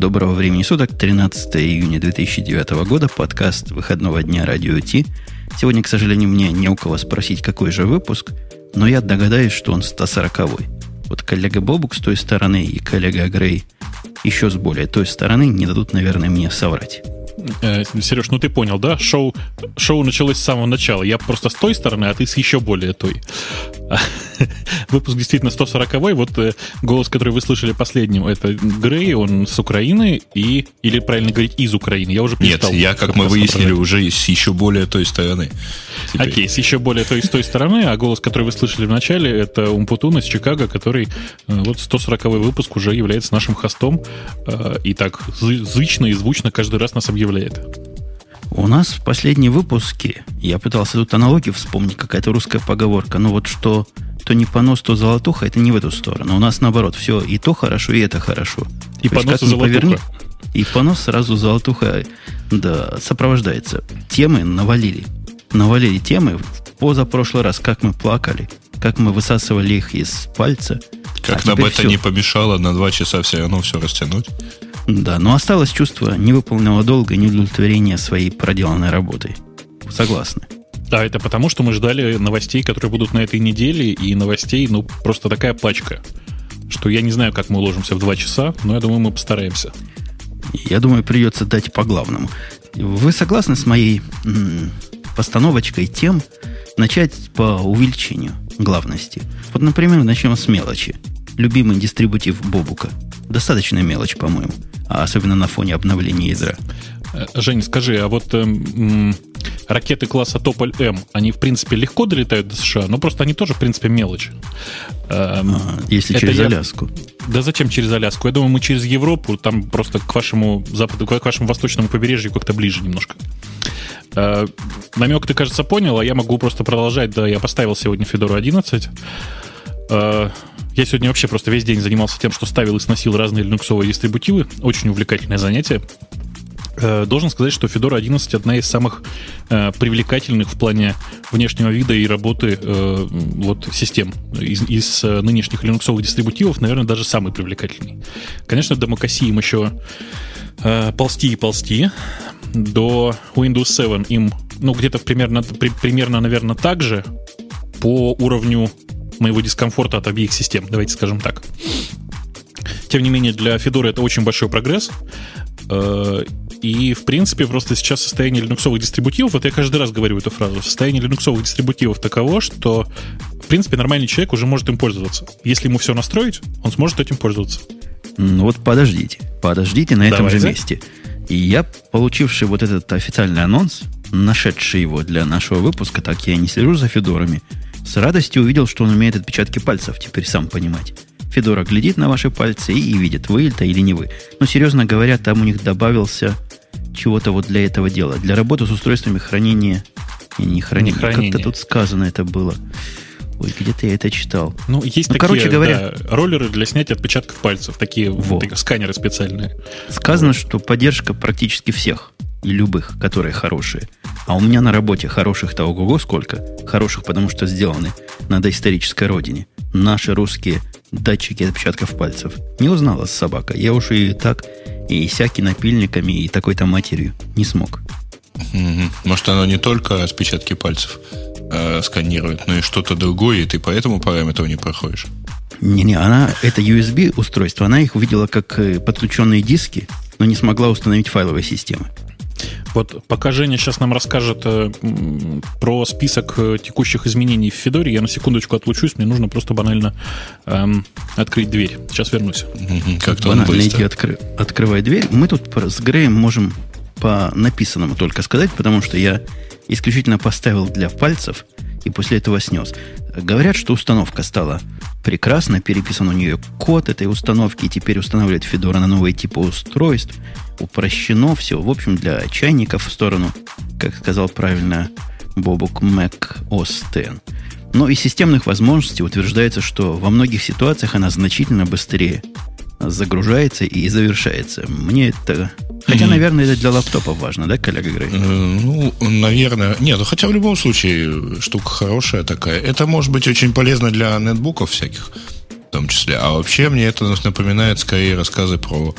Доброго времени суток, 13 июня 2009 года, подкаст выходного дня Радио Ти. Сегодня, к сожалению, мне не у кого спросить, какой же выпуск, но я догадаюсь, что он 140-й. Вот коллега Бобук с той стороны и коллега Грей еще с более той стороны не дадут, наверное, мне соврать. Э, Сереж, ну ты понял, да? Шоу, шоу началось с самого начала. Я просто с той стороны, а ты с еще более той. Выпуск действительно 140 -й. Вот э, голос, который вы слышали последним, это Грей, он с Украины и, или правильно говорить, из Украины. Я уже Нет, я, как мы выяснили, уже с еще более той стороны. Теперь. Окей, с еще более той, с той стороны, а голос, который вы слышали в начале, это Умпутун из Чикаго, который э, вот 140 выпуск уже является нашим хостом и так зычно и звучно каждый раз нас объявляет объявляет? У нас в последнем выпуске, я пытался тут аналогию вспомнить, какая-то русская поговорка, но вот что то не понос, то золотуха, это не в эту сторону. У нас наоборот, все и то хорошо, и это хорошо. И то понос, и золотуха. Поверни, и понос сразу золотуха, да, сопровождается. Темы навалили. Навалили темы в позапрошлый раз, как мы плакали, как мы высасывали их из пальца. Как а нам это все. не помешало на два часа все равно все растянуть. Да, но осталось чувство невыполненного долга и неудовлетворения своей проделанной работой. Согласны. Да, это потому, что мы ждали новостей, которые будут на этой неделе, и новостей, ну, просто такая пачка, что я не знаю, как мы уложимся в два часа, но я думаю, мы постараемся. Я думаю, придется дать по главному. Вы согласны с моей м- постановочкой тем начать по увеличению главности? Вот, например, начнем с мелочи. Любимый дистрибутив Бобука. Достаточная мелочь, по-моему а особенно на фоне обновления ядра. Э, Женя, скажи, а вот э, ракеты класса Тополь М, они, в принципе, легко долетают до США, но просто они тоже, в принципе, мелочь. Э, а, если через я... Аляску. Да зачем через Аляску? Я думаю, мы через Европу, там просто к вашему западу, к вашему восточному побережью как-то ближе немножко. Э, намек ты, кажется, понял, а я могу просто продолжать. Да, я поставил сегодня Федору 11. Э, я сегодня вообще просто весь день занимался тем, что ставил и сносил разные линуксовые дистрибутивы. Очень увлекательное занятие. Э, должен сказать, что Fedora 11 одна из самых э, привлекательных в плане внешнего вида и работы э, вот, систем. Из, из э, нынешних линуксовых дистрибутивов, наверное, даже самый привлекательный. Конечно, до Mac им еще э, ползти и ползти. До Windows 7 им, ну, где-то примерно, при, примерно, наверное, так же по уровню моего дискомфорта от обеих систем, давайте скажем так. Тем не менее, для Fedora это очень большой прогресс. Э, и, в принципе, просто сейчас состояние линуксовых дистрибутивов, вот я каждый раз говорю эту фразу, состояние линуксовых дистрибутивов таково, что, в принципе, нормальный человек уже может им пользоваться. Если ему все настроить, он сможет этим пользоваться. Ну вот подождите, подождите на этом Давайте. же месте. И я, получивший вот этот официальный анонс, нашедший его для нашего выпуска, так я не слежу за Федорами, с радостью увидел, что он умеет отпечатки пальцев теперь сам понимать. Федора глядит на ваши пальцы и, видит, вы это или не вы. Но, серьезно говоря, там у них добавился чего-то вот для этого дела. Для работы с устройствами хранения... Не, не хранения, не хранения. как-то тут сказано это было. Ой, где-то я это читал. Ну, есть ну, такие короче говоря, да, роллеры для снятия отпечатков пальцев, такие вот. сканеры специальные. Сказано, вот. что поддержка практически всех и любых, которые хорошие. А у меня на работе хороших-то ого-го сколько. Хороших, потому что сделаны на доисторической родине. Наши русские датчики отпечатков пальцев. Не узнала собака. Я уж и так, и всякими напильниками, и такой-то матерью не смог. Может, оно не только отпечатки пальцев э, сканирует, но и что-то другое, и ты по этому параметру не проходишь? Не-не, она, это USB устройство, она их увидела как э, подключенные диски, но не смогла установить файловые системы. Вот пока Женя сейчас нам расскажет э, про список э, текущих изменений в Федоре, я на секундочку отлучусь, мне нужно просто банально эм, открыть дверь. Сейчас вернусь. Как-то банально идти откры- открывай дверь. Мы тут с Греем можем по написанному только сказать, потому что я исключительно поставил для пальцев и после этого снес. Говорят, что установка стала прекрасно, переписан у нее код этой установки, и теперь устанавливает Fedora на новые типы устройств упрощено все. В общем, для чайников в сторону, как сказал правильно Бобук, Mac OS X. Но и системных возможностей утверждается, что во многих ситуациях она значительно быстрее загружается и завершается. Мне это... Хотя, наверное, это для лаптопа важно, да, коллега Грей? Э, ну, наверное. Нет, ну, хотя в любом случае штука хорошая такая. Это может быть очень полезно для нетбуков всяких в том числе. А вообще мне это напоминает скорее рассказы про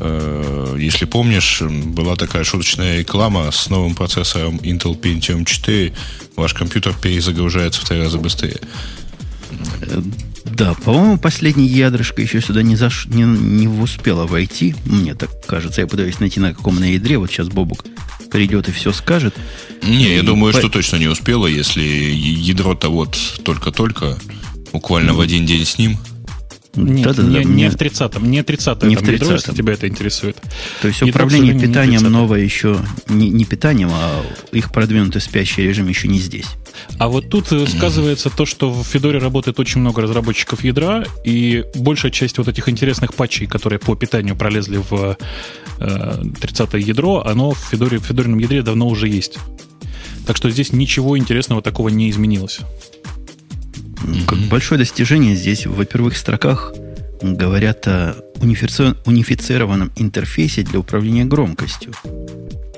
Э, если помнишь, была такая шуточная реклама с новым процессором Intel Pentium 4. Ваш компьютер перезагружается в три раза быстрее. Да, по-моему, последнее ядрышко еще сюда не, заш... не, не успело войти. Мне так кажется. Я пытаюсь найти на каком на ядре. Вот сейчас Бобук придет и все скажет. Не, и я думаю, по... что точно не успело, если ядро-то вот только-только, буквально mm. в один день с ним. Нет, да, да, не, да, не в 30-м, не 30-м, не в 30 ядро, если тебя это интересует. То есть ядро, управление питанием новое еще, не, не питанием, а их продвинутый спящий режим еще не здесь. А вот тут э, сказывается то, что в Федоре работает очень много разработчиков ядра, и большая часть вот этих интересных патчей, которые по питанию пролезли в э, 30-е ядро, оно в Федоре, в Федорином ядре давно уже есть. Так что здесь ничего интересного такого не изменилось. Как большое достижение здесь в первых строках говорят о унифицированном интерфейсе для управления громкостью.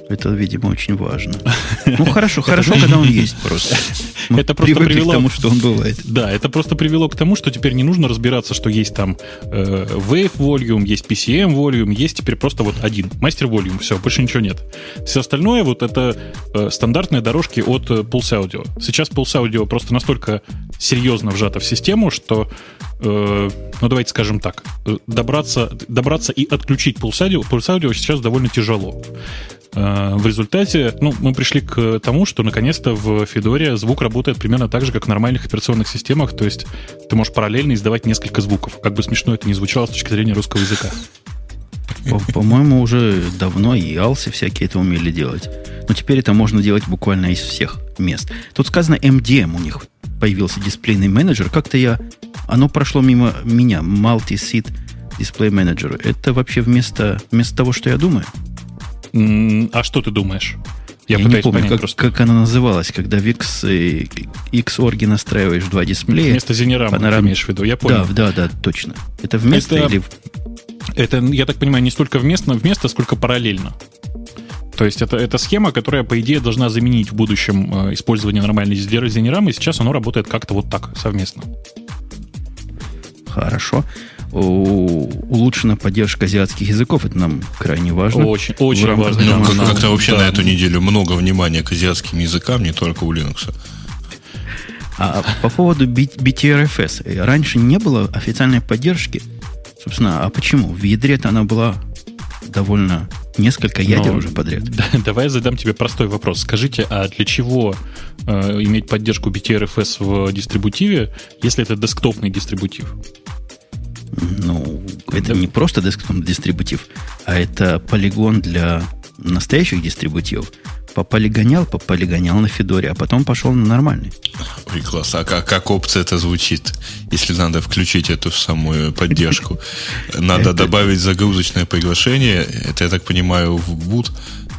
Это, видимо, очень важно. Ну, хорошо, хорошо, когда он есть просто. Мы это просто привело к тому, что он бывает. Да, это просто привело к тому, что теперь не нужно разбираться, что есть там э, Wave Volume, есть PCM Volume, есть теперь просто вот один Master Volume, все, больше ничего нет. Все остальное вот это э, стандартные дорожки от э, Pulse Audio. Сейчас Pulse Audio просто настолько серьезно вжато в систему, что, э, ну давайте скажем так, э, добраться, добраться и отключить Pulse Audio, Pulse Audio сейчас довольно тяжело. Э, в результате ну, мы пришли к тому, что наконец-то в Федоре звук работает примерно так же, как в нормальных операционных системах, то есть ты можешь параллельно издавать несколько звуков, как бы смешно это ни звучало с точки зрения русского языка. По-моему, уже давно и алсы всякие это умели делать. Но теперь это можно делать буквально из всех мест. Тут сказано MDM у них появился дисплейный менеджер. Как-то я... Оно прошло мимо меня. Multi-seat Display Manager. Это вообще вместо, вместо того, что я думаю? А что ты думаешь? Я, я не помню, как, просто. как она называлась, когда в X, э, X-орги настраиваешь два дисплея. Вместо Зенерама панорам... ты имеешь в виду, я понял. Да, да, да, точно. Это вместо это, или... Это, я так понимаю, не столько вместо, вместо сколько параллельно. То есть это, это схема, которая, по идее, должна заменить в будущем э, использование нормальной Зенерамы, и сейчас оно работает как-то вот так, совместно. Хорошо улучшена поддержка азиатских языков. Это нам крайне важно. Очень, очень важно. Ну, как, как-то вообще да. на эту неделю много внимания к азиатским языкам, не только у Linux. А по поводу BTRFS. Раньше не было официальной поддержки. Собственно, а почему? В ядре-то она была довольно несколько ядер Но, уже подряд. Да, давай я задам тебе простой вопрос. Скажите, а для чего э, иметь поддержку BTRFS в дистрибутиве, если это десктопный дистрибутив? Ну, это не просто десктоп дистрибутив, а это полигон для настоящих дистрибутивов. Пополигонял, пополигонял на Федоре, а потом пошел на нормальный. Ой, класс. А как, как опция это звучит, если надо включить эту самую поддержку? Надо добавить загрузочное приглашение. Это, я так понимаю, в boot.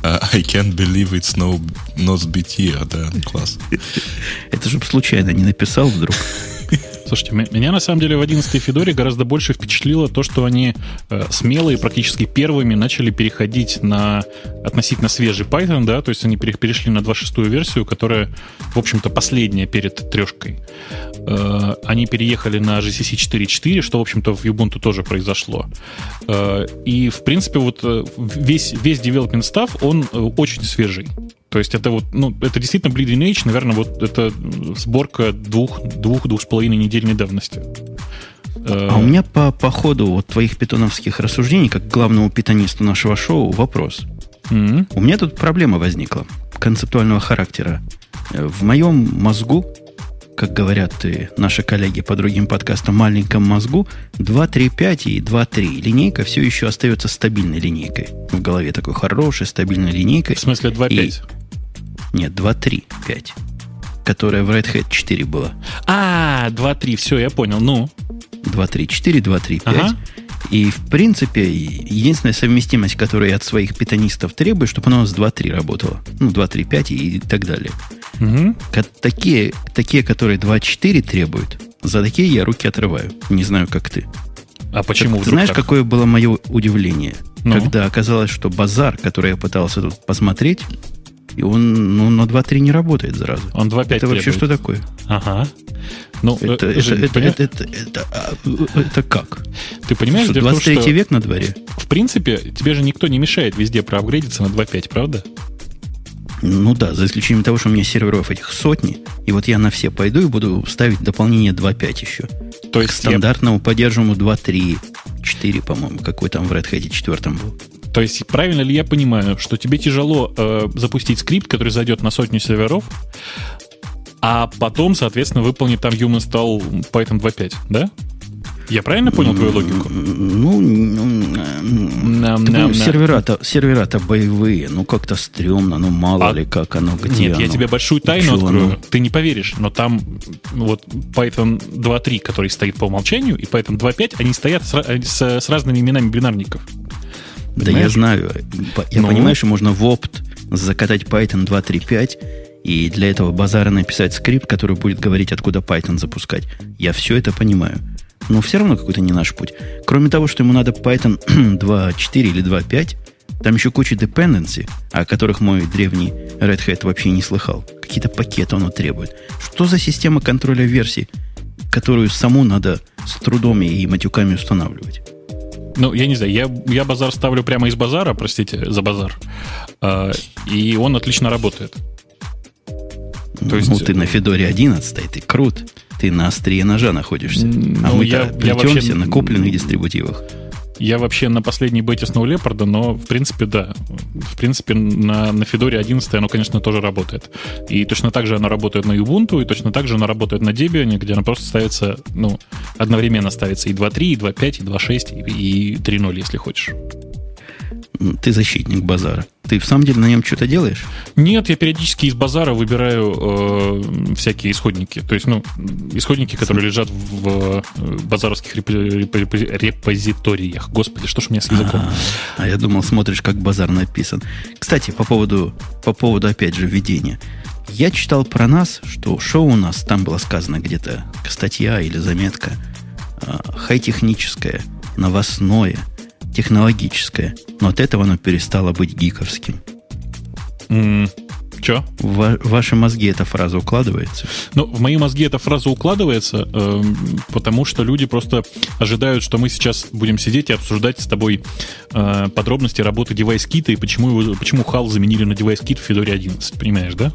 I can't believe it's no, not BT. Да, класс. Это же случайно не написал вдруг. Слушайте, меня на самом деле в 11 Федоре гораздо больше впечатлило то, что они э, смелые, практически первыми начали переходить на относительно свежий Python, да, то есть они перешли на 2.6 версию, которая, в общем-то, последняя перед трешкой. Э, они переехали на GCC 4.4, что, в общем-то, в Ubuntu тоже произошло. Э, и, в принципе, вот э, весь, весь development staff, он очень свежий. То есть это вот, ну, это действительно Bleeding Age, наверное, вот это сборка двух, двух, двух с половиной недельной давности. А у меня по, по ходу вот твоих питоновских рассуждений, как главному питонисту нашего шоу, вопрос. Mm-hmm. У меня тут проблема возникла концептуального характера. В моем мозгу, как говорят и наши коллеги по другим подкастам, маленьком мозгу 2, 3, 5 и 2, 3 линейка все еще остается стабильной линейкой. В голове такой хорошей, стабильной линейкой. В смысле 2, 5? И нет, 2.3.5. Которая в Red Hat 4 была. А, 2.3, все, я понял. Ну? 2.3.4, 2.3.5. Ага. И, в принципе, единственная совместимость, которую я от своих питонистов требую, чтобы она у нас 2.3 работала. Ну, 2.3.5 и так далее. Угу. Такие, такие, которые 2.4 требуют, за такие я руки отрываю. Не знаю, как ты. А почему так, Знаешь, так? какое было мое удивление? Ну? Когда оказалось, что базар, который я пытался тут посмотреть, и он ну, на 2.3 не работает сразу. Он 2.5 Это вообще что такое? Ага. Ну, э, это, это, это, это, это, это, это, это как? Ты понимаешь, что 23 том, что, век на дворе? В принципе, тебе же никто не мешает везде проапгрейдиться на 2.5, правда? Ну да, за исключением того, что у меня серверов этих сотни, и вот я на все пойду и буду ставить дополнение 2.5 еще. То есть к стандартному я... поддерживаемому 2.3, 4, по-моему, какой там в Red Hat 4 был. То есть правильно ли я понимаю, что тебе тяжело э, запустить скрипт, который зайдет на сотню серверов, а потом, соответственно, выполнить там human install Python 2.5, да? Я правильно понял твою логику? Ну, ну сервера-то, сервера-то боевые, ну как-то стрёмно, ну мало а, ли как оно, где Нет, оно, я тебе большую тайну открою, оно? ты не поверишь, но там вот Python 2.3, который стоит по умолчанию, и Python 2.5, они стоят с, с, с разными именами бинарников. Да я знаю, я ну? понимаю, что можно в опт закатать Python 2.3.5, и для этого базара написать скрипт, который будет говорить, откуда Python запускать. Я все это понимаю но все равно какой-то не наш путь. Кроме того, что ему надо Python 2.4 или 2.5, там еще куча dependency, о которых мой древний Red Hat вообще не слыхал. Какие-то пакеты оно требует. Что за система контроля версий, которую саму надо с трудом и матюками устанавливать? Ну, я не знаю, я, я базар ставлю прямо из базара, простите за базар, э, и он отлично работает. То есть... Ну, ты на Федоре 11, ты крут. Ты на острие ножа находишься. А ну, мы я, я вообще... на купленных дистрибутивах. Я вообще на последней бете с Leopard, но в принципе, да. В принципе, на, на Fedora 11 оно, конечно, тоже работает. И точно так же оно работает на Ubuntu, и точно так же оно работает на Debian, где оно просто ставится, ну, одновременно ставится и 2.3, и 2.5, и 2.6, и 3.0, если хочешь ты защитник базара. Ты в самом деле на нем что-то делаешь? Нет, я периодически из базара выбираю э, всякие исходники. То есть, ну, исходники, которые лежат в э, базаровских репозиториях. Господи, что ж у меня с языком? А, а я думал, смотришь, как базар написан. Кстати, по поводу, по поводу опять же, введения. Я читал про нас, что шоу у нас, там было сказано где-то статья или заметка, э, хай-техническое, новостное – технологическое. Но от этого оно перестало быть гиковским. Mm. Че? В ваши мозги эта фраза укладывается? Ну, в мои мозги эта фраза укладывается, э, потому что люди просто ожидают, что мы сейчас будем сидеть и обсуждать с тобой э, подробности работы девайс-кита и почему, его, почему HAL заменили на девайс-кит в Fedora 11, понимаешь, да?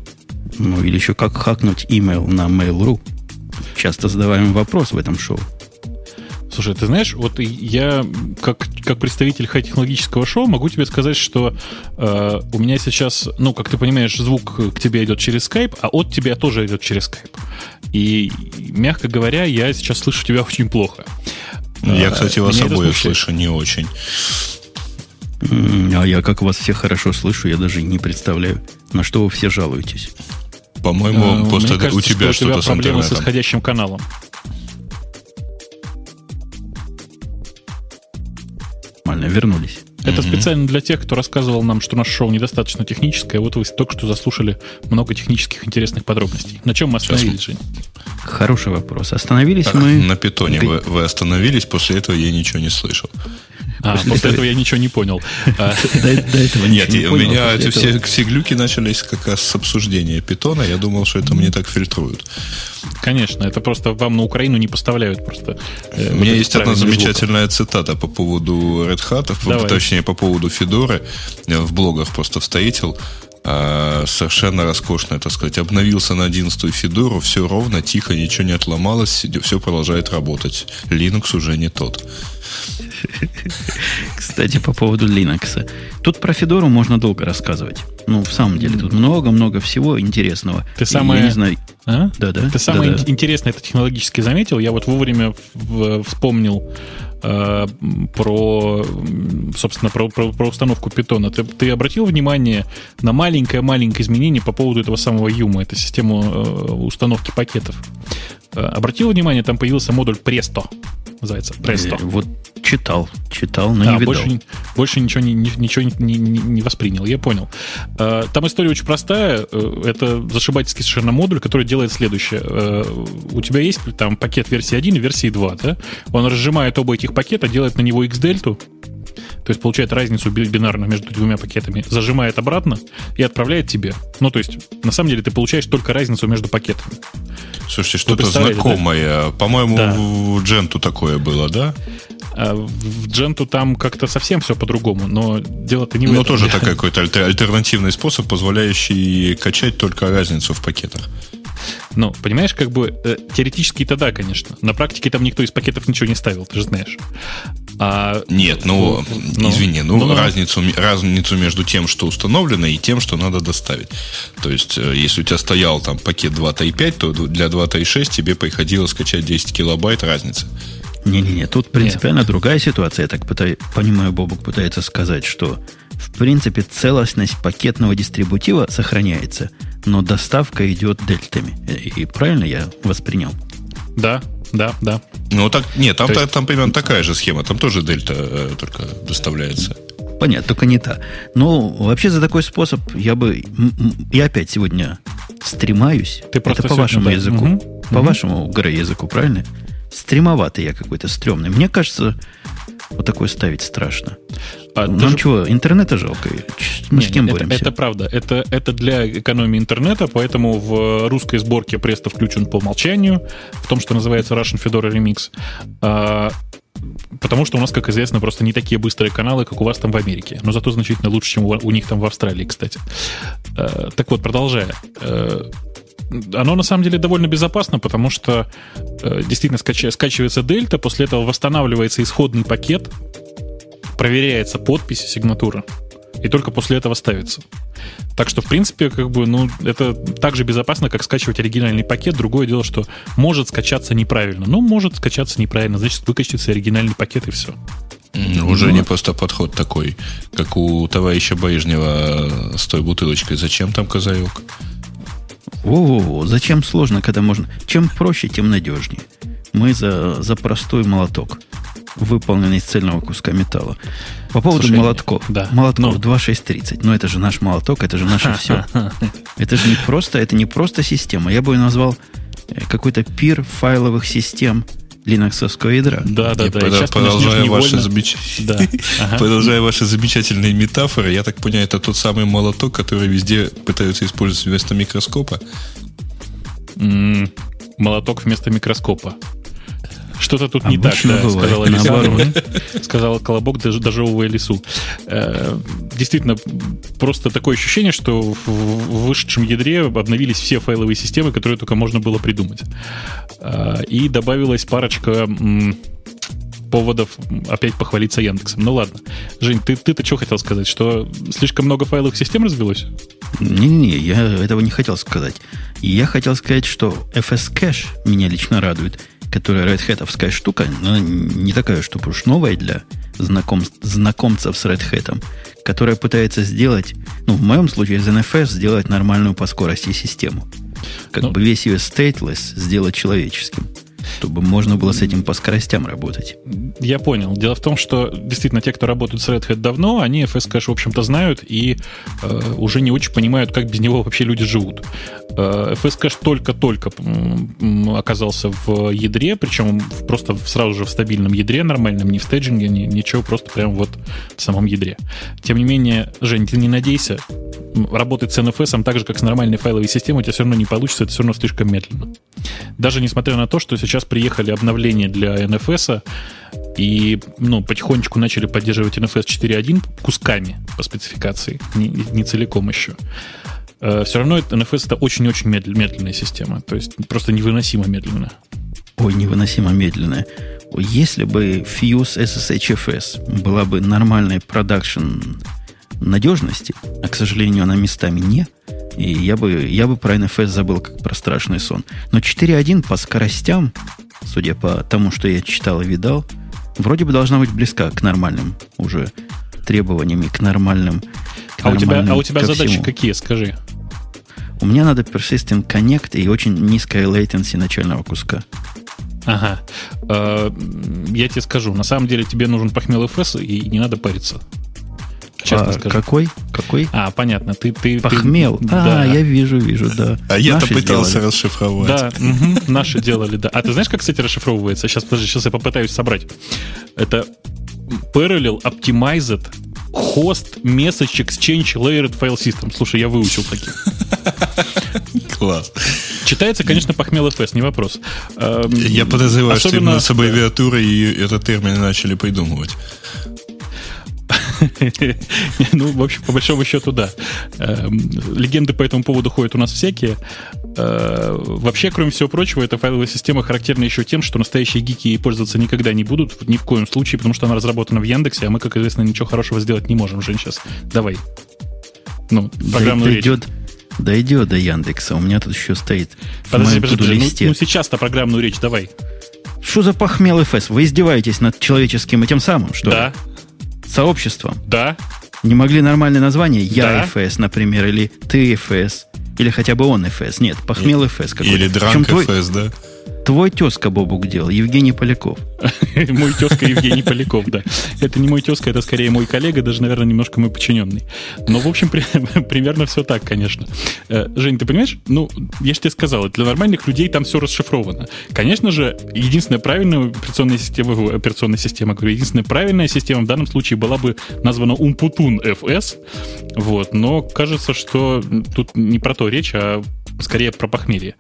Ну, или еще как хакнуть email на Mail.ru. Часто задаваем вопрос в этом шоу. Слушай, ты знаешь, вот я как, как представитель хай-технологического шоу могу тебе сказать, что э, у меня сейчас, ну, как ты понимаешь, звук к тебе идет через Skype, а от тебя тоже идет через Skype. И, мягко говоря, я сейчас слышу тебя очень плохо. Я, кстати, вас Меня обоих слышу не очень. А я как вас всех хорошо слышу, я даже не представляю, на что вы все жалуетесь. По-моему, а, просто кажется, у тебя что-то с проблемы с исходящим каналом. Нормально, вернулись. Это mm-hmm. специально для тех, кто рассказывал нам, что наше шоу недостаточно техническое. Вот вы только что заслушали много технических интересных подробностей. На чем мы остановились, Жень? Хороший вопрос. Остановились а, мы... На питоне вы, вы остановились, после этого я ничего не слышал. А, после, этого я ничего не понял. А. До этого Нет, у меня эти все, все глюки начались как раз с обсуждения питона. Я думал, что это мне так фильтруют. Конечно, это просто вам на Украину не поставляют просто. Э, у меня есть одна замечательная цитата по поводу Red Hat, точнее по поводу Федоры. В блогах просто встретил а, совершенно роскошно, так сказать, обновился на 11 Федору, все ровно, тихо, ничего не отломалось, все продолжает работать. Linux уже не тот. Кстати, по поводу Linux. Тут про Федору можно долго рассказывать. Ну, в самом деле, тут много-много всего интересного. Ты самое... Я не знаю... А? Да, да. Ты самое да, да. интересное это технологически заметил. Я вот вовремя вспомнил э, про, собственно, про, про, про установку питона. Ты, ты обратил внимание на маленькое-маленькое изменение по поводу этого самого Юма, это систему э, установки пакетов? Э, обратил внимание, там появился модуль Presto называется. Presto. Вот читал, читал, но да, не видал. Больше, больше ничего, не, ничего не, не, не воспринял, я понял. Э, там история очень простая. Э, это зашибательский совершенно модуль, который делает следующее. У тебя есть там пакет версии 1 и версии 2, да? Он разжимает оба этих пакета, делает на него X-дельту, То есть получает разницу бинарную между двумя пакетами, зажимает обратно и отправляет тебе. Ну, то есть, на самом деле, ты получаешь только разницу между пакетами. Слушайте, что-то знакомое. Да? По-моему, да. в Дженту такое было, да? А в Дженту там как-то совсем все по-другому, но дело-то не в Но тоже такой какой-то альтернативный способ, позволяющий качать только разницу в пакетах. Ну, понимаешь, как бы э, теоретически это да, конечно. На практике там никто из пакетов ничего не ставил, ты же знаешь. А, Нет, ну, ну извини, ну, ну разницу, разницу между тем, что установлено, и тем, что надо доставить. То есть, э, если у тебя стоял там пакет 2.3.5, то для 2.3.6 тебе приходилось скачать 10 килобайт разницы. Не-не-не, тут принципиально Нет. другая ситуация. Я так пытаюсь, понимаю, Бобок пытается сказать, что в принципе целостность пакетного дистрибутива сохраняется, но доставка идет дельтами. И правильно я воспринял? Да, да, да. Ну так, нет, там, есть... там примерно такая же схема, там тоже дельта э, только доставляется. Понятно, только не та. Но вообще за такой способ я бы... Я опять сегодня стремаюсь. Ты просто Это по вашему да. языку. Угу. По угу. вашему, Гора, языку, правильно? Стремоватый я какой-то стрёмный. Мне кажется, вот такое ставить страшно. А Нам же... чего, интернета жалко? Мы не, с кем это, боремся? Это правда. Это, это для экономии интернета, поэтому в русской сборке Преста включен по умолчанию, в том, что называется Russian Fedora Remix. А, потому что у нас, как известно, просто не такие быстрые каналы, как у вас там в Америке. Но зато значительно лучше, чем у, у них там в Австралии, кстати. А, так вот, продолжая а, оно на самом деле довольно безопасно, потому что э, действительно скач... скачивается дельта, после этого восстанавливается исходный пакет, проверяется подпись и сигнатура. И только после этого ставится. Так что, в принципе, как бы, ну, это так же безопасно, как скачивать оригинальный пакет. Другое дело, что может скачаться неправильно. Ну, может скачаться неправильно, значит, выкачается оригинальный пакет и все. Уже ну, не просто подход такой, как у товарища Боежнева с той бутылочкой. Зачем там козаек? Во-во-во, зачем сложно, когда можно... Чем проще, тем надежнее. Мы за, за простой молоток, выполненный из цельного куска металла. По поводу Слушай, молотков. Да. Молотков ну. 2630. Но это же наш молоток, это же наше все. Это же не просто, это не просто система. Я бы ее назвал э, какой-то пир файловых систем линоксовского ядра. Да, да, да. Под, продолжая, ваши замеч... да. ага. продолжая ваши замечательные метафоры, я так понимаю, это тот самый молоток, который везде пытаются использовать вместо микроскопа. М-м, молоток вместо микроскопа. Что-то тут не так, да, сказала Лиса. Сказала Колобок, дожевывая лесу. Э, действительно, просто такое ощущение, что в вышедшем ядре обновились все файловые системы, которые только можно было придумать. Э, и добавилась парочка поводов опять похвалиться Яндексом. Ну ладно. Жень, ты, ты-то что хотел сказать? Что слишком много файловых систем развелось? Не-не, я этого не хотел сказать. Я хотел сказать, что FS Cache меня лично радует которая Red Hat штука, но не такая, чтобы уж новая для знаком, знакомцев с Red Hat, которая пытается сделать, ну, в моем случае из NFS сделать нормальную по скорости систему. Как ну, бы весь ее stateless сделать человеческим чтобы можно было с этим по скоростям работать. Я понял. Дело в том, что действительно те, кто работают с Red Hat давно, они FS Cache, в общем-то, знают и э, уже не очень понимают, как без него вообще люди живут. Э, FS Cache только-только оказался в ядре, причем просто сразу же в стабильном ядре нормальном, не в стейджинге, ни, ничего, просто прям вот в самом ядре. Тем не менее, Жень, ты не надейся, работать с NFS так же, как с нормальной файловой системой, у тебя все равно не получится, это все равно слишком медленно. Даже несмотря на то, что сейчас приехали обновления для NFS, и ну, потихонечку начали поддерживать NFS 4.1 кусками по спецификации, не, не целиком еще. Э, все равно NFS это очень-очень медленная система, то есть просто невыносимо медленная. Ой, невыносимо медленная. Если бы Fuse SSHFS была бы нормальной продакшн надежности, а, к сожалению, она местами не, и я бы, я бы про NFS забыл как про страшный сон. Но 4.1 по скоростям, судя по тому, что я читал и видал, вроде бы должна быть близка к нормальным уже требованиям и к нормальным. К а, у тебя, а у тебя задачи всему. какие, скажи? У меня надо persistent connect и очень низкая latency начального куска. Ага. Э, я тебе скажу, на самом деле тебе нужен похмел FS, и не надо париться. Честно а, скажу. Какой? Какой? А, понятно. Ты, ты, Похмел. Ты, а, да. я вижу, вижу, да. А я-то пытался делали. расшифровать. Да, угу, наши делали, да. А ты знаешь, как, кстати, расшифровывается? Сейчас, подожди, сейчас я попытаюсь собрать. Это Parallel Optimized Host Message Exchange Layered File System. Слушай, я выучил таких. Класс. Читается, конечно, похмел FS, не вопрос. Эм, я подозреваю, Особенно... что именно с аббревиатурой и этот термин начали придумывать. ну, в общем, по большому счету, да. Эм, легенды по этому поводу ходят у нас всякие. Э, вообще, кроме всего прочего, эта файловая система характерна еще тем, что настоящие гики ей пользоваться никогда не будут, ни в коем случае, потому что она разработана в Яндексе, а мы, как известно, ничего хорошего сделать не можем. Жень, сейчас давай. Ну, программную речь. Дойдет до Яндекса. У меня тут еще стоит. Подожди, подожди, ну, ну сейчас-то программную речь давай. Что за похмел ФС? Вы издеваетесь над человеческим этим самым, что Да сообществом. Да. Не могли нормальное название? Я да. ФС, например, или ты ФС, или хотя бы он ФС. Нет, похмел ФС какой-то. Или дранк ФС, да? Твой тезка Бобук делал, Евгений Поляков. Мой тезка Евгений Поляков, да. Это не мой тезка, это скорее мой коллега, даже, наверное, немножко мой подчиненный. Но, в общем, примерно все так, конечно. Э, Жень, ты понимаешь? Ну, я же тебе сказал, для нормальных людей там все расшифровано. Конечно же, единственная правильная операционная система, операционная система, говорю, единственная правильная система в данном случае была бы названа Умпутун FS. Вот, но кажется, что тут не про то речь, а скорее про похмелье.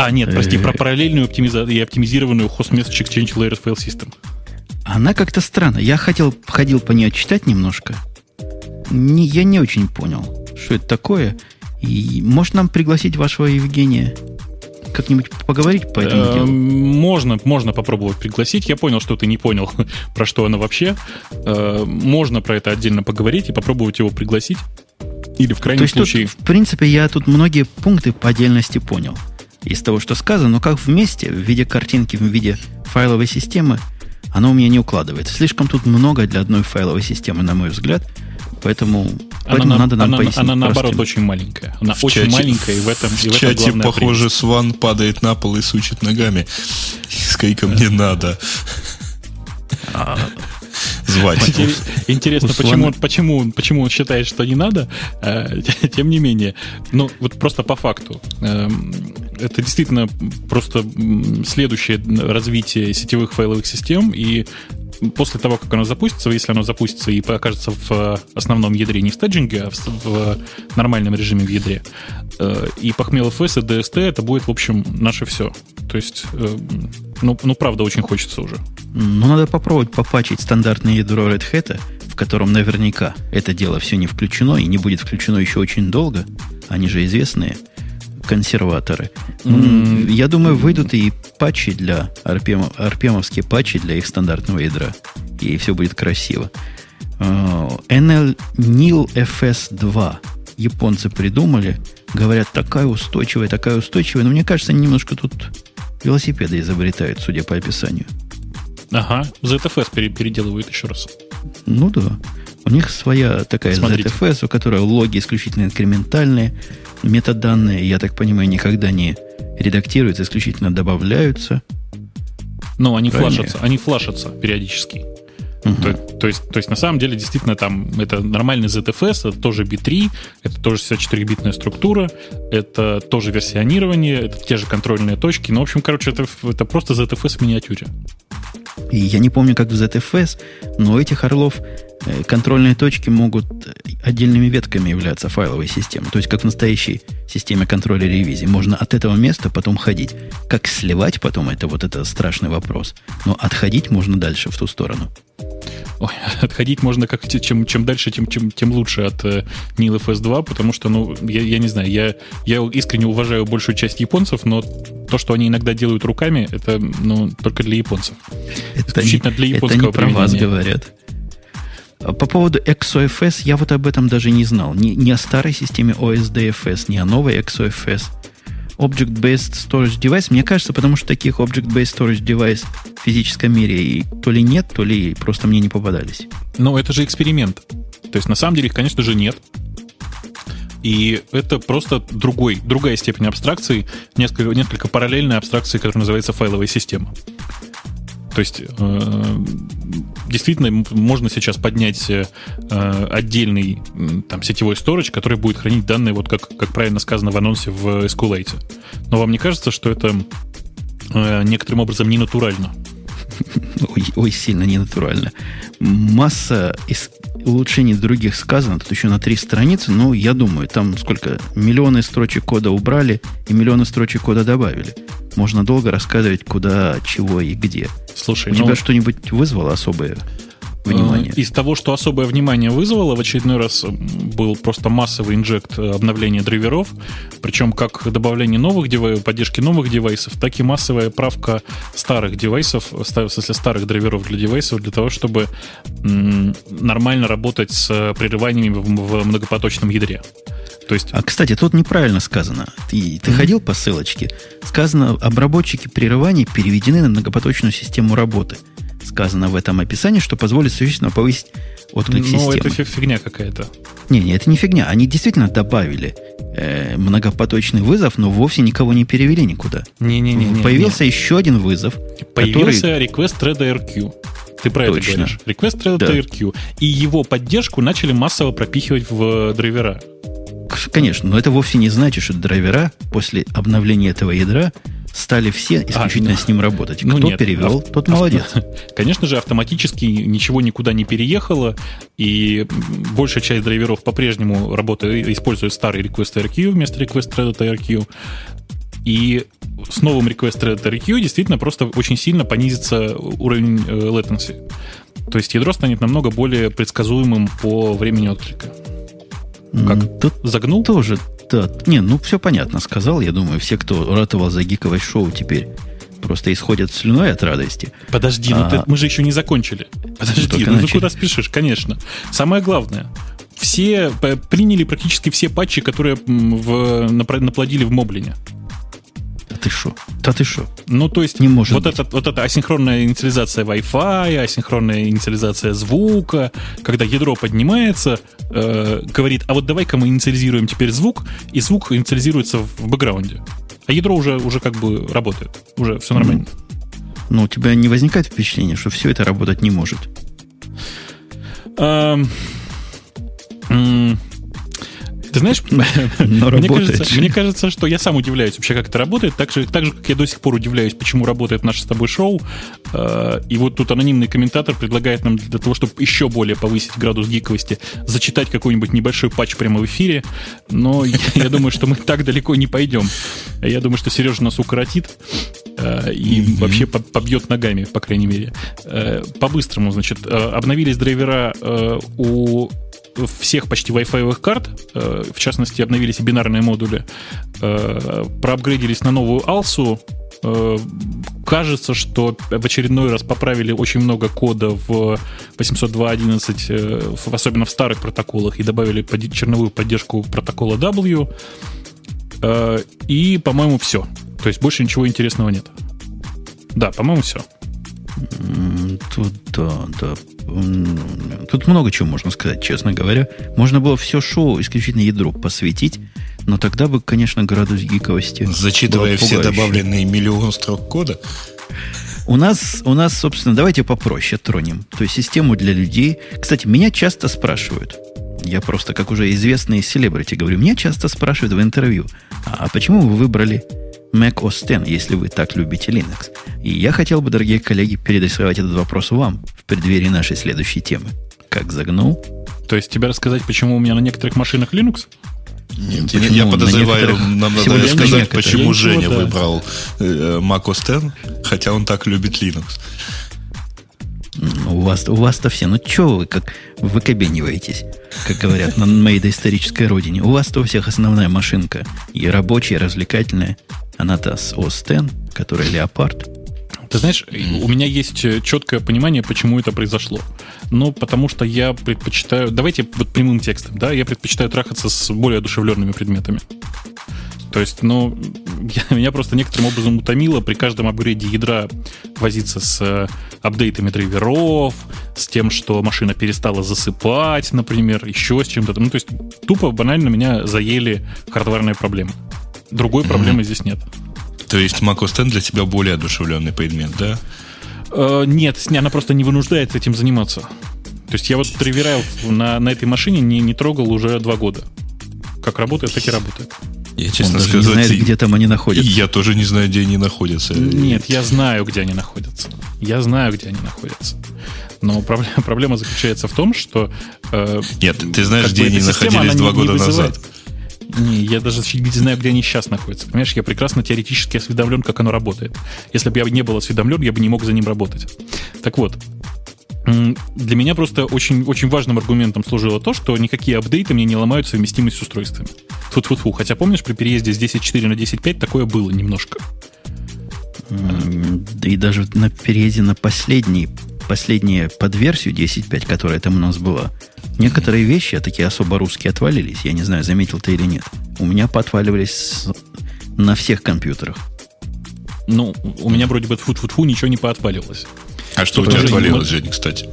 А, нет, прости, про параллельную оптимизацию и оптимизированную message exchange layer file system. Она как-то странно. Я хотел, ходил по ней читать немножко. Не, я не очень понял, что это такое. И может нам пригласить вашего Евгения как-нибудь поговорить по этому делу? Можно, можно попробовать пригласить. Я понял, что ты не понял, про что она вообще. Э, можно про это отдельно поговорить и попробовать его пригласить. Или в крайнем То есть случае... Тут, в принципе, я тут многие пункты по отдельности понял из того, что сказано, но как вместе, в виде картинки, в виде файловой системы, оно у меня не укладывается. Слишком тут много для одной файловой системы, на мой взгляд. Поэтому, она, поэтому надо нам она, пояснить. Она, наоборот, очень маленькая. Она в очень чате, маленькая, и в этом В, и в чате, этом похоже, прелесть. Сван падает на пол и сучит ногами. С криком «Не надо!» а, звать. Интересно, почему, почему, почему он считает, что не надо? Э, тем не менее, ну вот просто по факту. Это действительно просто следующее развитие сетевых файловых систем, и после того, как оно запустится, если оно запустится и окажется в основном ядре не в стеджинге, а в, в нормальном режиме в ядре, э, и Пахмел FS и DST, это будет, в общем, наше все. То есть, э, ну, ну правда, очень хочется уже. Ну, надо попробовать попачить стандартное ядро Red Hat, в котором наверняка это дело все не включено и не будет включено еще очень долго. Они же известные консерваторы. Mm. Я думаю, выйдут и патчи для RPM, RPM патчи для их стандартного ядра. И все будет красиво. Uh, NL NIL FS2 японцы придумали. Говорят, такая устойчивая, такая устойчивая. Но мне кажется, они немножко тут велосипеды изобретают, судя по описанию. Ага, ZFS переделывают еще раз. Ну да. У них своя такая Смотрите. ZFS, у которой логи исключительно инкрементальные, метаданные, я так понимаю, никогда не редактируются, исключительно добавляются. Ну, они Правильно? флашатся, они флашатся периодически. Угу. То, то, есть, то есть, на самом деле, действительно, там это нормальный ZFS, это тоже B3, это тоже вся 4-битная структура, это тоже версионирование, это те же контрольные точки. Ну, в общем, короче, это, это просто ZFS в миниатюре. И я не помню, как в ZFS, но у этих орлов контрольные точки могут отдельными ветками являться файловой системы. То есть, как в настоящей системе контроля ревизии. Можно от этого места потом ходить. Как сливать потом, это вот это страшный вопрос. Но отходить можно дальше в ту сторону. Ой, отходить можно как чем, чем дальше, тем, чем, тем лучше от э, NIL FS2, потому что, ну, я, я не знаю, я, я искренне уважаю большую часть японцев, но то, что они иногда делают руками, это, ну, только для японцев. Это Исключительно не, для японского это не про вас говорят. По поводу XOFS, я вот об этом даже не знал. Не, не о старой системе OSDFS, не о новой XOFS – Object-Based Storage Device, мне кажется, потому что таких Object-Based Storage Device в физическом мире и то ли нет, то ли просто мне не попадались. Но это же эксперимент. То есть, на самом деле, их, конечно же, нет. И это просто другой, другая степень абстракции, несколько, несколько параллельной абстракции, которая называется файловая система. То есть э, действительно можно сейчас поднять э, отдельный там, сетевой storage, который будет хранить данные, вот как, как правильно сказано в анонсе в SQLite. Но вам не кажется, что это э, некоторым образом не натурально? ой, ой, сильно ненатурально. Масса из улучшений других сказано, тут еще на три страницы, но я думаю, там сколько, миллионы строчек кода убрали и миллионы строчек кода добавили. Можно долго рассказывать, куда, чего и где. Слушай, У ну, тебя что-нибудь вызвало особое внимание? Э, Из того, что особое внимание вызвало, в очередной раз был просто массовый инжект обновления драйверов, причем как добавление новых девайсов, поддержки новых девайсов, так и массовая правка старых девайсов, ста- в смысле старых драйверов для девайсов, для того, чтобы нормально работать с прерываниями в, многопоточном ядре. То есть А, кстати, тут неправильно сказано. Ты, ты ходил по ссылочке? Сказано, обработчики прерываний переведены на многопоточную систему работы. Сказано в этом описании, что позволит существенно повысить отклик ну, системы. это фи- фигня какая-то. Не, не, это не фигня. Они действительно добавили э, многопоточный вызов, но вовсе никого не перевели никуда. Не-не-не. Появился еще один вызов, Появился который... request thread. Ты про это Точно. говоришь. Request thread Да. RQ. И его поддержку начали массово пропихивать в э, драйвера. Конечно, но это вовсе не значит, что драйвера после обновления этого ядра стали все исключительно ну, с ним работать. ну Кто нет, перевел, ав- тот ав- молодец. Конечно же, автоматически ничего никуда не переехало, и большая часть драйверов по-прежнему работает, использует старый request RQ вместо request RQ. И с новым request thread RQ действительно просто очень сильно понизится уровень э, latency. То есть ядро станет намного более предсказуемым по времени отклика. Как? Тут Загнул? тоже, да. Не, ну все понятно сказал. Я думаю, все, кто ратовал за гиковое шоу, теперь просто исходят слюной от радости. Подожди, ну А. ты- мы же еще не закончили. Подожди, только ну ты куда спешишь? Конечно. Самое главное. Все приняли практически все патчи, которые в, наплодили в Моблине. Да ты шо? Да ты шо? Ну, то есть, Не может вот, быть. это, вот эта асинхронная инициализация Wi-Fi, асинхронная инициализация звука, когда ядро поднимается, э, говорит, а вот давай-ка мы инициализируем теперь звук, и звук инициализируется в бэкграунде. А ядро уже, уже как бы работает. Уже все нормально. Ну, у тебя не возникает впечатление, что все это работать не может? Ты знаешь, мне кажется, мне кажется, что я сам удивляюсь вообще, как это работает, так же, так же, как я до сих пор удивляюсь, почему работает наше с тобой шоу. Э, И вот тут анонимный комментатор предлагает нам для того, чтобы еще более повысить градус гиковости, зачитать какой-нибудь небольшой патч прямо в эфире. Но я, я думаю, что мы так далеко не пойдем. Я думаю, что Сережа нас укоротит э, и вообще по- побьет ногами, по крайней мере. Э, По-быстрому, значит, обновились драйвера у всех почти Wi-Fi карт, э, в частности, обновились бинарные модули, э, проапгрейдились на новую Алсу. Э, Кажется, что в очередной раз поправили очень много кода в 802.11, э, в- особенно в старых протоколах, и добавили черновую поддержку протокола W. И, по-моему, все. То есть больше ничего интересного нет. Да, по-моему, все. Тут, да, да. Тут много чего можно сказать, честно говоря. Можно было все шоу исключительно ядру посвятить, но тогда бы, конечно, градус гиковости Зачитывая все добавленные миллион строк кода. У нас, у нас, собственно, давайте попроще тронем. То есть систему для людей. Кстати, меня часто спрашивают. Я просто, как уже известный селебрити, говорю, меня часто спрашивают в интервью, а почему вы выбрали Mac OS X, если вы так любите Linux? И я хотел бы, дорогие коллеги, переадресовать этот вопрос вам в преддверии нашей следующей темы. Как загнул? То есть тебе рассказать, почему у меня на некоторых машинах Linux? Нет, Почему? я На подозреваю, некоторых- нам надо лишь на сказать, некоторых. почему Я Женя ничего, да. выбрал э, Mac OS X, хотя он так любит Linux. Ну, У вас, у вас-то все, ну что вы как выкобениваетесь, как говорят на моей доисторической родине. У вас-то у всех основная машинка. И рабочая, и развлекательная. Она-то с OS X, которая леопард. Ты знаешь, у меня есть э, четкое понимание, почему это произошло. Ну, потому что я предпочитаю... Давайте вот прямым текстом, да? Я предпочитаю трахаться с более одушевленными предметами. То есть, ну, я- меня просто некоторым образом утомило при каждом апгрейде ядра возиться с э, апдейтами драйверов, с тем, что машина перестала засыпать, например, еще с чем-то. Ну, то есть, тупо, банально меня заели хардварные проблемы. Другой проблемы здесь нет. То есть Mac OS X для тебя более одушевленный предмет, да? Э, нет, она просто не вынуждает этим заниматься. То есть я вот драйвера на, на этой машине не, не трогал уже два года. Как работает, так и работает. Я, Он честно даже сказать, не знает, где там они находятся. я тоже не знаю, где они находятся. Нет, я знаю, где они находятся. Я знаю, где они находятся. Но проблема, проблема заключается в том, что... Э, Нет, ты знаешь, где они находились два года назад. Не, я даже не знаю, где они сейчас находятся. Понимаешь, я прекрасно теоретически осведомлен, как оно работает. Если бы я не был осведомлен, я бы не мог за ним работать. Так вот, для меня просто очень, очень важным аргументом служило то, что никакие апдейты мне не ломают совместимость с устройствами. Фу -фу -фу. Хотя помнишь, при переезде с 10.4 на 10.5 такое было немножко. Да и даже на переезде на последний, последнюю подверсию 10.5, которая там у нас была, некоторые вещи, а такие особо русские, отвалились. Я не знаю, заметил ты или нет. У меня поотваливались на всех компьютерах. Ну, у меня вроде бы фу-фу-фу ничего не поотваливалось. А что у тебя отвалилось, Женя, кстати?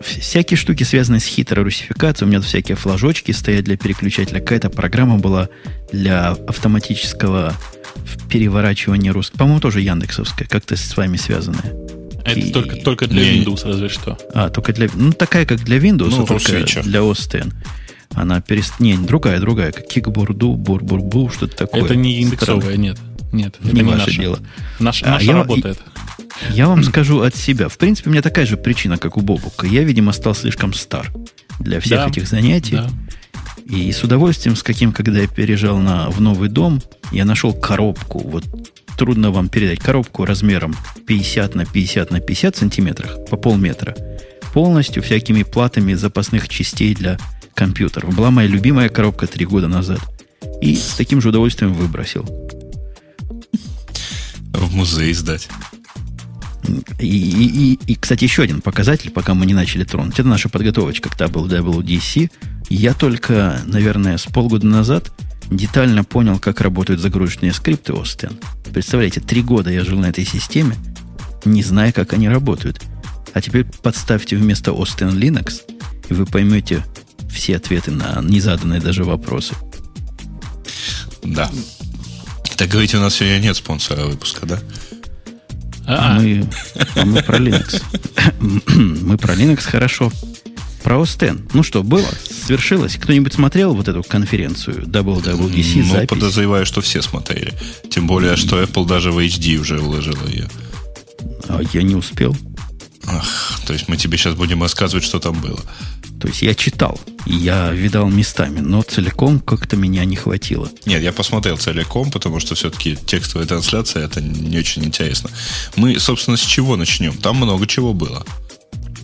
Всякие штуки, связанные с хитрой русификацией. У меня тут всякие флажочки стоят для переключателя. Какая-то программа была для автоматического переворачивания русского. По-моему, тоже яндексовская, как-то с вами связанная. Это и... только, только для не... Windows, разве что. А, только для... Ну, такая, как для Windows, ну, только для OS X. Она перест... Не, другая, другая, как кикбурду, бурбурбу, что-то такое. Это не индексовая, нет. Нет, это не, не ваше дело. Наш, а, наша я, работает. Я вам скажу от себя. В принципе, у меня такая же причина, как у Бобука. Я, видимо, стал слишком стар для всех да, этих занятий. Да. И с удовольствием, с каким, когда я переезжал на, в новый дом, я нашел коробку. Вот трудно вам передать коробку размером 50 на 50 на 50 сантиметрах по полметра. Полностью всякими платами запасных частей для компьютеров. Была моя любимая коробка три года назад. И с таким же удовольствием выбросил. В музей сдать. И, и, и, и, кстати, еще один показатель, пока мы не начали тронуть. Это наша подготовочка к WWDC. Я только, наверное, с полгода назад детально понял, как работают загрузочные скрипты Остен. Представляете, три года я жил на этой системе, не зная, как они работают. А теперь подставьте вместо Остен Linux, и вы поймете все ответы на незаданные даже вопросы. Да. Так говорите, у нас сегодня нет спонсора выпуска, да? А, а мы, а мы про Linux. мы про Linux хорошо. Про OS Ну что, было? Свершилось? Кто-нибудь смотрел вот эту конференцию WWDC? Ну, запись? подозреваю, что все смотрели. Тем более, что Apple даже в HD уже уложила ее. А я не успел. Ах, то есть мы тебе сейчас будем рассказывать, что там было. То есть я читал, я видал местами, но целиком как-то меня не хватило. Нет, я посмотрел целиком, потому что все-таки текстовая трансляция это не очень интересно. Мы, собственно, с чего начнем? Там много чего было.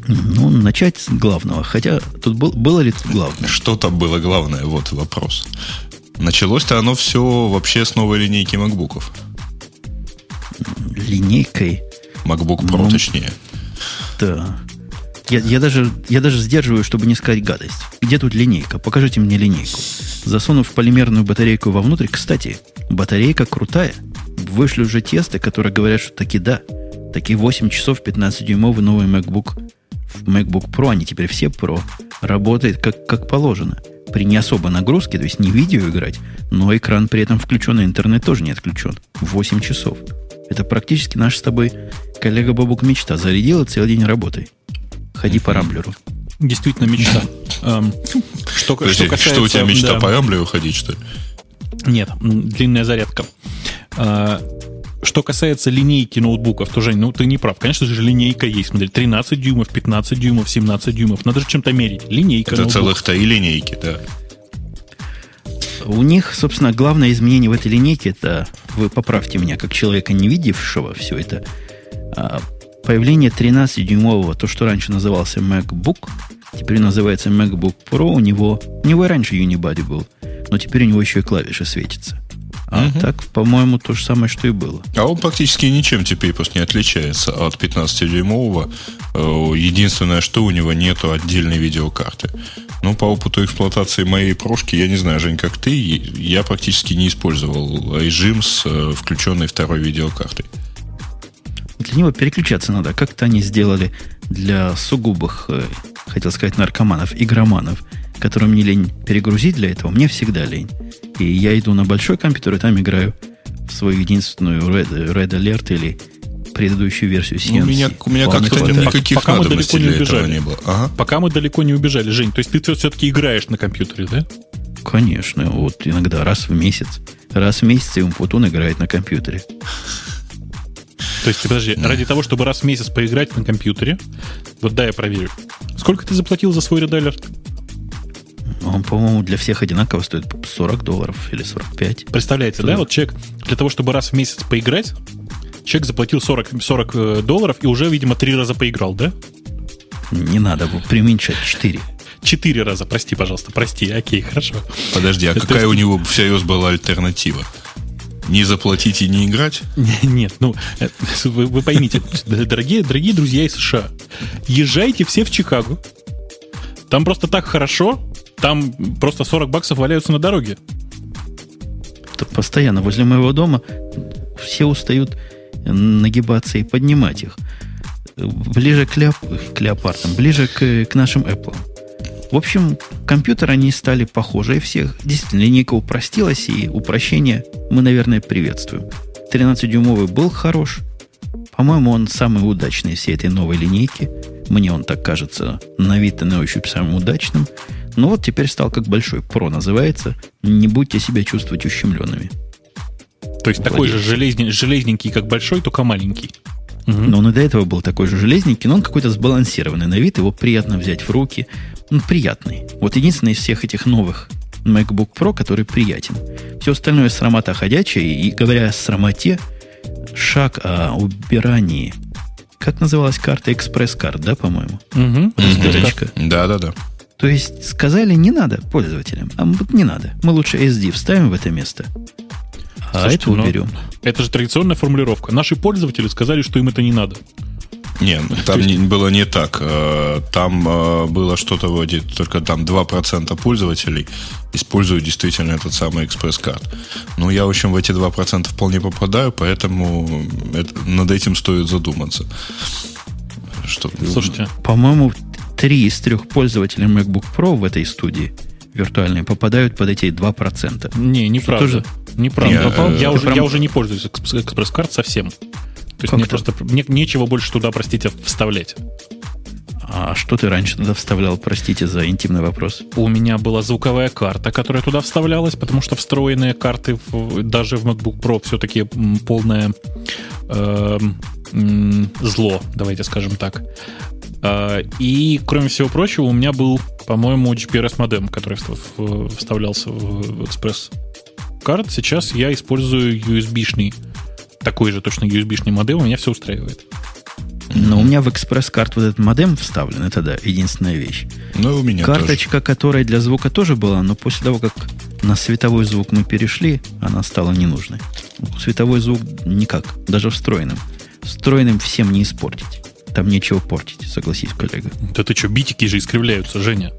Ну, начать с главного. Хотя тут был, было ли тут главное? Что там было главное? Вот вопрос. Началось-то оно все вообще с новой линейки макбуков. Линейкой? MacBook Pro, ну, точнее. Да. Я, я, даже, я даже сдерживаю, чтобы не сказать гадость. Где тут линейка? Покажите мне линейку. Засунув полимерную батарейку вовнутрь, кстати, батарейка крутая. Вышли уже тесты, которые говорят, что таки да. Таки 8 часов 15-дюймовый новый MacBook, MacBook Pro, они теперь все Pro, работает как, как положено. При не особой нагрузке, то есть не видео играть, но экран при этом включен, и интернет тоже не отключен. 8 часов. Это практически наш с тобой коллега Бабук мечта. Зарядила целый день работой. Ходи по рамблеру. Действительно мечта. Эм, что, Подожди, что, касается, что у тебя мечта да, по рамблеру ходить, что ли? Нет, длинная зарядка. Что касается линейки ноутбуков, то, Жень, ну ты не прав. Конечно же, линейка есть. Смотри, 13 дюймов, 15 дюймов, 17 дюймов. Надо же чем-то мерить. Линейка. Это целых-то и линейки, да. У них, собственно, главное изменение в этой линейке, это, вы поправьте меня, как человека, не видевшего все это, а, появление 13-дюймового, то, что раньше назывался MacBook, теперь называется MacBook Pro, у него, у него и раньше Unibody был, но теперь у него еще и клавиши светятся. А угу. так, по-моему, то же самое, что и было. А он практически ничем теперь просто не отличается от 15-дюймового. Э, единственное, что у него нету отдельной видеокарты. Ну, по опыту эксплуатации моей прошки, я не знаю, Жень, как ты, я практически не использовал режим с э, включенной второй видеокартой. Для него переключаться надо. Как-то они сделали для сугубых, э, хотел сказать, наркоманов, игроманов, которым не лень перегрузить для этого. Мне всегда лень. И я иду на большой компьютер и там играю в свою единственную Red, Red Alert или предыдущую версию CNC. Ну, у меня, у меня как-то никаких пока мы далеко не убежали. не было. Ага. Пока мы далеко не убежали, Жень. То есть ты все-таки играешь на компьютере, да? Конечно. Вот иногда раз в месяц. Раз в месяц Умпутун играет на компьютере. То есть, подожди, да. ради того, чтобы раз в месяц поиграть на компьютере, вот да, я проверю. Сколько ты заплатил за свой редайлер? Он, по-моему, для всех одинаково стоит 40 долларов или 45. Представляете, 40. да? Вот человек для того, чтобы раз в месяц поиграть, человек заплатил 40, 40 э, долларов и уже, видимо, три раза поиграл, да? Не надо было преуменьшать 4. Четыре раза, прости, пожалуйста, прости, окей, хорошо. Подожди, а какая у него всерьез была альтернатива? Не заплатить и не играть? Нет, ну, э, вы, вы поймите, дорогие, дорогие друзья из США, езжайте все в Чикаго. Там просто так хорошо, там просто 40 баксов валяются на дороге. Постоянно возле моего дома все устают нагибаться и поднимать их. Ближе к, леоп... к леопардам, ближе к, к нашим Apple. В общем, компьютеры они стали похожи всех. Действительно, линейка упростилась, и упрощение мы, наверное, приветствуем. 13-дюймовый был хорош. По-моему, он самый удачный из всей этой новой линейки. Мне он так кажется на вид и на ощупь самым удачным. Но вот теперь стал как большой. Про называется. Не будьте себя чувствовать ущемленными. То есть такой же железный, железненький, как большой, только маленький. Угу. Но он и до этого был такой же железненький, но он какой-то сбалансированный на вид, его приятно взять в руки. Он приятный. Вот единственный из всех этих новых MacBook Pro, который приятен. Все остальное срамота ходячая, и говоря о срамоте, шаг о убирании. Как называлась карта? Экспресс-карт, да, по-моему? Угу. Да, да, да. То есть сказали, не надо пользователям. А вот не надо. Мы лучше SD вставим в это место. А Слушайте, это уберем. Это же традиционная формулировка. Наши пользователи сказали, что им это не надо. Не, там есть... не, было не так. Э, там э, было что-то вроде только там 2% пользователей используют действительно этот самый экспресс-карт. Ну, я, в общем, в эти 2% вполне попадаю, поэтому это, над этим стоит задуматься. Что... Слушайте, по-моему, три из трех пользователей MacBook Pro в этой студии виртуальные попадают под эти 2%. Не, неправда. Тоже... Неправда. Не, я, э, уже, прям... я уже не пользуюсь экспресс-карт совсем. То есть мне просто не, нечего больше туда, простите, вставлять. А что ты раньше туда вставлял, простите за интимный вопрос? У меня была звуковая карта, которая туда вставлялась, потому что встроенные карты в, даже в MacBook Pro все-таки полное э, зло, давайте скажем так. Э, и, кроме всего прочего, у меня был, по-моему, GPRS модем, который вставлялся в экспресс карт. Сейчас я использую USB-шный такой же точно USB-шный модем, у меня все устраивает. Но у меня в экспресс-карт вот этот модем вставлен, это да, единственная вещь. Ну, у меня Карточка, тоже. которая для звука тоже была, но после того, как на световой звук мы перешли, она стала ненужной. Световой звук никак, даже встроенным. Встроенным всем не испортить. Там нечего портить, согласись, коллега. Да ты что, битики же искривляются, Женя.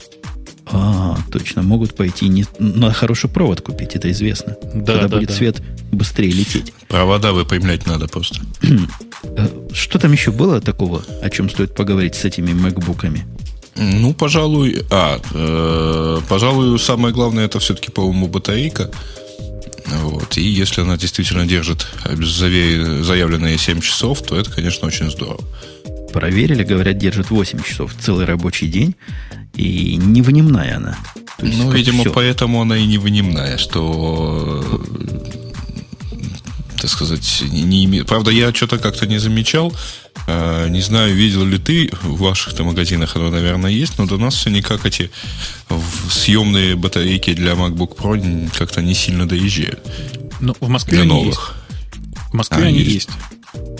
А, точно, могут пойти. Не... Надо хороший провод купить, это известно. Да, Тогда да, будет да. свет быстрее лететь. Провода выпрямлять надо просто. Э, что там еще было такого, о чем стоит поговорить с этими макбуками? Ну, пожалуй, а, э, пожалуй, самое главное это все-таки, по-моему, батарейка. Вот. И если она действительно держит заявленные 7 часов, то это, конечно, очень здорово. Проверили, говорят, держит 8 часов целый рабочий день. И невынимная она. ну, видимо, все. поэтому она и невынимная, что так сказать, не имеет. Правда, я что-то как-то не замечал. Э, не знаю, видел ли ты в ваших-то магазинах, оно, наверное, есть, но до нас все никак эти съемные батарейки для MacBook Pro как-то не сильно доезжают. Ну, в Москве для новых. Есть. В Москве а, они есть. есть.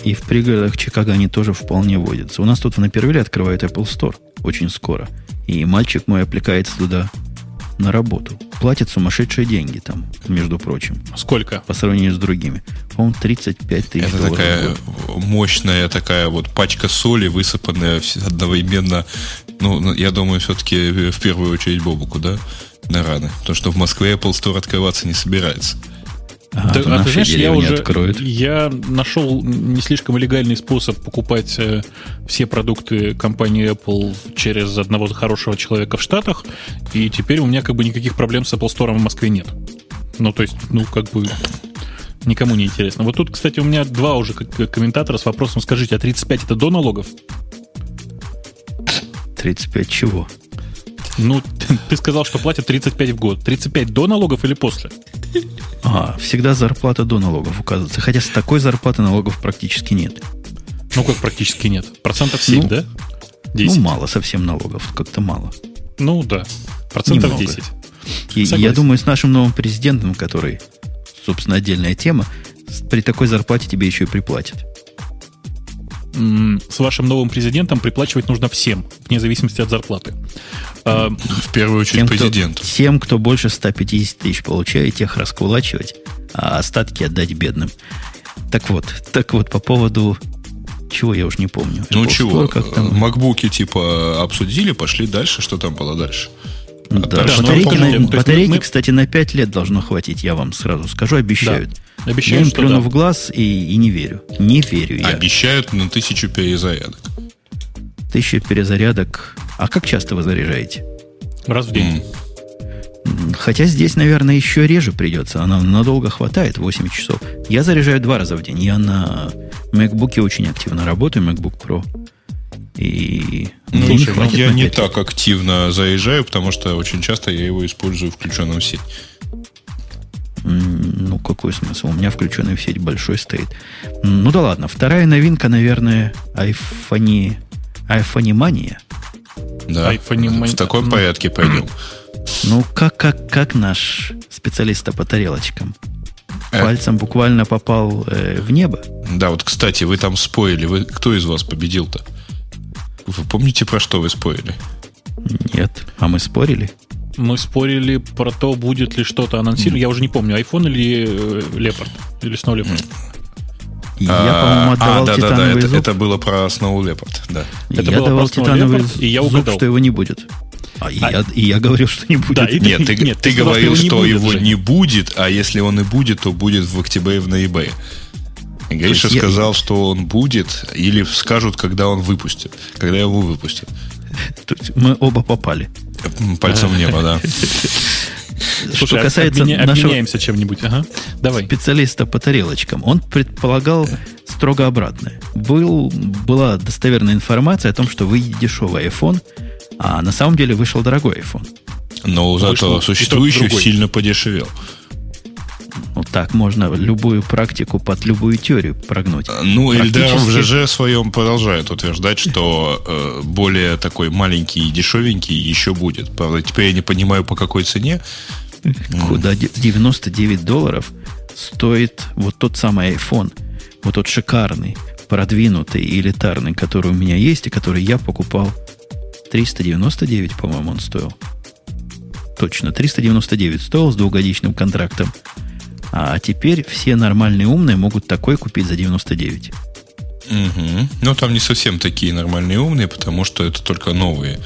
И в пригородах Чикаго они тоже вполне водятся. У нас тут в Напервиле открывают Apple Store очень скоро. И мальчик мой аппликается туда на работу. Платит сумасшедшие деньги там, между прочим. Сколько? По сравнению с другими. По-моему, 35 тысяч Это такая мощная такая вот пачка соли, высыпанная одновременно. Ну, ну, я думаю, все-таки в первую очередь Бобуку, да? На раны. Потому что в Москве Apple Store открываться не собирается. А, да, а ты знаешь, я уже откроют. я нашел не слишком легальный способ покупать э, все продукты компании Apple через одного хорошего человека в Штатах, и теперь у меня как бы никаких проблем с Apple Store в Москве нет. Ну, то есть, ну, как бы никому не интересно. Вот тут, кстати, у меня два уже комментатора с вопросом, скажите, а 35 это до налогов? 35 чего? Ну, ты сказал, что платят 35 в год. 35 до налогов или после? А, всегда зарплата до налогов указывается. Хотя с такой зарплаты налогов практически нет. Ну, как практически нет? Процентов 7, Ну, да? Ну, 10. мало совсем налогов. Как-то мало. Ну, да. Процентов Немного. 10. И я думаю, с нашим новым президентом, который, собственно, отдельная тема, при такой зарплате тебе еще и приплатят. С вашим новым президентом приплачивать нужно всем, вне зависимости от зарплаты. А, В первую очередь Тем, кто, президент. тем, кто больше 150 тысяч получает, тех раскулачивать, а остатки отдать бедным. Так вот, так вот, по поводу чего я уж не помню. Ну Apple чего, Store, как там? макбуки типа обсудили, пошли дальше, что там было дальше? Да, дальше, ну, батарейки, на- есть батарейки, мы- кстати, на 5 лет должно хватить, я вам сразу скажу, обещают. Да. Обещают, я им плюну да. в глаз и, и не верю. Не верю я. Обещают на тысячу перезарядок. Тысяча перезарядок. А как часто вы заряжаете? раз в день. М, Хотя здесь, наверное, еще реже придется. Она надолго хватает, 8 часов. Я заряжаю два раза в день. Я на MacBook очень активно работаю, MacBook Pro. И Ну, слушай, ну, я не так активно заезжаю, потому что очень часто я его использую включенным в сеть. Ну, какой смысл? У меня включенный в сеть большой стоит. Ну да ладно. Вторая новинка, наверное, айфони... айфонимания. Да, iPhone в таком ну. порядке пойдем. Ну, как, как, как наш специалист по тарелочкам? Э. Пальцем буквально попал э, в небо. Да, вот, кстати, вы там спорили. Вы, кто из вас победил-то? Вы помните, про что вы спорили? Нет. А мы спорили? Мы спорили про то, будет ли что-то анонсировано. Я уже не помню, iPhone или э, Leopard, или Snow Leopard. Я, А, по-моему, отдавал а, да, да, да, титановый это, зуб. это было про Snow Leopard, да. это я давал титановый Leopard, и я зуб, угадал. что его не будет. А, и, А- я, и я говорил, что не будет. Да, и- Нет, ты, Нет, ты ты сказал, говорил, что что его его не будет, не будет, а если он и будет, то будет в октябре и в ноябре. Гриша я- сказал, что он будет, или скажут, когда он выпустит, когда его выпустят. Есть Мы оба попали. Пальцем в небо, да. Слушай, что об- касается обменя- нашего обменяемся чем-нибудь. Ага. Давай. специалиста по тарелочкам, он предполагал строго обратное. Был, была достоверная информация о том, что выйдет дешевый iPhone, а на самом деле вышел дорогой iPhone. Но зато существующий сильно подешевел. Так можно любую практику под любую теорию прогнуть. Ну, Эльдар в Практически- ЖЖ своем продолжает утверждать, что э, более такой маленький и дешевенький еще будет. Правда, теперь я не понимаю, по какой цене. Куда де- 99 долларов стоит вот тот самый iPhone, вот тот шикарный, продвинутый и элитарный, который у меня есть и который я покупал 399, по-моему, он стоил. Точно, 399 стоил с двухгодичным контрактом. А теперь все нормальные умные могут такой купить за 99. Мгм. Но там не совсем такие нормальные умные, потому что это только новые.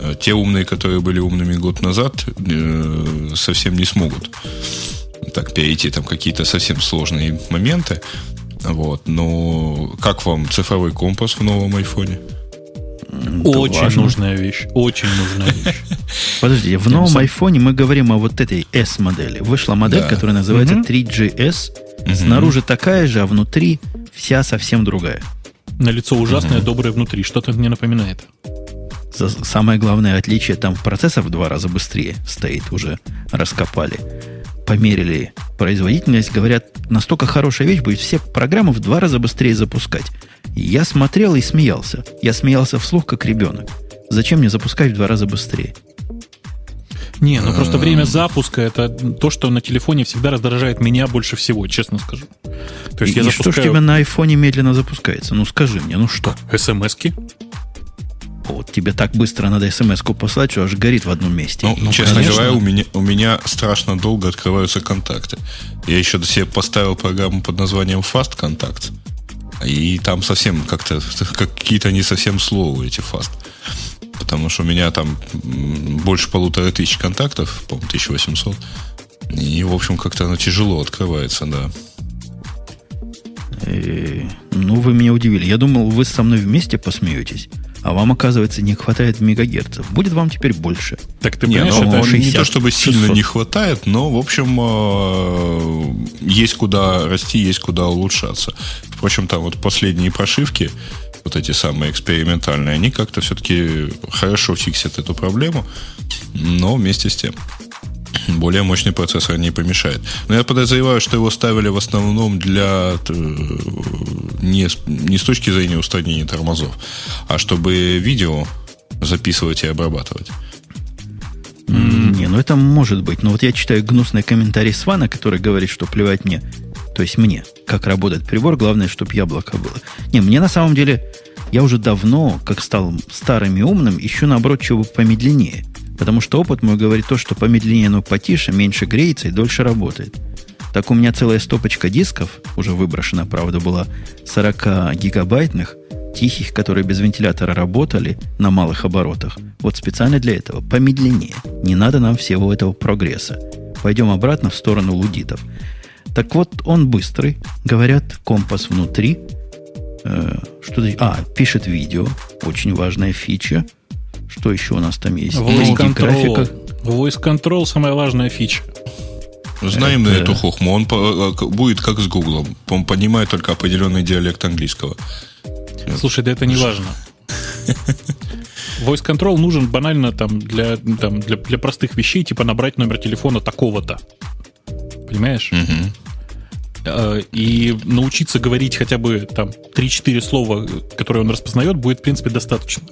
Э, Те умные, которые были умными год назад, э, совсем не смогут так перейти там какие-то совсем сложные моменты. Вот. Но как вам цифровой компас в новом айфоне? Это Очень важно. нужная вещь. Очень нужная вещь. Подождите, в новом айфоне мы говорим о вот этой S-модели. Вышла модель, Да. которая называется Мгм. 3GS. Мгм. Снаружи такая же, а внутри вся совсем другая. На лицо ужасное, доброе внутри. Что-то мне напоминает. Самое главное отличие, там процессор в два раза быстрее стоит, уже раскопали. Померили производительность, говорят, настолько хорошая вещь будет все программы в два раза быстрее запускать. Я смотрел и смеялся. Я смеялся вслух, как ребенок. Зачем мне запускать в два раза быстрее? Не, ну просто время запуска это то, что на телефоне всегда раздражает меня больше всего, честно скажу. То есть и я и что ж у запускаю тебя на айфоне медленно запускается? Ну скажи мне, ну что? смс-ки. Вот тебе так быстро надо смс-ку послать, что аж горит в одном месте. Ну, Ну, честно конечно. говоря, у меня, у меня страшно долго открываются контакты. Я еще до себе поставил программу под названием Fast Contact. И там совсем как-то какие-то не совсем слова эти Fast. Потому что у меня там больше полутора тысяч контактов, по-моему, 1800. И, в общем, как-то оно тяжело открывается, да. Э, ну, вы меня удивили. Я думал, вы со мной вместе посмеетесь, а вам, оказывается, не хватает мегагерцев. Будет вам теперь больше. Так ты понимаешь, ну, это он не 60, то чтобы сильно 600. не хватает, но, в общем, э, есть куда расти, есть куда улучшаться. Впрочем, там вот последние прошивки, вот эти самые экспериментальные, они как-то все-таки хорошо фиксят эту проблему, но вместе с тем. Более мощный процессор не помешает. Но я подозреваю, что его ставили в основном для э, не, не с точки зрения устранения тормозов, а чтобы видео записывать и обрабатывать. Не, ну это может быть. Но вот я читаю гнусный комментарий Свана, который говорит, что плевать мне, то есть мне, как работает прибор, главное, чтобы яблоко было. Не, мне на самом деле, я уже давно, как стал старым и умным, ищу, наоборот, чего помедленнее. Потому что опыт мой говорит то, что помедленнее оно потише, меньше греется и дольше работает. Так у меня целая стопочка дисков, уже выброшена, правда, была 40 гигабайтных, тихих, которые без вентилятора работали на малых оборотах. Вот специально для этого, помедленнее. Не надо нам всего этого прогресса. Пойдем обратно в сторону лудитов. Так вот, он быстрый. Говорят, компас внутри. Э, что А, пишет видео. Очень важная фича. Что еще у нас там есть? Voice control. Voice control самая важная фича. Знаем это... эту хохму. Он э, будет как с Гуглом. Он понимает только определенный диалект английского. Слушай, да это не важно. Voice control нужен банально там для, там, для, для простых вещей, типа набрать номер телефона такого-то. Понимаешь? Угу. И научиться говорить хотя бы там 3-4 слова, которые он распознает, будет, в принципе, достаточно.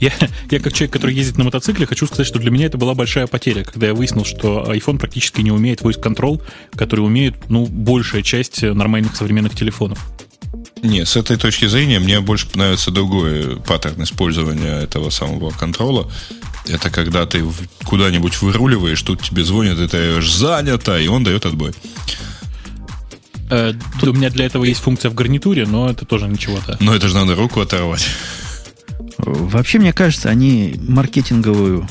Я, я как человек, который ездит на мотоцикле, хочу сказать, что для меня это была большая потеря, когда я выяснил, что iPhone практически не умеет voice control, который умеет, ну, большая часть нормальных современных телефонов. Нет, с этой точки зрения мне больше нравится другой паттерн использования этого самого контрола. Это когда ты куда-нибудь выруливаешь, тут тебе звонят, и ты занято, и он дает отбой. Э, у меня для этого есть функция в гарнитуре, но это тоже ничего-то. Но это же надо руку оторвать. Вообще, мне кажется, они маркетинговую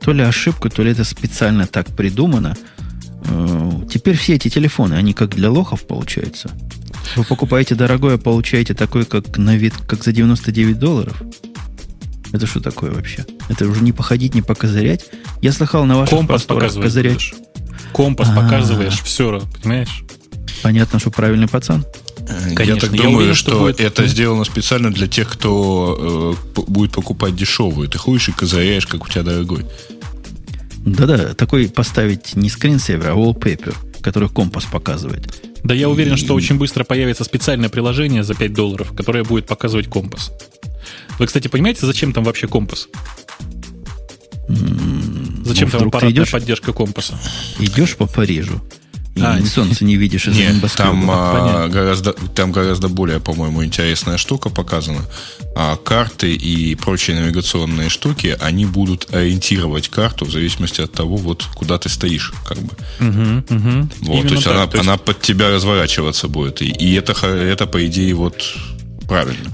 то ли ошибку, то ли это специально так придумано. Э, теперь все эти телефоны, они как для лохов получаются. Вы покупаете дорогое, получаете такой, как на вид, как за 99 долларов. Это что такое вообще? Это уже не походить, не покозырять. Я слыхал на ваших Компас показываешь. Козырять. Компас А-а-а. показываешь, все, понимаешь? Понятно, что правильный пацан. Конечно. Я так думаю, уверен, что, что будет... это сделано специально для тех, кто э, будет покупать дешевую. Ты ходишь и козыряешь, как у тебя дорогой. Да-да, такой поставить не скринсейвер, а wallpaper, который компас показывает. Да я уверен, что очень быстро появится специальное приложение за 5 долларов, которое будет показывать компас. Вы, кстати, понимаете, зачем там вообще компас? Зачем ну, там аппаратная поддержка компаса? Идешь по Парижу, и а, солнце не видишь из Нет, там, а, гораздо, там гораздо более, по-моему, интересная штука показана. А карты и прочие навигационные штуки, они будут ориентировать карту в зависимости от того, вот куда ты стоишь, как бы. Угу, угу. Вот, Именно то есть, так, она, то есть она под тебя разворачиваться будет. И, и это, это, по идее, вот правильно.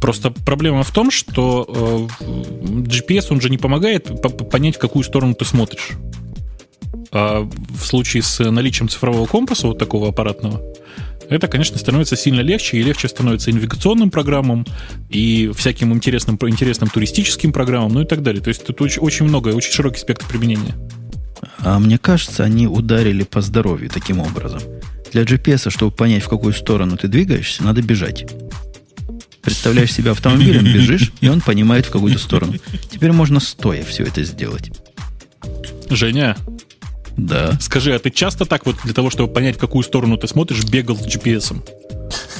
Просто проблема в том, что э, GPS, он же не помогает понять, в какую сторону ты смотришь. А в случае с наличием цифрового компаса, вот такого аппаратного, это, конечно, становится сильно легче, и легче становится и навигационным программам, и всяким интересным, интересным туристическим программам, ну и так далее. То есть тут очень, очень много, очень широкий спектр применения. А мне кажется, они ударили по здоровью таким образом. Для GPS, чтобы понять, в какую сторону ты двигаешься, надо бежать. Представляешь себя автомобилем, бежишь, и он понимает в какую-то сторону. Теперь можно стоя все это сделать. Женя, да. Скажи, а ты часто так вот для того, чтобы понять, в какую сторону ты смотришь, бегал с GPS-ом?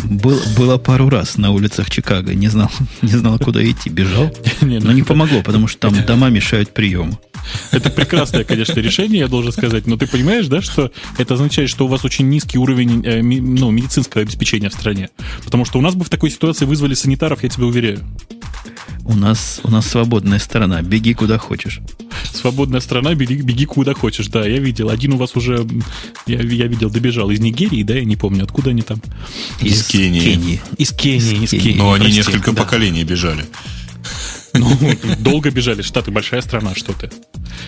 Был, было пару раз на улицах Чикаго. Не знал, не знал, куда идти. Бежал. Ну но не помогло, потому что там дома мешают приему. Это прекрасное, конечно, решение, я должен сказать. Но ты понимаешь, да, что это означает, что у вас очень низкий уровень э, ну, медицинского обеспечения в стране. Потому что у нас бы в такой ситуации вызвали санитаров, я тебе уверяю. У нас, у нас свободная страна. Беги куда хочешь. Свободная страна, беги, беги куда хочешь. Да, я видел. Один у вас уже, я, я видел, добежал из Нигерии, да, я не помню, откуда они там. Из, из Кении. Кении. Из Кении, из Кении. Но они Прости, несколько да. поколений бежали. Ну, долго бежали. Штаты большая страна, что ты.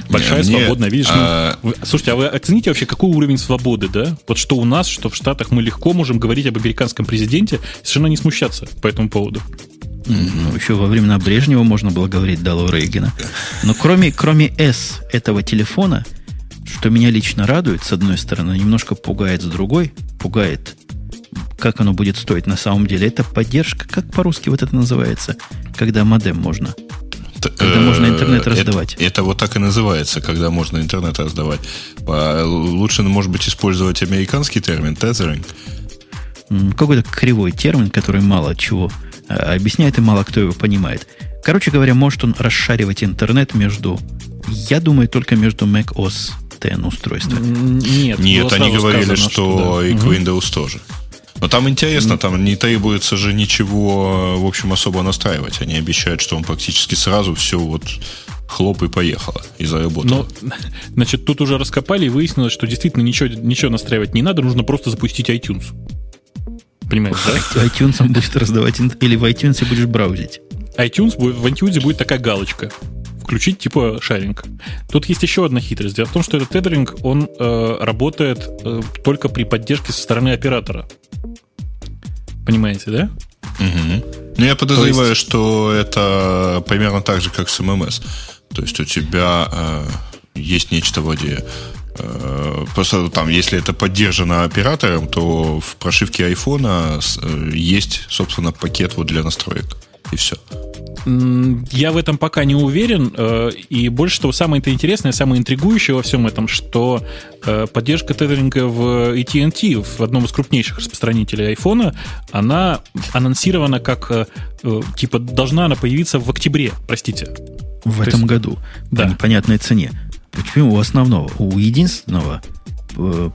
Большая, Мне, свободная, видишь. А... Ну, слушайте, а вы оцените вообще, какой уровень свободы, да? Вот что у нас, что в Штатах мы легко можем говорить об американском президенте, совершенно не смущаться по этому поводу. Ну, еще во времена Брежнева можно было говорить Далу Рейгена. Но кроме, кроме S этого телефона, что меня лично радует, с одной стороны, немножко пугает с другой, пугает, как оно будет стоить на самом деле. Это поддержка, как по-русски вот это называется, когда модем можно Когда можно интернет раздавать. Это, это вот так и называется, когда можно интернет раздавать. Лучше, может быть, использовать американский термин tethering. Какой-то кривой термин, который мало чего объясняет и мало кто его понимает. Короче говоря, может он расшаривать интернет между, я думаю, только между Mac OS X устройствами. Нет, Нет они говорили, сказано, что, что да. и к Windows тоже. Но там интересно, там не требуется же ничего, в общем, особо настраивать. Они обещают, что он практически сразу все вот хлоп и поехало, и заработало. Но, значит, тут уже раскопали и выяснилось, что действительно ничего, ничего настраивать не надо, нужно просто запустить iTunes. Понимаете, да? iTunes будет раздавать, или в iTunes будешь браузить. iTunes, в iTunes будет такая галочка включить типа шаринг. Тут есть еще одна хитрость. Дело в том, что этот тедеринг, он э, работает э, только при поддержке со стороны оператора. Понимаете, да? Угу. Ну, я подозреваю, есть... что это примерно так же, как с ММС. То есть у тебя э, есть нечто вроде Просто там, если это поддержано оператором, то в прошивке айфона э, есть, собственно, пакет вот для настроек. И все. Я в этом пока не уверен. Э, и больше того, самое интересное, самое интригующее во всем этом, что э, поддержка тедеринга в AT&T, в одном из крупнейших распространителей айфона, она анонсирована как, э, типа, должна она появиться в октябре, простите. В То этом есть, году. Да. По непонятной цене. Почему у основного, у единственного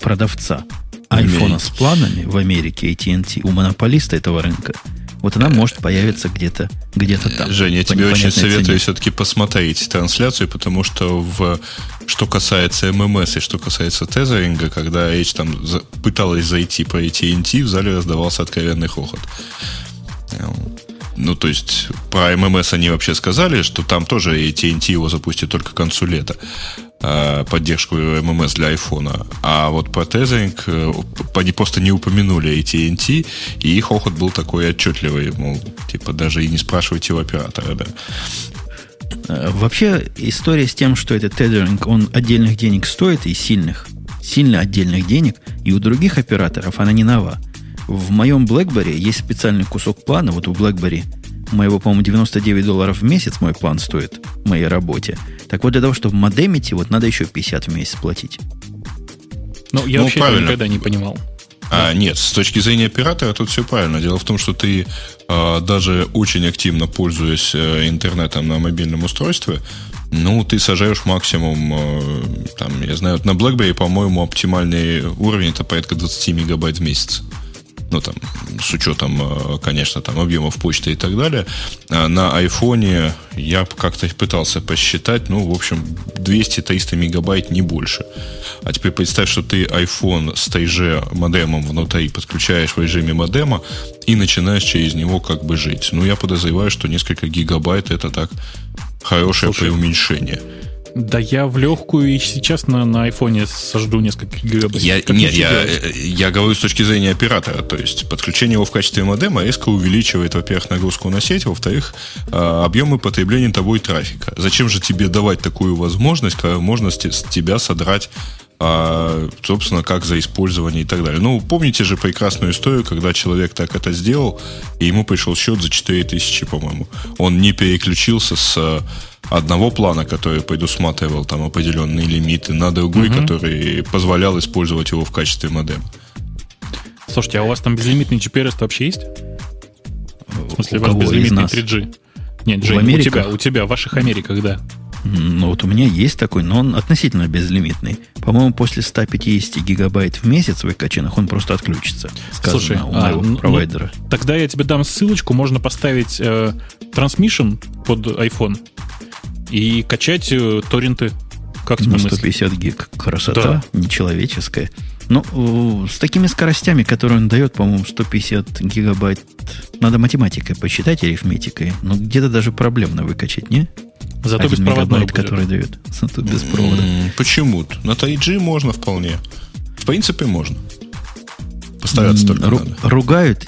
продавца айфона с планами в Америке AT&T, у монополиста этого рынка – вот она может появиться где-то где там. Женя, я тебе очень советую цене. все-таки посмотреть трансляцию, потому что в что касается ММС и что касается тезеринга, когда H там за, пыталась зайти по AT&T, в зале раздавался откровенный хохот. Ну, то есть, про ММС они вообще сказали, что там тоже AT&T его запустит только к концу лета. Э, поддержку ММС для айфона. А вот по тезеринг э, они просто не упомянули AT&T, и их охот был такой отчетливый, мол, типа даже и не спрашивайте у оператора, да. Э, вообще история с тем, что этот тезеринг, он отдельных денег стоит и сильных, сильно отдельных денег, и у других операторов она не нова. В моем BlackBerry есть специальный кусок плана, вот у BlackBerry моего, по-моему, 99 долларов в месяц мой план стоит в моей работе. Так вот, для того, чтобы модемить, вот надо еще 50 в месяц платить. Ну, я ну, вообще правильно. никогда не понимал. А, нет, с точки зрения оператора тут все правильно. Дело в том, что ты а, даже очень активно пользуясь а, интернетом на мобильном устройстве, ну, ты сажаешь максимум, а, там, я знаю, на BlackBerry, по-моему, оптимальный уровень это порядка 20 мегабайт в месяц ну, там, с учетом, э, конечно, там, объемов почты и так далее. А на айфоне я как-то пытался посчитать, ну, в общем, 200-300 мегабайт, не больше. А теперь представь, что ты iPhone с 3G модемом внутри подключаешь в режиме модема и начинаешь через него как бы жить. Ну, я подозреваю, что несколько гигабайт это так хорошее Слушай, преуменьшение. Да я в легкую и сейчас на, на айфоне сожду несколько гигабайт. Я, нет, я, я говорю с точки зрения оператора. То есть подключение его в качестве модема резко увеличивает, во-первых, нагрузку на сеть, во-вторых, а, объемы потребления тобой трафика. Зачем же тебе давать такую возможность, когда можно с тебя содрать а, собственно, как за использование и так далее. Ну, помните же прекрасную историю, когда человек так это сделал, и ему пришел счет за 4000, по-моему. Он не переключился с одного плана, который предусматривал там определенные лимиты, на другой, угу. который позволял использовать его в качестве модема. Слушайте, а у вас там безлимитный GPRS вообще есть? В смысле, у ваш безлимитный 3G? Нет, Жень, у тебя, у тебя, в ваших Америках, да. Ну, вот у меня есть такой, но он относительно безлимитный. По-моему, после 150 гигабайт в месяц выкачанных он просто отключится. Слушай, у а, ну, провайдера. Ну, тогда я тебе дам ссылочку, можно поставить э, Transmission под iPhone и качать э, торренты. Как тебе 150 мысли? гиг. Красота да. нечеловеческая. Ну, с такими скоростями, которые он дает, по-моему, 150 гигабайт, надо математикой посчитать, арифметикой. Но где-то даже проблемно выкачать, не? Зато Один беспроводной который дает. Зато без провода. Почему-то? На 3G можно вполне. В принципе, можно. Поставиться только Ру- надо. Ругают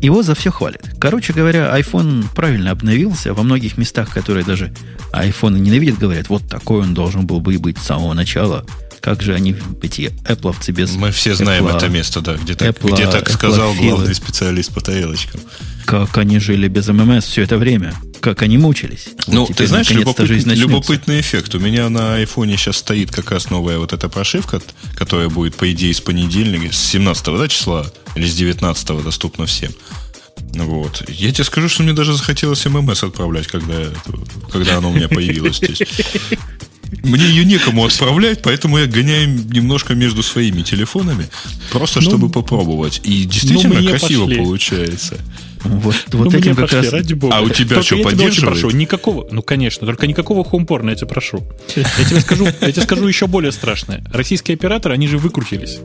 его за все хвалят. Короче говоря, iPhone правильно обновился. Во многих местах, которые даже iPhone ненавидят, говорят, вот такой он должен был бы и быть с самого начала. Как же они, эти Apple без Мы все знаем Apple, это место, да, где так, Apple, где так Apple сказал Apple главный специалист по тарелочкам. Как они жили без ММС все это время. как они мучились. Ну, вот ты знаешь, любопытный, любопытный эффект. У меня на айфоне сейчас стоит как раз новая вот эта прошивка, которая будет, по идее, с понедельника, с 17 да, числа или с 19 доступна всем. Вот. Я тебе скажу, что мне даже захотелось ММС отправлять, когда, когда оно у меня появилось здесь. Мне ее некому отправлять, поэтому я гоняю немножко между своими телефонами, просто ну, чтобы попробовать. И действительно ну, красиво пошли. получается. Вот, вот ну, этим как пошли, раз... ради бога. А у тебя только что, я поддерживает? Тебя очень прошу, никакого, ну, конечно, только никакого HomePorn, я тебя прошу. Я тебе скажу, я тебе скажу еще более страшное. Российские операторы, они же выкрутились.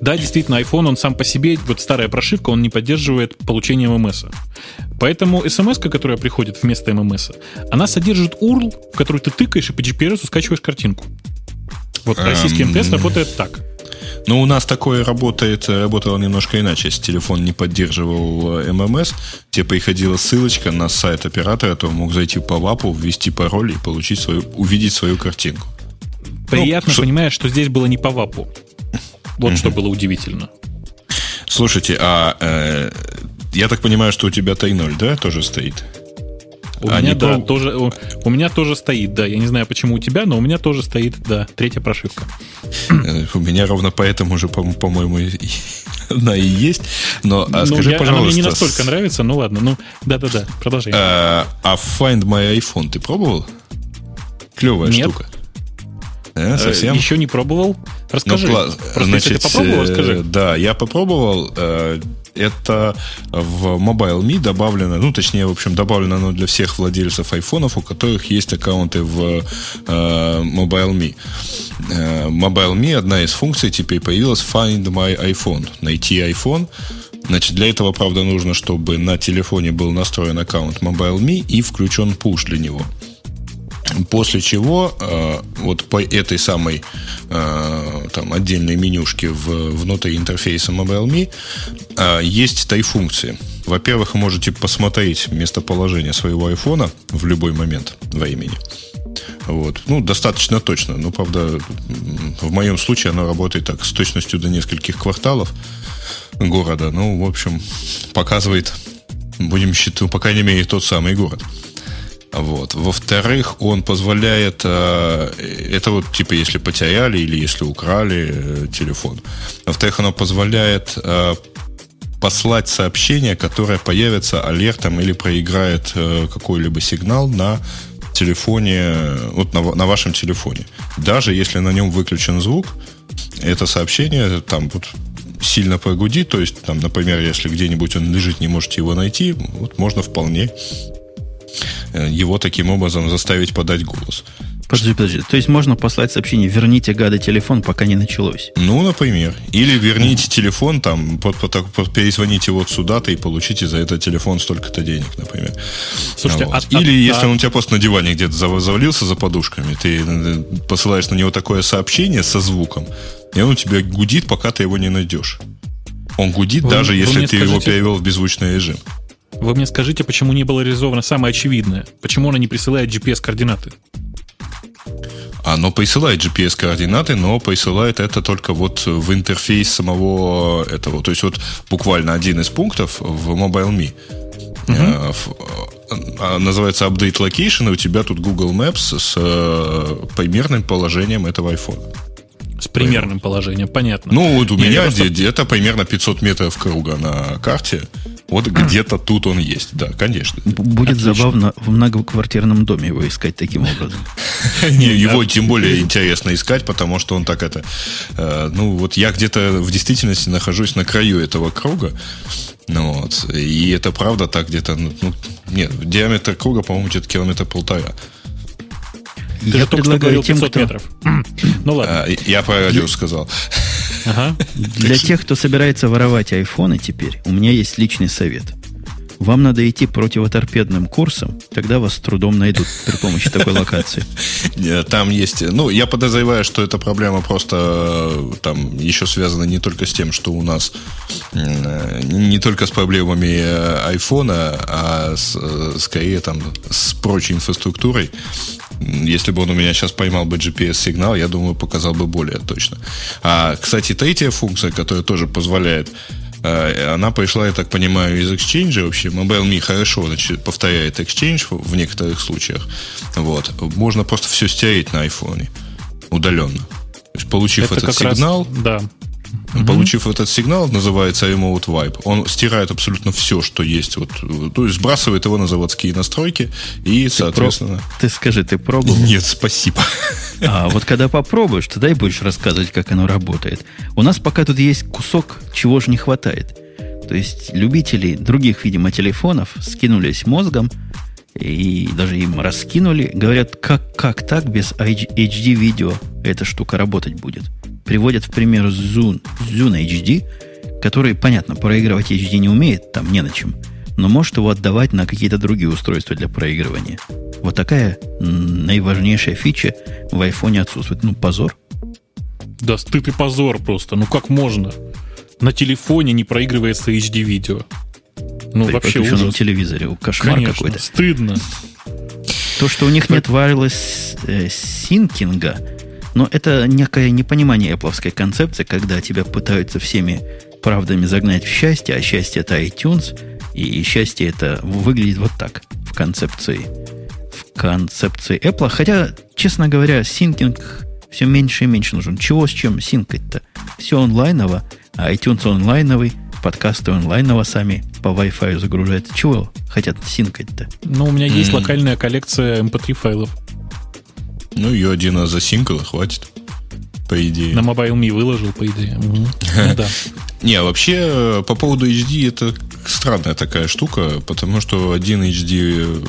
Да, действительно, iPhone, он сам по себе, вот старая прошивка, он не поддерживает получение ММС. Поэтому смс, которая приходит вместо ММС, она содержит URL, в который ты тыкаешь и по GPS скачиваешь картинку. Вот российский МТС работает так. Ну, у нас такое работает, работало немножко иначе. Если телефон не поддерживал э, ММС, тебе приходила ссылочка на сайт оператора, то мог зайти по ВАПу, ввести пароль и получить свою, увидеть свою картинку. Приятно, ну, что... понимаешь, что здесь было не по ВАПу. Вот что было удивительно. Слушайте, а э, я так понимаю, что у тебя 3.0, да, тоже стоит? У а меня, да, тоже, у, у меня тоже стоит, да. Я не знаю, почему у тебя, но у меня тоже стоит, да, третья прошивка. Э, у меня ровно поэтому же, по-моему, она и есть. Но а ну, скажи, я, пожалуйста... Она мне не настолько нравится, ну ладно, ну, да-да-да, продолжай. А, а Find My iPhone ты пробовал? Клевая Нет. штука. Э, совсем? Еще не пробовал. Расскажи. Ну. Просто Значит, ты попробовал, расскажи. Э, да, я попробовал. Э, это в MobileMe добавлено, ну, точнее, в общем, добавлено оно для всех владельцев айфонов, у которых есть аккаунты в MobileMe. MobileMe, одна из функций теперь появилась Find My iPhone. Найти iPhone. Значит, для этого, правда, нужно, чтобы на телефоне был настроен аккаунт MobileMe и включен push для него. После чего э, вот по этой самой э, там, отдельной менюшке в, внутри интерфейса MobileMe э, есть тай-функции. Во-первых, вы можете посмотреть местоположение своего айфона в любой момент времени. Вот. Ну, достаточно точно. Но, правда, в моем случае оно работает так, с точностью до нескольких кварталов города. Ну, в общем, показывает, будем считать, ну, по крайней мере, тот самый город. Вот. Во-вторых, он позволяет, э, это вот типа если потеряли или если украли э, телефон. Во-вторых, оно позволяет э, послать сообщение, которое появится алертом или проиграет какой-либо сигнал на телефоне, вот на, на вашем телефоне. Даже если на нем выключен звук, это сообщение там вот сильно прогудит, то есть, там, например, если где-нибудь он лежит, не можете его найти, вот можно вполне его таким образом заставить подать голос. Подожди, подожди. То есть можно послать сообщение «Верните, гады, телефон, пока не началось». Ну, например. Или верните телефон, там, под, под, под, перезвоните вот сюда-то и получите за этот телефон столько-то денег, например. Слушайте, вот. а, Или а, если а... он у тебя просто на диване где-то завалился за подушками, ты э, посылаешь на него такое сообщение со звуком, и он у тебя гудит, пока ты его не найдешь. Он гудит, вы, даже вы если ты скажите... его перевел в беззвучный режим. Вы мне скажите, почему не было реализовано самое очевидное? Почему она не присылает GPS-координаты? Оно присылает GPS-координаты, но присылает это только вот в интерфейс самого этого. То есть вот буквально один из пунктов в MobileMe uh-huh. называется Update Location, и у тебя тут Google Maps с э, примерным положением этого iPhone. С примерным положением, понятно. Ну, вот у Я меня просто... где-то примерно 500 метров круга на карте. Вот где-то тут он есть, да, конечно. Будет Отлично. забавно в многоквартирном доме его искать таким образом. Не, его тем более интересно искать, потому что он так это... Э, ну, вот я где-то в действительности нахожусь на краю этого круга, ну вот, и это правда так где-то... Ну, нет, диаметр круга, по-моему, где-то километра полтора. Ты я предлагаю тем, кто... метров. ну ладно. А, я про радио сказал. Ага. Для тех, кто собирается воровать айфоны теперь, у меня есть личный совет. Вам надо идти противоторпедным курсом, тогда вас с трудом найдут при помощи такой локации. Там есть... Ну, я подозреваю, что эта проблема просто э, там еще связана не только с тем, что у нас не только с проблемами э, айфона, а с, э, скорее там с прочей инфраструктурой. Если бы он у меня сейчас поймал бы GPS-сигнал, я думаю, показал бы более точно. А, кстати, третья функция, которая тоже позволяет А, она пришла, я так понимаю, из Exchange. Вообще, MobileMe хорошо значит, повторяет Exchange в некоторых случаях. Вот. Можно просто все стереть на iPhone удаленно. То есть, получив Это этот сигнал, раз, да. Получив этот сигнал, называется Remote Wipe, он стирает абсолютно все, что есть. Вот, то есть сбрасывает его на заводские настройки и, ты соответственно... Про... Ты скажи, ты пробовал? Нет, спасибо. А вот когда попробуешь, тогда и будешь рассказывать, как оно работает. У нас пока тут есть кусок, чего же не хватает. То есть любители других, видимо, телефонов скинулись мозгом и даже им раскинули. Говорят, как, как так без HD-видео эта штука работать будет приводят в пример Zune, Zune HD, который, понятно, проигрывать HD не умеет, там не на чем, но может его отдавать на какие-то другие устройства для проигрывания. Вот такая наиважнейшая фича в айфоне отсутствует. Ну, позор. Да стыд и позор просто. Ну, как можно? На телефоне не проигрывается HD-видео. Ну, При вообще ужас. на телевизоре. Кошмар Конечно, какой-то. стыдно. То, что у них нет wireless э, синкинга, но это некое непонимание Apple концепции, когда тебя пытаются всеми правдами загнать в счастье, а счастье это iTunes, и счастье это выглядит вот так в концепции в концепции Apple. Хотя, честно говоря, синкинг все меньше и меньше нужен. Чего с чем синкать-то? Все онлайново, а iTunes онлайновый, подкасты онлайново сами по Wi-Fi загружаются. Чего хотят синкать-то? Ну, у меня есть mm-hmm. локальная коллекция MP3 эм файлов. Ну, ее один раз засинкал, хватит. По идее. На Mobile.me выложил, по идее. Ну, да. Не, вообще, по поводу HD, это странная такая штука, потому что один HD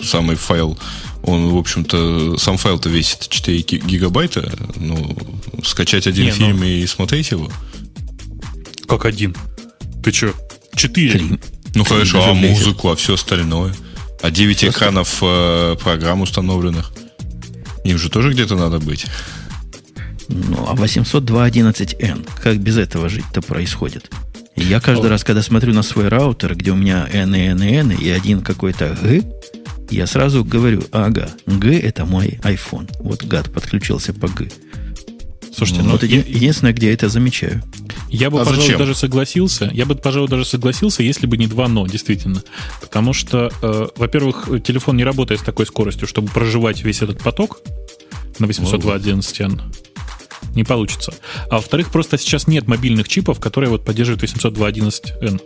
э, самый файл, он, в общем-то, сам файл-то весит 4 гигабайта. Ну, скачать один Не, фильм ну... и смотреть его. Как один? Ты что? Четыре? Ну хорошо, а музыку, а все остальное? А 9 Просто... экранов э, программ установленных. Им же тоже где-то надо быть. Ну, а 802.11n, как без этого жить-то происходит? Я каждый О. раз, когда смотрю на свой раутер, где у меня n и n и n, и один какой-то G, я сразу говорю, ага, G это мой iPhone. Вот гад подключился по G. Слушайте, ну, вот я, единственное, где я это замечаю. Я бы, а пожалуй, зачем? даже согласился. Я бы, пожалуй, даже согласился, если бы не два но, действительно. Потому что, э, во-первых, телефон не работает с такой скоростью, чтобы проживать весь этот поток на 802.11n. Не получится. А во-вторых, просто сейчас нет мобильных чипов, которые вот поддерживают 802.11n.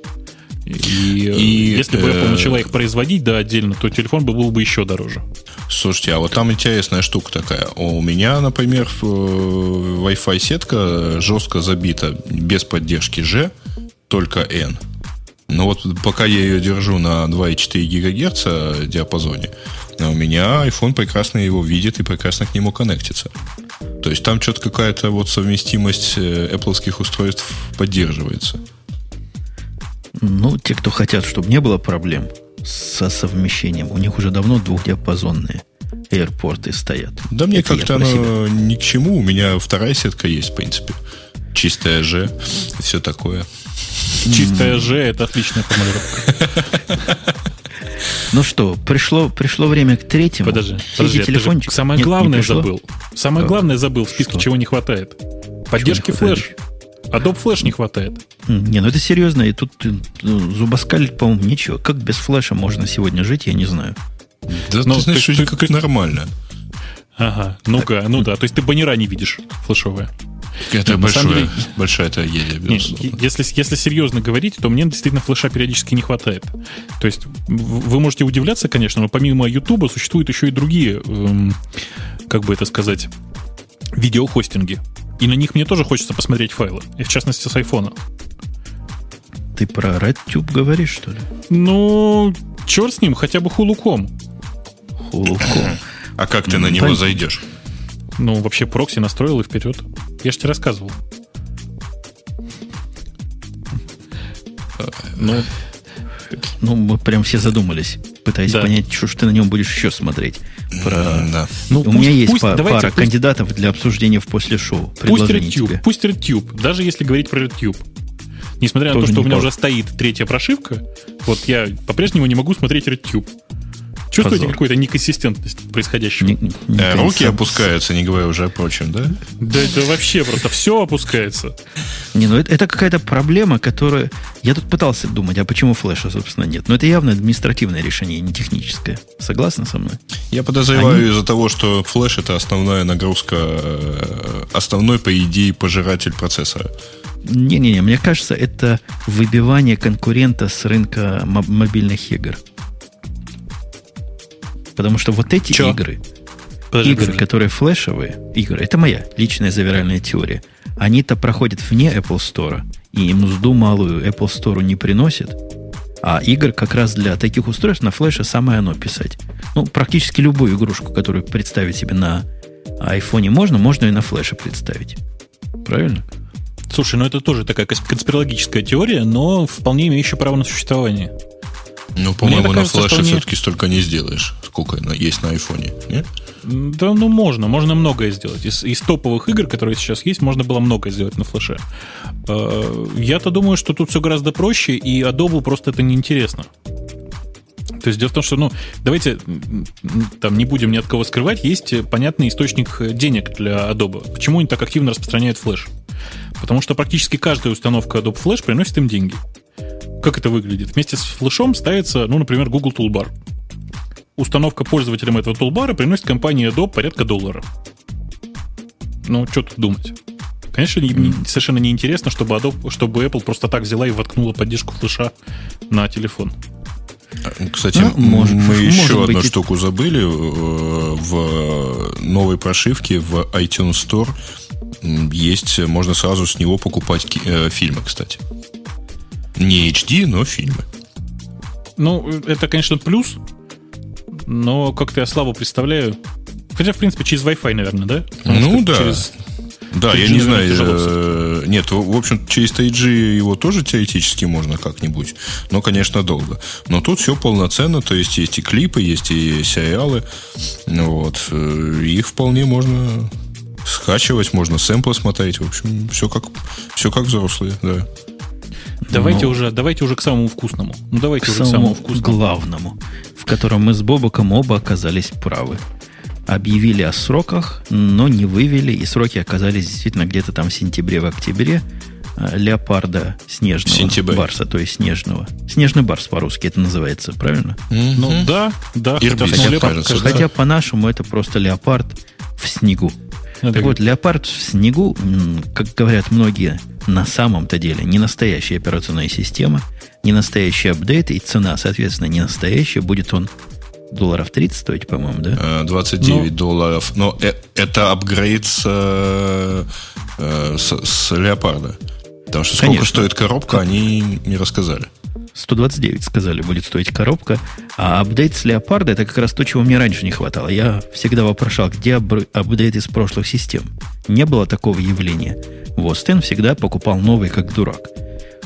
И, и если бы Apple э, начала их производить, да, отдельно, то телефон бы был бы еще дороже. Слушайте, а вот там интересная штука такая. У меня, например, э, Wi-Fi сетка жестко забита без поддержки G, только N. Но вот пока я ее держу на 2,4 ГГц диапазоне, у меня iPhone прекрасно его видит и прекрасно к нему коннектится. То есть там что-то какая-то вот совместимость э, Apple устройств поддерживается. Ну, те, кто хотят, чтобы не было проблем со совмещением, у них уже давно двухдиапазонные AirPorts стоят. Да мне как-то оно ни к чему. У меня вторая сетка есть, в принципе. Чистая Ж, все такое. Чистая Ж это отличная формулировка. Ну что, пришло, пришло время к третьему. Подожди, подожди телефончик. Самое Нет, главное забыл. Самое главное забыл в списке, что? чего не хватает. Поддержки флеш. Adobe Flash не хватает. Не, ну это серьезно. И тут ну, зубоскалить, по-моему, нечего. Как без флеша можно сегодня жить, я не знаю. Да Но ну, ты знаешь, ты, как ты, нормально. Ага, ну-ка, ну да. То есть ты баннера не видишь флешовые. Это большое, деле, большая трагедия, безусловно. Если, если серьезно говорить, то мне действительно флеша периодически не хватает. То есть вы можете удивляться, конечно, но помимо YouTube существуют еще и другие, эм, как бы это сказать, видеохостинги. И на них мне тоже хочется посмотреть файлы. И в частности с айфона. Ты про RedTube говоришь, что ли? Ну, черт с ним, хотя бы хулуком. Хулуком. А как ты на него зайдешь? Ну, вообще прокси настроил и вперед. Я же тебе рассказывал. Ну, ну, мы прям все задумались, пытаясь да. понять, что ж ты на нем будешь еще смотреть. Про... Да. Ну, У пусть, меня есть пусть, па- давайте, пара пусть... кандидатов для обсуждения в после шоу. Пусть RedTube, пусть RedTube, даже если говорить про RedTube. Несмотря Тоже на то, что у меня уже стоит третья прошивка, вот я по-прежнему не могу смотреть RedTube. Чувствуете какую-то неконсистентность происходящего? Не, не э, руки опускаются, не говоря уже о прочем, да? Да это вообще просто все опускается. Не, ну это, это какая-то проблема, которая... Я тут пытался думать, а почему флеша, собственно, нет. Но это явно административное решение, не техническое. Согласны со мной? Я подозреваю Они... из-за того, что флеш это основная нагрузка, э, основной, по идее, пожиратель процессора. Не-не-не, мне кажется, это выбивание конкурента с рынка мобильных игр. Потому что вот эти Че? игры, подожди, игры, подожди. которые флешевые, игры, это моя личная завиральная теория, они-то проходят вне Apple Store, и мзду малую Apple Store не приносит, а игр как раз для таких устройств на флеше самое оно писать. Ну, практически любую игрушку, которую представить себе на айфоне можно, можно и на флеше представить. Правильно? Слушай, ну это тоже такая конспирологическая теория, но вполне имеющая право на существование. Ну, по-моему, на флеше вполне... все-таки столько не сделаешь, сколько есть на айфоне, нет? Да, ну можно, можно многое сделать. Из, из топовых игр, которые сейчас есть, можно было многое сделать на флеше. А, я-то думаю, что тут все гораздо проще, и Adobe просто это неинтересно. То есть дело в том, что, ну, давайте там не будем ни от кого скрывать, есть понятный источник денег для Adobe. Почему они так активно распространяют флеш? Потому что практически каждая установка Adobe Flash приносит им деньги. Как это выглядит? Вместе с флешом ставится, ну, например, Google Toolbar. Установка пользователям этого тулбара приносит компании Adobe порядка доллара. Ну, что тут думать? Конечно, не, не, совершенно неинтересно, чтобы, Adobe, чтобы Apple просто так взяла и воткнула поддержку флеша на телефон. Кстати, ну, может, мы может еще быть, одну и... штуку забыли. Э, в новой прошивке в iTunes Store есть, можно сразу с него покупать э, фильмы, кстати. Не HD, но фильмы. Ну, это, конечно, плюс, но как-то я слабо представляю. Хотя, в принципе, через Wi-Fi, наверное, да? Потому ну да. Через... Да, я не знаю. Э, нет, в общем, через 3G его тоже теоретически можно как-нибудь, но, конечно, долго. Но тут все полноценно, то есть есть и клипы, есть и сериалы. Вот. Э, их вполне можно скачивать, можно сэмплы смотреть. В общем, все как, все как взрослые, да. Давайте, ну, уже, давайте уже к самому вкусному. Ну, давайте к уже самому, к самому вкусному. главному, в котором мы с Бобоком оба оказались правы. Объявили о сроках, но не вывели, и сроки оказались действительно где-то там в сентябре, в октябре. А, леопарда снежного Сентябрь. барса, то есть снежного. Снежный барс по-русски это называется, правильно? Mm-hmm. Ну да, да. Ирбис, хотя, кажется, хотя да. по-нашему это просто леопард в снегу. Ну, так вот, леопард в снегу, как говорят многие, на самом-то деле не настоящая операционная система, не настоящий апдейт, и цена, соответственно, не настоящая. Будет он долларов 30 стоить, по-моему, да? 29 э. Ну. долларов. Но э, это апгрейд с, э, с, с леопарда. Потому что сколько Конечно. стоит коробка, они не рассказали. 129, сказали, будет стоить коробка. А апдейт с Леопарда это как раз то, чего мне раньше не хватало. Я всегда вопрошал, где апдейт из прошлых систем. Не было такого явления. Вот, Стэн всегда покупал новый, как дурак.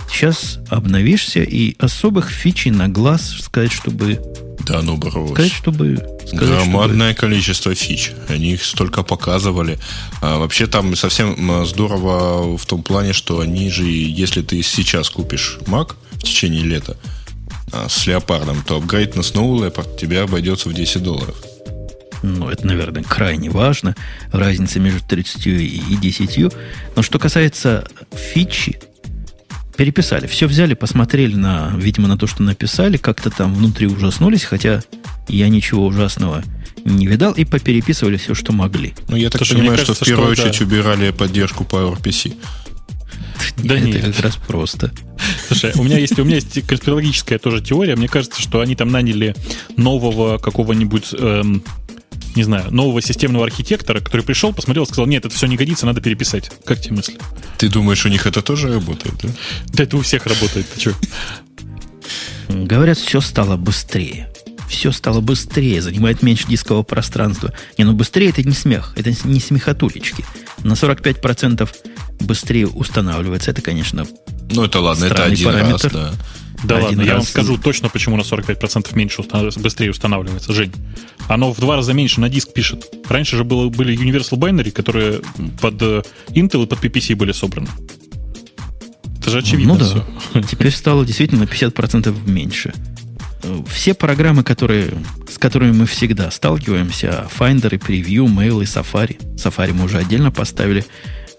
Сейчас обновишься, и особых фичей на глаз сказать, чтобы... Да, ну, брось. Сказать, чтобы... Сказать, Громадное чтобы... количество фич. Они их столько показывали. А вообще там совсем здорово в том плане, что они же, если ты сейчас купишь Mac течение лета а, с леопардом, то апгрейд на Snow Leopard тебе обойдется в 10 долларов. Ну, это, наверное, крайне важно. Разница между 30 и 10. Но что касается фичи, переписали. Все взяли, посмотрели на, видимо, на то, что написали, как-то там внутри ужаснулись, хотя я ничего ужасного не видал, и попереписывали все, что могли. Ну, я так Слушай, понимаю, кажется, что в первую что, очередь да. убирали поддержку PowerPC. Да нет, это как раз просто. Слушай, у меня есть у меня есть конспирологическая тоже теория. Мне кажется, что они там наняли нового какого-нибудь эм, не знаю, нового системного архитектора, который пришел, посмотрел, сказал, нет, это все не годится, надо переписать. Как тебе мысли? Ты думаешь, у них это тоже работает, да? Да это у всех работает, ты что? Говорят, все стало быстрее. Все стало быстрее, занимает меньше дискового пространства. Не, ну быстрее это не смех, это не смехотулечки. На 45% быстрее устанавливается. Это, конечно, Ну, это ладно, это один параметр. раз, да. Да ладно, раз. я вам скажу точно, почему на 45% меньше быстрее устанавливается. Жень, оно в два раза меньше на диск пишет. Раньше же было, были Universal Binary, которые под э, Intel и под PPC были собраны. Это же очевидно Ну да, все. теперь стало действительно на 50% меньше. Все программы, которые, с которыми мы всегда сталкиваемся, Finder и Preview, Mail и Safari, Safari мы уже отдельно поставили,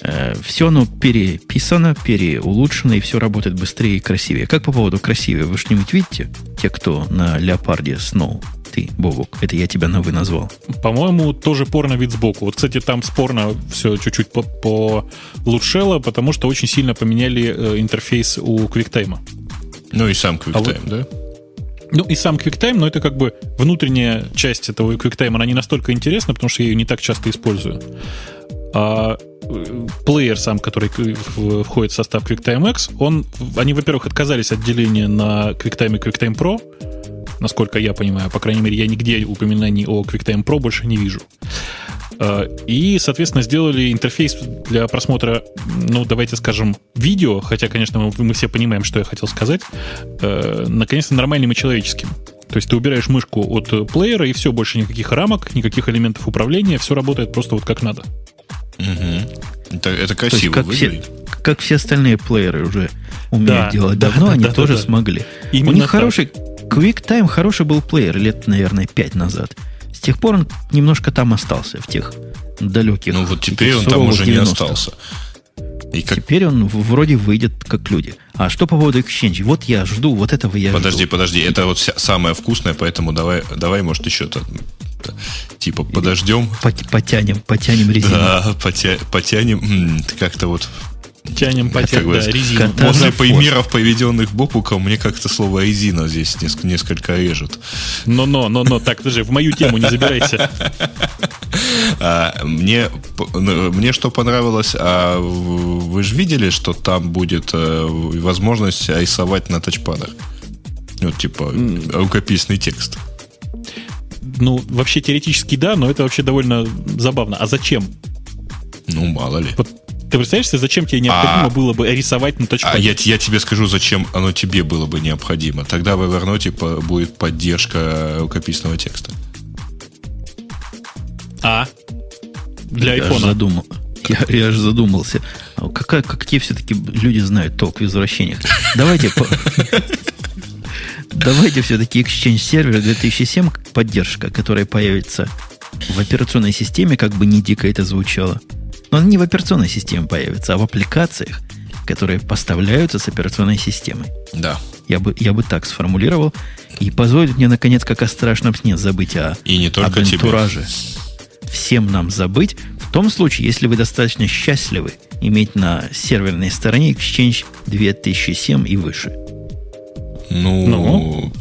э, все оно переписано, переулучшено, и все работает быстрее и красивее. Как по поводу красивее? Вы что-нибудь видите? Те, кто на Леопарде Snow ты, Бобук. Это я тебя на вы назвал. По-моему, тоже порно вид сбоку. Вот, кстати, там спорно все чуть-чуть получшело, потому что очень сильно поменяли э, интерфейс у QuickTime. Ну и сам QuickTime, а да? Ну и сам QuickTime, но это как бы внутренняя часть этого QuickTime, она не настолько интересна, потому что я ее не так часто использую. А э, плеер сам, который входит в состав QuickTime X, он, они, во-первых, отказались от деления на QuickTime и QuickTime Pro, насколько я понимаю. По крайней мере, я нигде упоминаний о QuickTime Pro больше не вижу. А, и, соответственно, сделали интерфейс для просмотра, ну, давайте скажем, видео, хотя, конечно, мы, мы все понимаем, что я хотел сказать, э, наконец-то нормальным и человеческим. То есть ты убираешь мышку от плеера, и все, больше никаких рамок, никаких элементов управления, все работает просто вот как надо. Угу. Это, это красиво есть, как выглядит. Все, как все остальные плееры уже умеют да, делать давно, да, они да, тоже да, смогли. Именно У них так. хороший QuickTime хороший был плеер лет, наверное, пять назад. Тех пор он немножко там остался, в тех далеких. Ну вот теперь он там уже 90-х. не остался. И как... Теперь он вроде выйдет как люди. А что по поводу Exchange? Вот я жду, вот этого я подожди, жду. Подожди, подожди, это вот самое вкусное, поэтому давай, давай может, еще-то типа подождем. Потянем, потянем резину. Да, потя, потянем. Как-то вот Тянем по как да, резину. После примеров, поведенных Бопуком, мне как-то слово резина здесь несколько, несколько режет. Но-но, но-но, так, подожди, в мою тему не забирайся. А, мне, ну, мне что понравилось, а вы же видели, что там будет э, возможность рисовать на тачпадах? Вот, типа, рукописный текст. Ну, вообще теоретически да, но это вообще довольно забавно. А зачем? Ну, мало ли. Ты представляешь зачем тебе необходимо а, было бы рисовать на точку? А я, я тебе скажу, зачем оно тебе было бы необходимо. Тогда в Evernote будет поддержка рукописного текста. А? Для я айфона. Задумал. Я, я же задумался. А какая, какие все-таки люди знают толк в извращениях? Давайте Давайте все-таки Exchange Server 2007 поддержка, которая появится в операционной системе, как бы не дико это звучало. Но она не в операционной системе появится, а в аппликациях, которые поставляются с операционной системой. Да. Я бы, я бы так сформулировал. И позволит мне, наконец, как о страшном сне забыть о, и не только об антураже. Всем нам забыть. В том случае, если вы достаточно счастливы иметь на серверной стороне Exchange 2007 и выше. Ну, ну?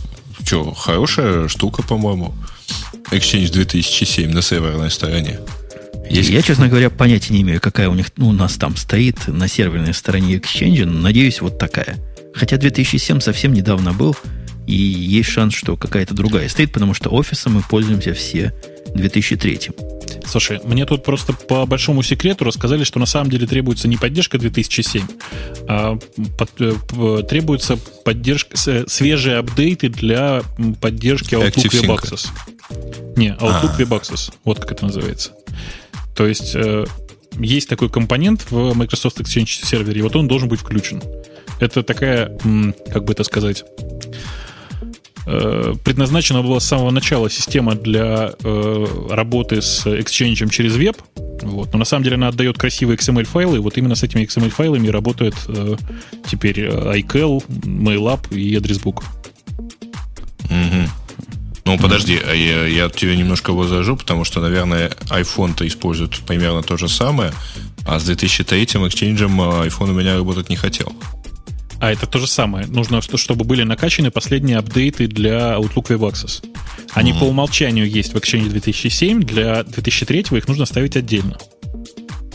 что, хорошая штука, по-моему. Exchange 2007 на серверной стороне. Есть... Я, честно говоря, понятия не имею, какая у них ну, у нас там стоит на серверной стороне Exchange, но надеюсь, вот такая. Хотя 2007 совсем недавно был, и есть шанс, что какая-то другая стоит, потому что офисом мы пользуемся все 2003. Слушай, мне тут просто по большому секрету рассказали, что на самом деле требуется не поддержка 2007, а под, э, требуется поддержка, свежие апдейты для поддержки Outlook Web Access. Не, Outlook а. Web Access. Вот как это называется. То есть э, есть такой компонент в Microsoft Exchange сервере, и вот он должен быть включен. Это такая, как бы это сказать, э, предназначена была с самого начала система для э, работы с Exchange через веб, вот. Но на самом деле она отдает красивые XML-файлы, и вот именно с этими XML-файлами работает э, теперь iCal, MailUp и AddressBook. Угу. Ну, подожди, а я, я тебя немножко возражу, потому что, наверное, iPhone-то использует примерно то же самое, а с 2003 Exchange iPhone у меня работать не хотел. А это то же самое. Нужно, чтобы были накачаны последние апдейты для Outlook Web Access. Они mm-hmm. по умолчанию есть в Exchange 2007, для 2003 их нужно ставить отдельно.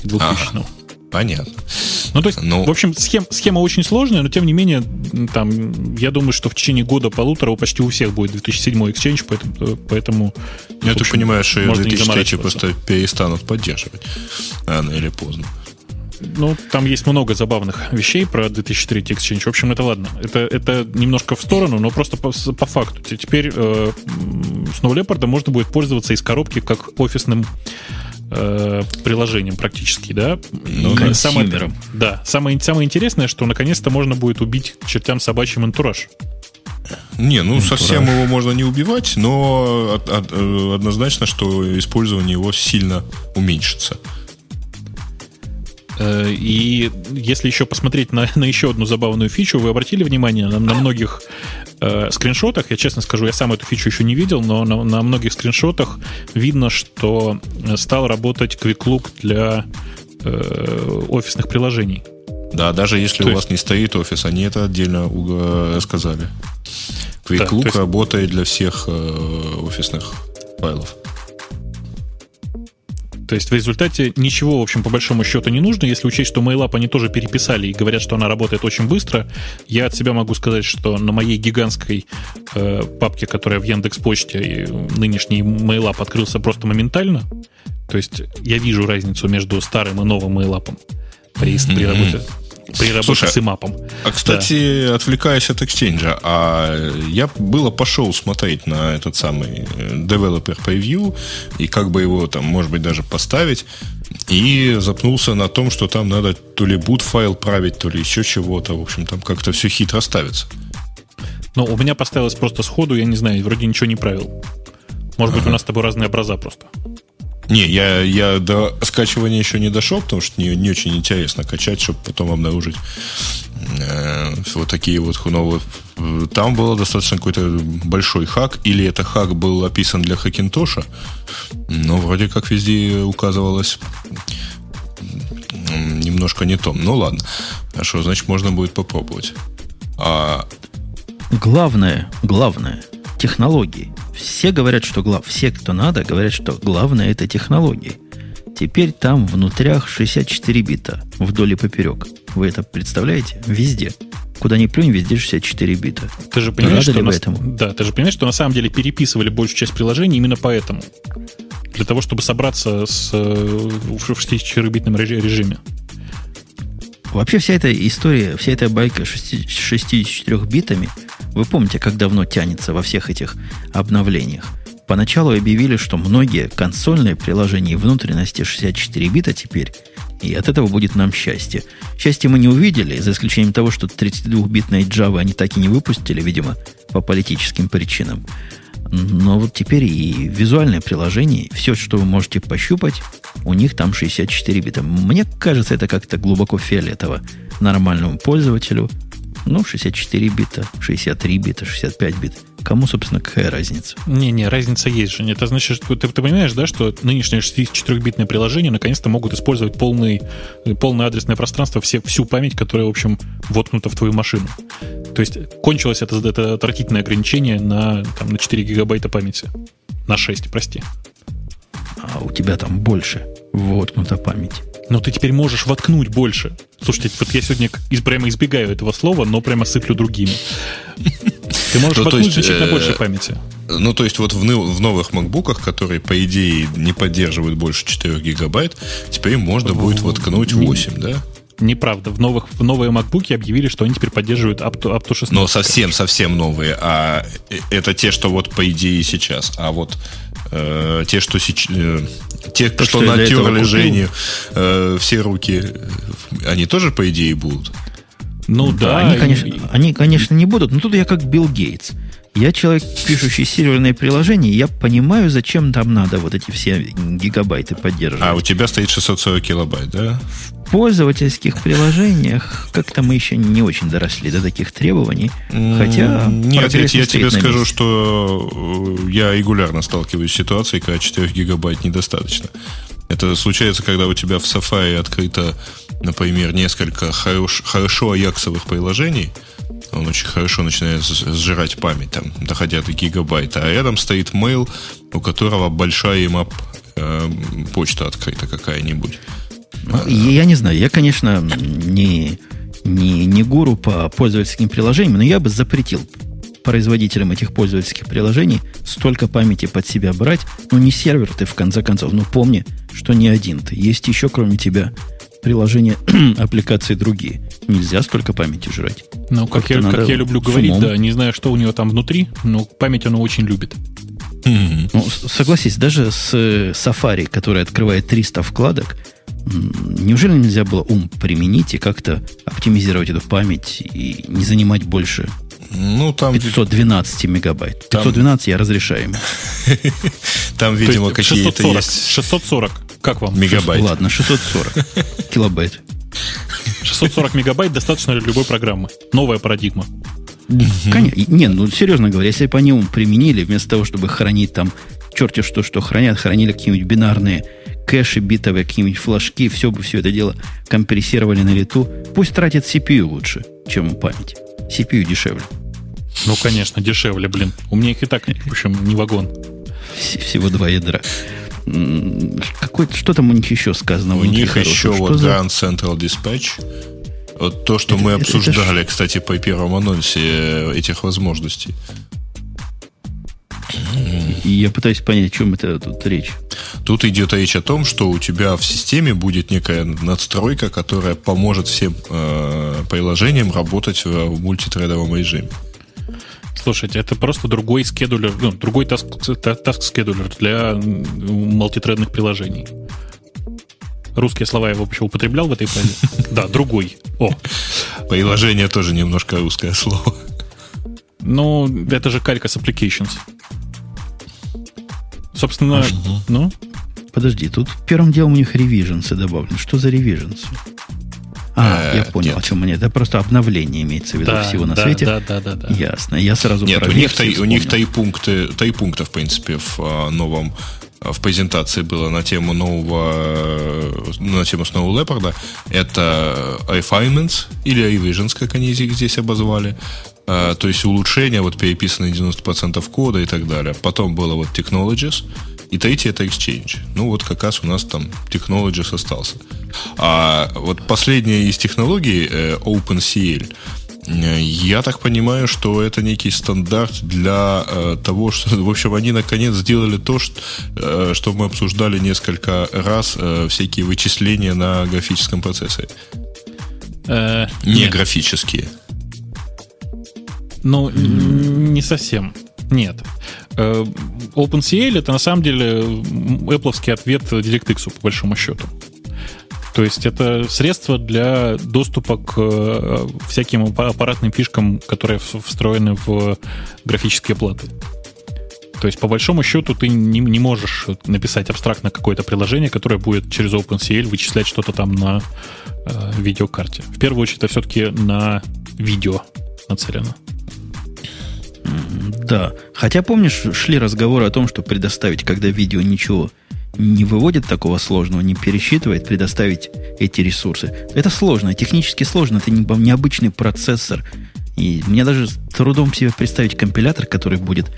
2000 ага. Понятно. Ну, то есть, ну, в общем, схем, схема очень сложная, но тем не менее, там, я думаю, что в течение года-полутора почти у всех будет 2007 Exchange, поэтому... Э, поэтому ну, ты понимаешь, что 2003 просто перестанут поддерживать рано или поздно. Ну, там есть много забавных вещей про 2003 Exchange. В общем, это ладно. Это, это немножко в сторону, но просто по, по факту. Теперь э, Snow Leopard можно будет пользоваться из коробки как офисным э, приложением практически, да. Ну, да, самое, да, самое, самое интересное, что наконец-то можно будет убить чертям собачьим антураж. Не, ну совсем его можно не убивать, но э, однозначно, что использование его сильно уменьшится. Э, и если еще посмотреть на, на еще одну забавную фичу, вы обратили внимание на, на многих э, скриншотах, я честно скажу, я сам эту фичу еще не видел, но на, на многих скриншотах видно, что стал работать Quick Look для э, офисных приложений. Да, даже если То у есть... вас не стоит офис, они это отдельно сказали. QuickLook да, есть... работает для всех э, офисных файлов. То есть в результате ничего, в общем, по большому счету не нужно. Если учесть, что MailUp они тоже переписали и говорят, что она работает очень быстро, я от себя могу сказать, что на моей гигантской э, папке, которая в Яндекс Почте, нынешний MailUp открылся просто моментально. То есть я вижу разницу между старым и новым MailUp при, при работе при работе Слушай, с имапом. А, кстати, да. отвлекаясь от Exchange, а я было пошел смотреть на этот самый э, Developer Preview и как бы его там, может быть, даже поставить. И запнулся на том, что там надо то ли boot файл править, то ли еще чего-то. В общем, там как-то все хитро ставится. Но у меня поставилось просто сходу, я не знаю, вроде ничего не правил. Может ага. быть, у нас с тобой разные образа просто. Не, я, я до скачивания еще не дошел, потому что не, не очень интересно качать, чтобы потом обнаружить э, вот такие вот новые. Там был достаточно какой-то большой хак, или это хак был описан для Хакинтоша, но вроде как везде указывалось немножко не том. Ну ладно, хорошо, значит можно будет попробовать. А... Главное, главное, технологии. Все говорят, что глав... все, кто надо, говорят, что главное это технологии. Теперь там внутрях 64 бита вдоль и поперек. Вы это представляете? Везде. Куда ни плюнь, везде 64 бита. Ты же понимаешь, что на... этому? Да, ты же понимаешь, что на самом деле переписывали большую часть приложений именно поэтому. Для того, чтобы собраться с, э, в 64-битном режиме. Вообще вся эта история, вся эта байка 64 битами, вы помните, как давно тянется во всех этих обновлениях? Поначалу объявили, что многие консольные приложения и внутренности 64 бита теперь, и от этого будет нам счастье. Счастье мы не увидели, за исключением того, что 32-битной Java они так и не выпустили, видимо, по политическим причинам. Но вот теперь и визуальное приложение, все, что вы можете пощупать, у них там 64 бита. Мне кажется, это как-то глубоко фиолетово нормальному пользователю. Ну, 64 бита, 63 бита, 65 бит. Кому, собственно, какая разница? Не-не, разница есть же. Это значит, что ты, ты понимаешь, да, что нынешнее 64-битное приложение наконец-то могут использовать полный, полное адресное пространство, все, всю память, которая, в общем, воткнута в твою машину. То есть кончилось это, это отвратительное ограничение на, там, на 4 гигабайта памяти. На 6, прости. А у тебя там больше воткнута память. Но ты теперь можешь воткнуть больше. Слушайте, вот я сегодня из, прямо избегаю этого слова, но прямо сыплю другими. Ты можешь ну, воткнуть значительно э, больше памяти. Ну, то есть вот в, в новых макбуках, которые, по идее, не поддерживают больше 4 гигабайт, теперь можно будет воткнуть 8, да? Неправда. В, новых, в новые MacBook объявили, что они теперь поддерживают up to, up to 16. Но совсем, совсем новые. А э, это те, что вот по идее сейчас. А вот э, те, что сейчас... Э, те, То, что, что натерли Женю э, все руки, они тоже, по идее, будут? Ну да. да они, конечно, они, конечно, не будут. Но тут я как Билл Гейтс. Я человек, пишущий серверные приложения, я понимаю, зачем там надо вот эти все гигабайты поддерживать. А у тебя стоит 640 килобайт, да? В пользовательских приложениях как-то мы еще не очень доросли до таких требований. Хотя... Нет, я, я тебе скажу, что э, я регулярно сталкиваюсь с ситуацией, когда 4 гигабайт недостаточно. Это случается, когда у тебя в Safari открыто, например, несколько хорош, хорошо аяксовых приложений, он очень хорошо начинает сжирать память, там, доходя до гигабайта. А рядом стоит mail, у которого большая имап э, почта открыта какая-нибудь. Ну, я не знаю, я, конечно, не, не, не гуру по пользовательским приложениям, но я бы запретил производителям этих пользовательских приложений столько памяти под себя брать. Ну, не сервер ты, в конце концов. Ну, помни, что не один ты. Есть еще, кроме тебя, приложения, аппликации другие. Нельзя столько памяти жрать. Ну, как, я, как я люблю говорить, да, не знаю, что у него там внутри, но память оно очень любит. Mm-hmm. Ну, согласись, даже с э, Safari, который открывает 300 вкладок, неужели нельзя было ум применить и как-то оптимизировать эту память и не занимать больше Ну, там... 512 мегабайт. 512 там... я разрешаю. Там, видимо, какие-то есть... 640. Как вам? Мегабайт. Ладно, 640 килобайт. 640 мегабайт достаточно для любой программы. Новая парадигма. Конечно. Не, ну серьезно говоря, если бы они применили, вместо того, чтобы хранить там черти что, что хранят, хранили какие-нибудь бинарные кэши битовые, какие-нибудь флажки, все бы все это дело компрессировали на лету, пусть тратит CPU лучше, чем память. CPU дешевле. Ну, конечно, дешевле, блин. У меня их и так, в общем, не вагон. Всего два ядра. Какой, что там у них еще сказано? У них хорошего? еще что вот за... Grand Central Dispatch. Вот то, что это, мы обсуждали, это, кстати, по первому анонсе этих возможностей. И я пытаюсь понять, о чем это тут речь. Тут идет речь о том, что у тебя в системе будет некая надстройка, которая поможет всем э, приложениям работать в, в мультитредовом режиме. Слушайте, это просто другой скедулер, ну, другой таск-скедулер для мультитредных приложений. Русские слова я вообще употреблял в этой фразе? Да, другой. О. Приложение тоже немножко русское слово. Ну, это же калька с applications. Собственно, ну? Подожди, тут первым делом у них ревиженсы добавлены. Что за ревиженсы? А, э, я понял, нет. о чем они. Это просто обновление имеется в виду да, всего на да, свете. Да, да, да, да. Ясно. Я сразу Нет, у них, три, у них три пункта, в принципе, в а, новом в презентации было на тему нового, на тему Snow Leopard. Это refinements или revisions, как они здесь обозвали. А, то есть улучшение, вот переписанные 90% кода и так далее. Потом было вот technologies, и третий это Exchange. Ну, вот как раз у нас там Technologies остался. А вот последняя из технологий, э, OpenCL, э, я так понимаю, что это некий стандарт для э, того, что, в общем, они наконец сделали то, что, э, что мы обсуждали несколько раз, э, всякие вычисления на графическом процессоре. Э, Не нет. графические. Ну, не совсем. Нет. Э, OpenCL это на самом деле Apple ответ DirectX, по большому счету. То есть это средство для доступа к э, всяким аппаратным фишкам, которые встроены в графические платы. То есть, по большому счету, ты не, не можешь написать абстрактно какое-то приложение, которое будет через OpenCL вычислять что-то там на э, видеокарте. В первую очередь, это все-таки на видео нацелено. Да. Хотя, помнишь, шли разговоры о том, что предоставить, когда видео ничего не выводит такого сложного, не пересчитывает, предоставить эти ресурсы. Это сложно, технически сложно. Это необычный процессор. И мне даже с трудом себе представить компилятор, который будет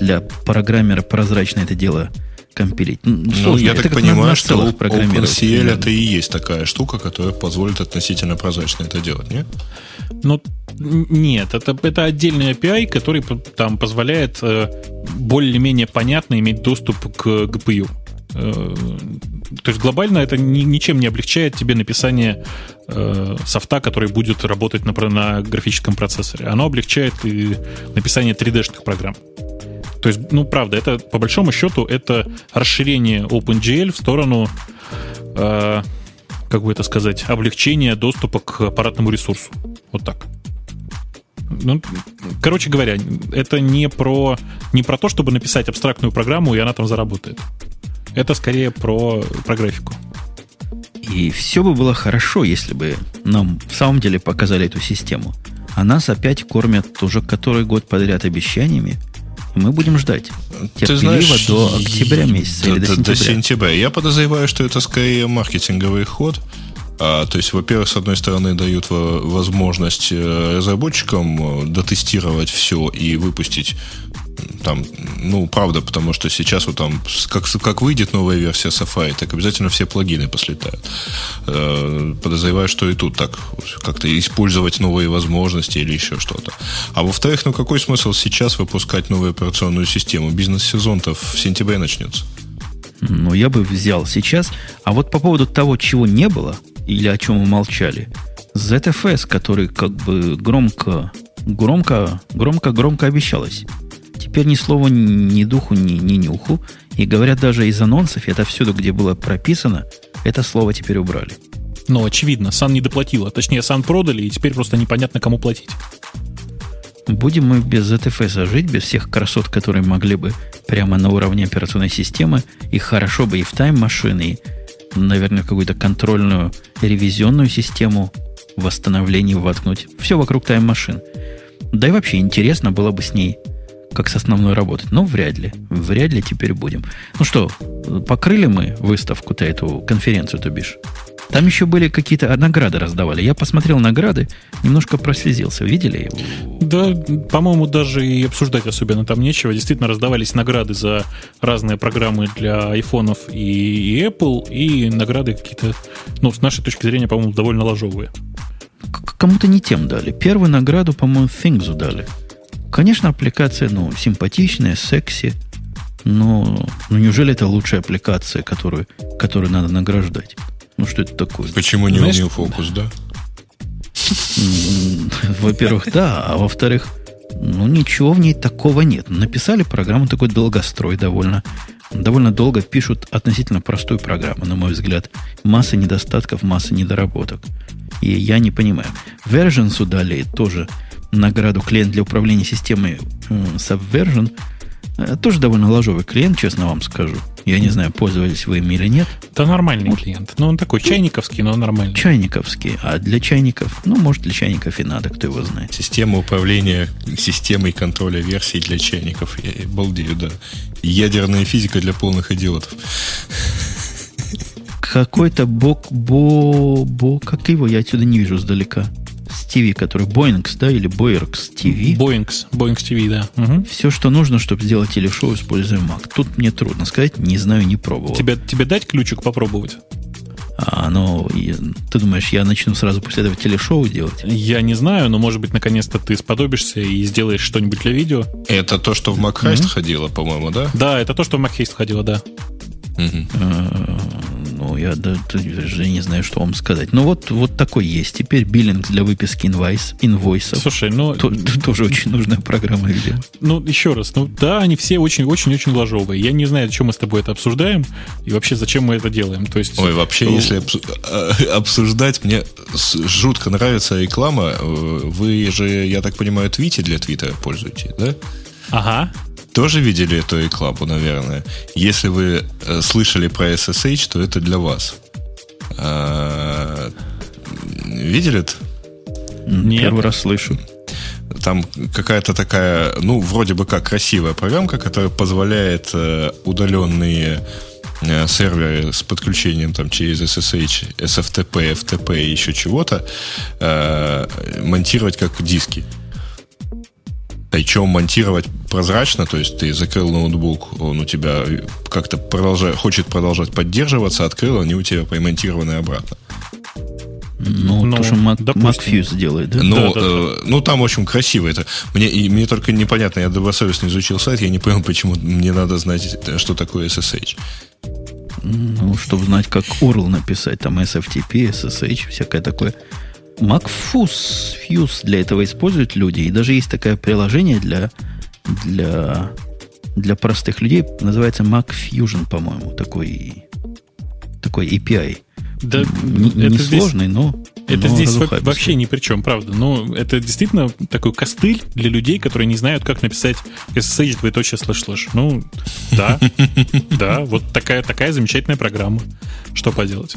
для программера прозрачно это дело компилить. Ну, ну я это так понимаю, что OpenCL это и есть такая штука, которая позволит относительно прозрачно это делать, нет? Ну, нет, это, это отдельный API, который там позволяет э, более-менее понятно иметь доступ к GPU. Э, то есть глобально это ни, ничем не облегчает тебе написание э, софта, который будет работать на, на графическом процессоре. Оно облегчает и написание 3D-шных программ. То есть, ну, правда, это по большому счету это расширение OpenGL в сторону, э, как бы это сказать, облегчения доступа к аппаратному ресурсу. Вот так. Ну, короче говоря, это не про, не про то, чтобы написать абстрактную программу, и она там заработает. Это скорее про, про графику. И все бы было хорошо, если бы нам в самом деле показали эту систему. А нас опять кормят уже который год подряд обещаниями, мы будем ждать терпеливо знаешь, до октября месяца до, или до, до сентября. До сентября. Я подозреваю, что это скорее маркетинговый ход. А, то есть, во-первых, с одной стороны, дают возможность э, разработчикам э, дотестировать все и выпустить там, ну, правда, потому что сейчас вот там, как, как выйдет новая версия Safari, так обязательно все плагины послетают. Э, подозреваю, что и тут так как-то использовать новые возможности или еще что-то. А во-вторых, ну какой смысл сейчас выпускать новую операционную систему? Бизнес-сезон-то в сентябре начнется. Ну, я бы взял сейчас. А вот по поводу того, чего не было, или о чем мы молчали, ZFS, который как бы громко, громко, громко, громко обещалось Теперь ни слова, ни духу, ни, ни нюху. И говорят, даже из анонсов, это всюду, где было прописано, это слово теперь убрали. Ну, очевидно, Сан не доплатила. Точнее, Сан продали, и теперь просто непонятно, кому платить. Будем мы без ZFS жить, без всех красот, которые могли бы прямо на уровне операционной системы, и хорошо бы и в тайм-машины, и, наверное, какую-то контрольную ревизионную систему восстановления воткнуть. Все вокруг тайм-машин. Да и вообще интересно было бы с ней как с основной работать. Но вряд ли. Вряд ли теперь будем. Ну что, покрыли мы выставку-то, эту конференцию, то бишь? Там еще были какие-то награды раздавали. Я посмотрел награды, немножко прослезился. Видели? Да, по-моему, даже и обсуждать особенно там нечего. Действительно, раздавались награды за разные программы для айфонов и, Apple, и награды какие-то, ну, с нашей точки зрения, по-моему, довольно ложовые. Кому-то не тем дали. Первую награду, по-моему, Things дали. Конечно, аппликация, ну, симпатичная, секси, но ну, неужели это лучшая аппликация, которую, которую надо награждать? Ну, что это такое? Почему не Знаешь, Focus, да? Во-первых, да, а во-вторых, ну, ничего в ней такого нет. Написали программу такой долгострой довольно. Довольно долго пишут относительно простую программу, на мой взгляд. Масса недостатков, масса недоработок. И я не понимаю. Versions дали тоже награду клиент для управления системой Subversion – Э, тоже довольно ложовый клиент, честно вам скажу. Я не знаю, пользовались вы им или нет. Да нормальный вот. клиент. Ну, он такой чайниковский, но нормальный. Чайниковский. А для чайников, ну, может, для чайников и надо, кто его знает. Система управления системой контроля версий для чайников. Я балдею, да. Ядерная физика для полных идиотов. Какой-то бок, бо, бо, как его я отсюда не вижу сдалека. TV, который Boeings, да, или Boeings TV. Boeings, Boeings TV, да. Угу. Все, что нужно, чтобы сделать телешоу, используя Mac. Тут мне трудно сказать, не знаю, не пробовал. Тебе, тебе дать ключик попробовать? А, ну, ты думаешь, я начну сразу после этого телешоу делать? Я не знаю, но, может быть, наконец-то ты сподобишься и сделаешь что-нибудь для видео. Это то, что в MacHeist mm-hmm. ходило, по-моему, да? Да, это то, что в MacHeist ходило, да. Mm-hmm. Ну, я даже не знаю, что вам сказать. Ну, вот, вот такой есть. Теперь биллинг для выписки инвойс, инвойсов. Слушай, ну... То, тоже очень нужная программа, видимо. Ну, еще раз. Ну, да, они все очень-очень-очень ложовые. Я не знаю, зачем мы с тобой это обсуждаем и вообще зачем мы это делаем. То есть... Ой, вообще, ну... если а, обсуждать, мне жутко нравится реклама. Вы же, я так понимаю, твити для твиттера пользуетесь, да? Ага тоже видели эту рекламу, наверное. Если вы э, слышали про SSH, то это для вас. А, видели это? Нет. Первый раз слышу. Там какая-то такая, ну, вроде бы как красивая программка, которая позволяет э, удаленные э, серверы с подключением там через SSH, SFTP, FTP и еще чего-то э, монтировать как диски. Причем монтировать прозрачно, то есть ты закрыл ноутбук, он у тебя как-то продолжает, хочет продолжать поддерживаться, открыл, они у тебя помонтированы обратно. Ну, ну, то, что Mac, MacFuse делает, да? Ну, да, да, э, да. ну, там очень красиво это. Мне, и, мне только непонятно, я добросовестно изучил сайт, я не понял, почему мне надо знать, что такое SSH. Ну, чтобы знать, как URL написать, там SFTP, SSH, всякое такое. MacFuse Fuse для этого используют люди. И даже есть такое приложение для, для, для простых людей. Называется Mac Fusion, по-моему. Такой, такой API. Да, не, не сложный, здесь, но это но здесь вообще ни при чем, правда. Но это действительно такой костыль для людей, которые не знают, как написать SSH двоеточие slash slash. Ну, да, да, вот такая такая замечательная программа. Что поделать?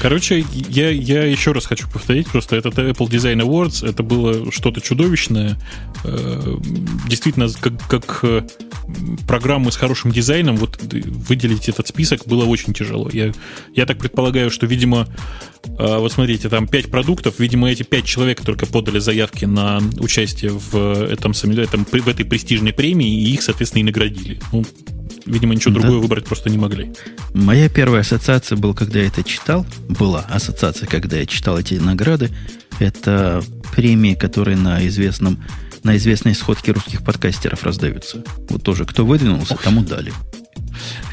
Короче, я, я еще раз хочу повторить, просто этот Apple Design Awards, это было что-то чудовищное. Э, действительно, как, как э, программу с хорошим дизайном, вот выделить этот список было очень тяжело. Я, я так предполагаю, что, видимо, э, вот смотрите, там 5 продуктов, видимо, эти 5 человек только подали заявки на участие в, этом, этом, в этой престижной премии, и их, соответственно, и наградили. Ну, видимо, ничего да. другое выбрать просто не могли. Моя первая ассоциация была, когда я это читал, была ассоциация, когда я читал эти награды, это премии, которые на известном на известной сходке русских подкастеров раздаются. Вот тоже, кто выдвинулся, тому дали.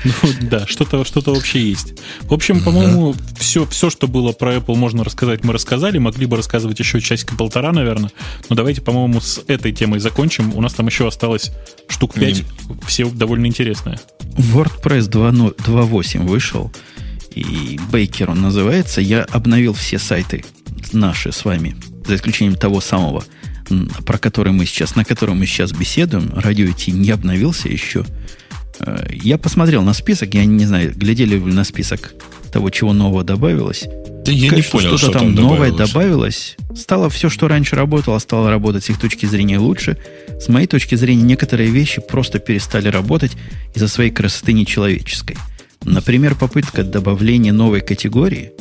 Ну да, что-то что вообще есть. В общем, по-моему, да. все, все, что было про Apple, можно рассказать, мы рассказали. Могли бы рассказывать еще часика-полтора, наверное. Но давайте, по-моему, с этой темой закончим. У нас там еще осталось штук 5, Не... все довольно интересные. WordPress 2.8 вышел, и Бейкер он называется. Я обновил все сайты наши с вами, за исключением того самого про который мы сейчас, на котором мы сейчас беседуем, радио Ти не обновился еще. Э, я посмотрел на список, я не знаю, глядели ли на список того, чего нового добавилось. Да я Конечно, не понял, что-то там, там новое добавилось. Стало все, что раньше работало, стало работать с их точки зрения лучше. С моей точки зрения, некоторые вещи просто перестали работать из-за своей красоты нечеловеческой. Например, попытка добавления новой категории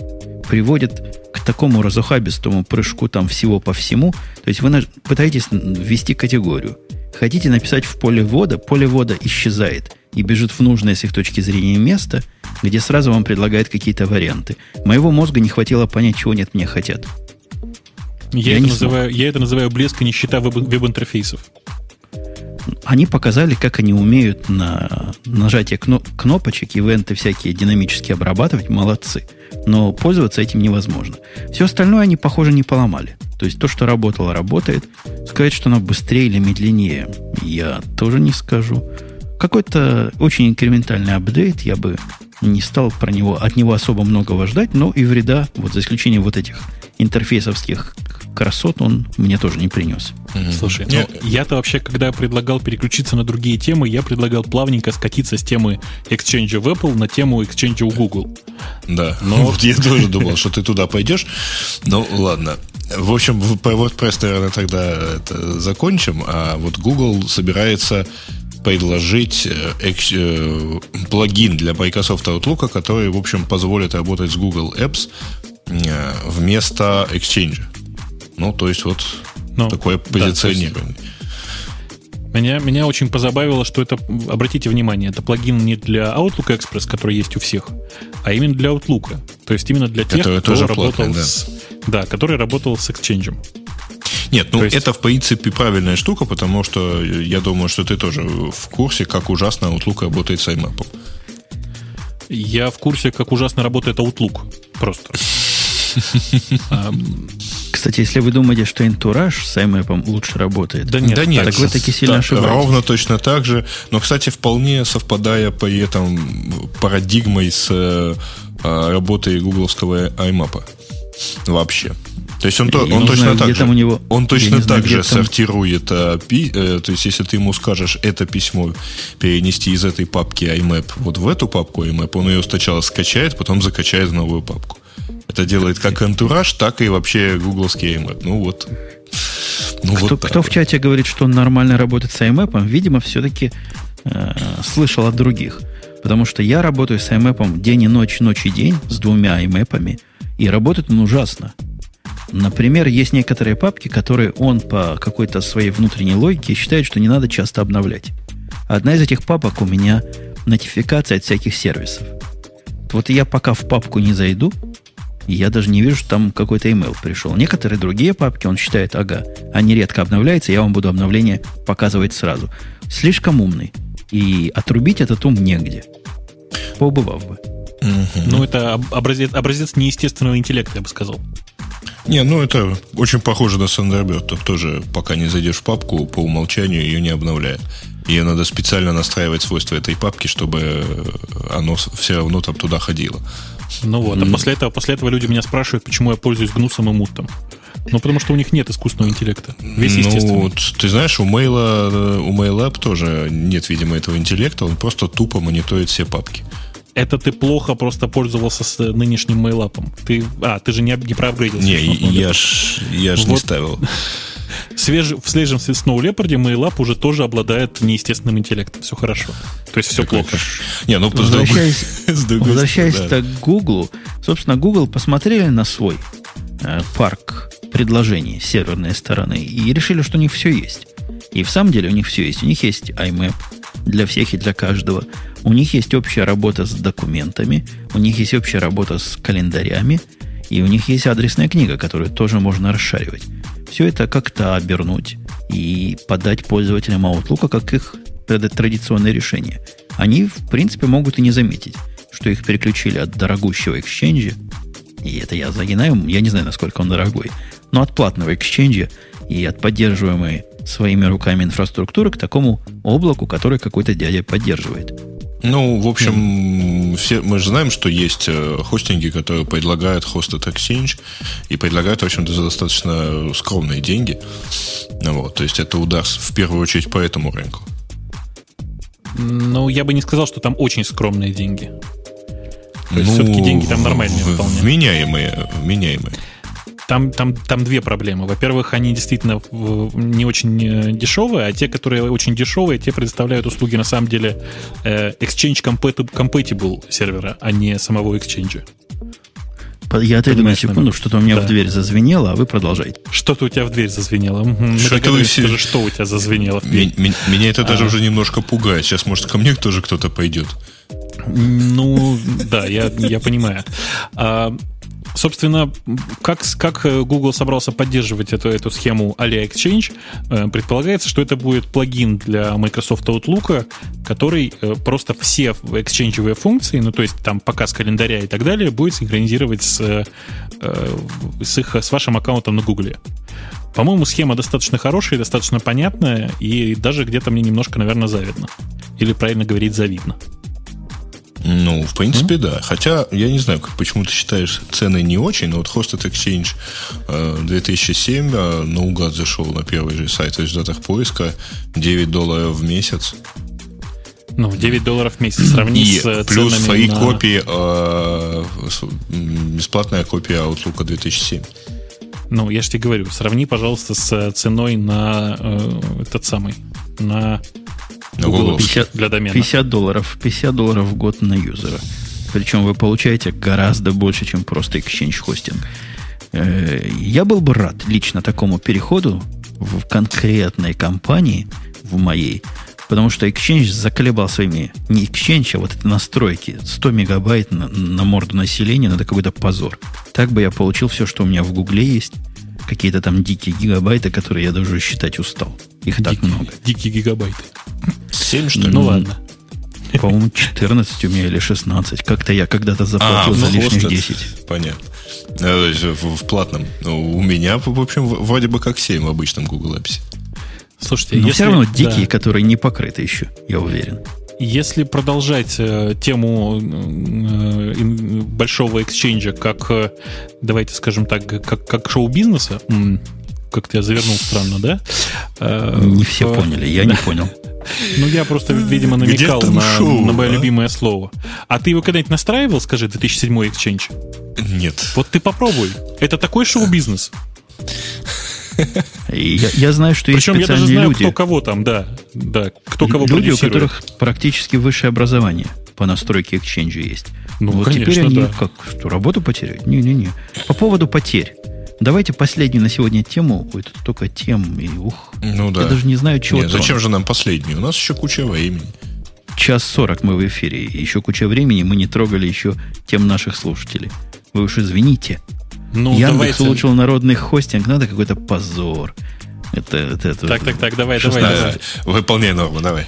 приводит к такому разухабистому прыжку там всего по всему. То есть вы пытаетесь ввести категорию. Хотите написать в поле ввода, поле ввода исчезает и бежит в нужное с их точки зрения место, где сразу вам предлагают какие-то варианты. Моего мозга не хватило понять, чего нет мне хотят. Я, я, это, называю, я это называю блеск и нищета веб-интерфейсов. Они показали, как они умеют на нажатие кнопочек, ивенты всякие динамически обрабатывать. Молодцы. Но пользоваться этим невозможно. Все остальное они, похоже, не поломали. То есть то, что работало, работает. Сказать, что оно быстрее или медленнее, я тоже не скажу. Какой-то очень инкрементальный апдейт, я бы не стал про него, от него особо многого ждать, но и вреда, вот за исключением вот этих интерфейсовских красот, он мне тоже не принес. Mm-hmm. Слушай, ну, я-то вообще, когда предлагал переключиться на другие темы, я предлагал плавненько скатиться с темы Exchange в Apple на тему Exchange у Google. Да, но вот я тоже думал, что ты туда пойдешь. Ну, ладно. В общем, WordPress, наверное, тогда это закончим. А вот Google собирается предложить э, э, плагин для Microsoft Outlook, который, в общем, позволит работать с Google Apps э, вместо Exchange. Ну, то есть вот ну, такое позиционирование. Да, меня, меня очень позабавило, что это, обратите внимание, это плагин не для Outlook Express, который есть у всех, а именно для Outlook. То есть именно для тех, который кто работал платный, с, да. да, который работал с Exchange. Нет, ну есть... это в принципе правильная штука, потому что я думаю, что ты тоже в курсе, как ужасно Outlook работает с IMAP. Я в курсе, как ужасно работает Outlook. Просто. Кстати, если вы думаете, что Entourage с IMAP лучше работает, да нет, да нет так вы таки сильно да, ошибаетесь. Ровно точно так же. Но, кстати, вполне совпадая при этом парадигмой с э, работой гугловского IMAP. Вообще. То есть он, то, он точно знаю, так же, у него, он точно так знаю, же сортирует, а, пи, э, то есть если ты ему скажешь это письмо перенести из этой папки IMAP вот в эту папку IMAP, он ее сначала скачает, потом закачает в новую папку. Это делает как антураж, так и вообще гугловский IMAP. Ну вот. Ну, кто, вот кто в чате говорит, что он нормально работает с IMAP, видимо, все-таки э, слышал от других. Потому что я работаю с IMAP день и ночь, ночь и день, с двумя IMAP, и работает он ужасно. Например, есть некоторые папки, которые он по какой-то своей внутренней логике считает, что не надо часто обновлять. Одна из этих папок у меня нотификация от всяких сервисов. Вот я пока в папку не зайду, я даже не вижу, что там какой-то email пришел. Некоторые другие папки он считает, ага, они редко обновляются, я вам буду обновление показывать сразу. Слишком умный. И отрубить этот ум негде. Поубывав бы. Ну, это образец, образец неестественного интеллекта, я бы сказал. Не, ну это очень похоже на Thunderbird. Тут тоже, пока не зайдешь в папку, по умолчанию ее не обновляет. Ее надо специально настраивать свойства этой папки, чтобы оно все равно там туда ходило. Ну вот, а после этого, после этого люди меня спрашивают, почему я пользуюсь гнусом и мутом. Ну, потому что у них нет искусственного интеллекта. Весь ну, вот, ты знаешь, у Mail, у MailApp тоже нет, видимо, этого интеллекта. Он просто тупо мониторит все папки это ты плохо просто пользовался с нынешним мейлапом. Ты, а, ты же не, не проапгрейдился. Не, я ж, я ж вот. не ставил. Свеж, в свежем Snow Leopard Mailap уже тоже обладает неестественным интеллектом. Все хорошо. То есть все Такой плохо. Не, ну, возвращаясь, возвращаясь да. к Google, собственно, Google посмотрели на свой э, парк предложений с серверной стороны и решили, что у них все есть. И в самом деле у них все есть. У них есть IMAP для всех и для каждого. У них есть общая работа с документами, у них есть общая работа с календарями, и у них есть адресная книга, которую тоже можно расшаривать. Все это как-то обернуть и подать пользователям Outlook как их традиционное решение. Они, в принципе, могут и не заметить, что их переключили от дорогущего Exchange, и это я загинаю, я не знаю, насколько он дорогой, но от платного Exchange и от поддерживаемой своими руками инфраструктуры к такому облаку, который какой-то дядя поддерживает. Ну, в общем, все, мы же знаем, что есть э, хостинги, которые предлагают Hosted Exchange и предлагают, в общем-то, за достаточно скромные деньги. Вот, то есть это удар в первую очередь по этому рынку. Ну, я бы не сказал, что там очень скромные деньги. То есть ну, все-таки деньги там нормальные вполне. Вменяемые, вменяемые. Там, там, там две проблемы. Во-первых, они действительно не очень э, дешевые, а те, которые очень дешевые, те предоставляют услуги на самом деле э, Exchange Compatible сервера, а не самого Exchange. Я отойду на секунду, что-то у меня да. в дверь зазвенело, а вы продолжайте. Что-то у тебя в дверь зазвенело. Что-то вы все... что у тебя зазвенело в дверь. Меня, меня это а. даже уже немножко пугает. Сейчас, может, ко мне тоже кто-то пойдет. Ну, да, я, я понимаю. А, Собственно, как, как э, Google собрался поддерживать эту, эту схему а Exchange, э, предполагается, что это будет плагин для Microsoft Outlook, который э, просто все exchange функции, ну то есть там показ календаря и так далее, будет синхронизировать с, с, их, с вашим аккаунтом на Google. По-моему, схема достаточно хорошая, достаточно понятная, и даже где-то мне немножко, наверное, завидно. Или правильно говорить, завидно. Ну, в принципе, mm-hmm. да. Хотя, я не знаю, почему ты считаешь цены не очень, но вот Hosted Exchange 2007 э, наугад зашел на первый же сайт в результатах поиска 9 долларов в месяц. Ну, 9 долларов в месяц сравнить и с э, плюс свои на... копии, э, бесплатная копия Outlook 2007. Ну, я же тебе говорю, сравни, пожалуйста, с ценой на э, этот самый, на Google 50, для домена. 50 долларов, 50 долларов в год на юзера. Причем вы получаете гораздо больше, чем просто Exchange хостинг. Э, я был бы рад лично такому переходу в конкретной компании, в моей, потому что Exchange заколебал своими, не Exchange, а вот эти настройки, 100 мегабайт на, на морду населения, ну, это какой-то позор. Так бы я получил все, что у меня в Гугле есть, какие-то там дикие гигабайты, которые я даже считать устал. Их Дик, так много. Дикие гигабайты. 7, что ли? Ну ладно. По-моему, 14 у меня или 16. Как-то я когда-то заплатил а, за ну, лишних 10. Понятно. Э, в, в платном. Ну, у меня, в общем, вроде бы как 7 в обычном Google Apps. Слушайте, Но если, все равно дикие, да. которые не покрыты еще, я уверен. Если продолжать э, тему э, большого эксченджа как, э, давайте скажем так, как, как шоу-бизнеса, как-то я завернул странно, да? Э, не все поняли, я не понял. Ну, я просто, видимо, намекал на, шоу, на мое а? любимое слово. А ты его когда-нибудь настраивал, скажи, 2007 Exchange? Нет. Вот ты попробуй. Это такой шоу-бизнес. Я, я знаю, что Причем есть специальные я даже знаю, люди. кто кого там, да. да кто кого Люди, у которых практически высшее образование по настройке Exchange есть. Ну, вот конечно, теперь они да. как, что, работу потеряют? Не-не-не. По поводу потерь. Давайте последнюю на сегодня тему. Ой, тут только тем. И, ух, ну да. Я даже не знаю, чего Нет, Зачем же нам последнюю? У нас еще куча времени. Час сорок мы в эфире. Еще куча времени. Мы не трогали еще тем наших слушателей. Вы уж извините. Ну, Яндекс давайте. улучшил народный хостинг. Надо какой-то позор. Это, это, это, так, так, так, давай, давай, давай. Выполняй норму, давай.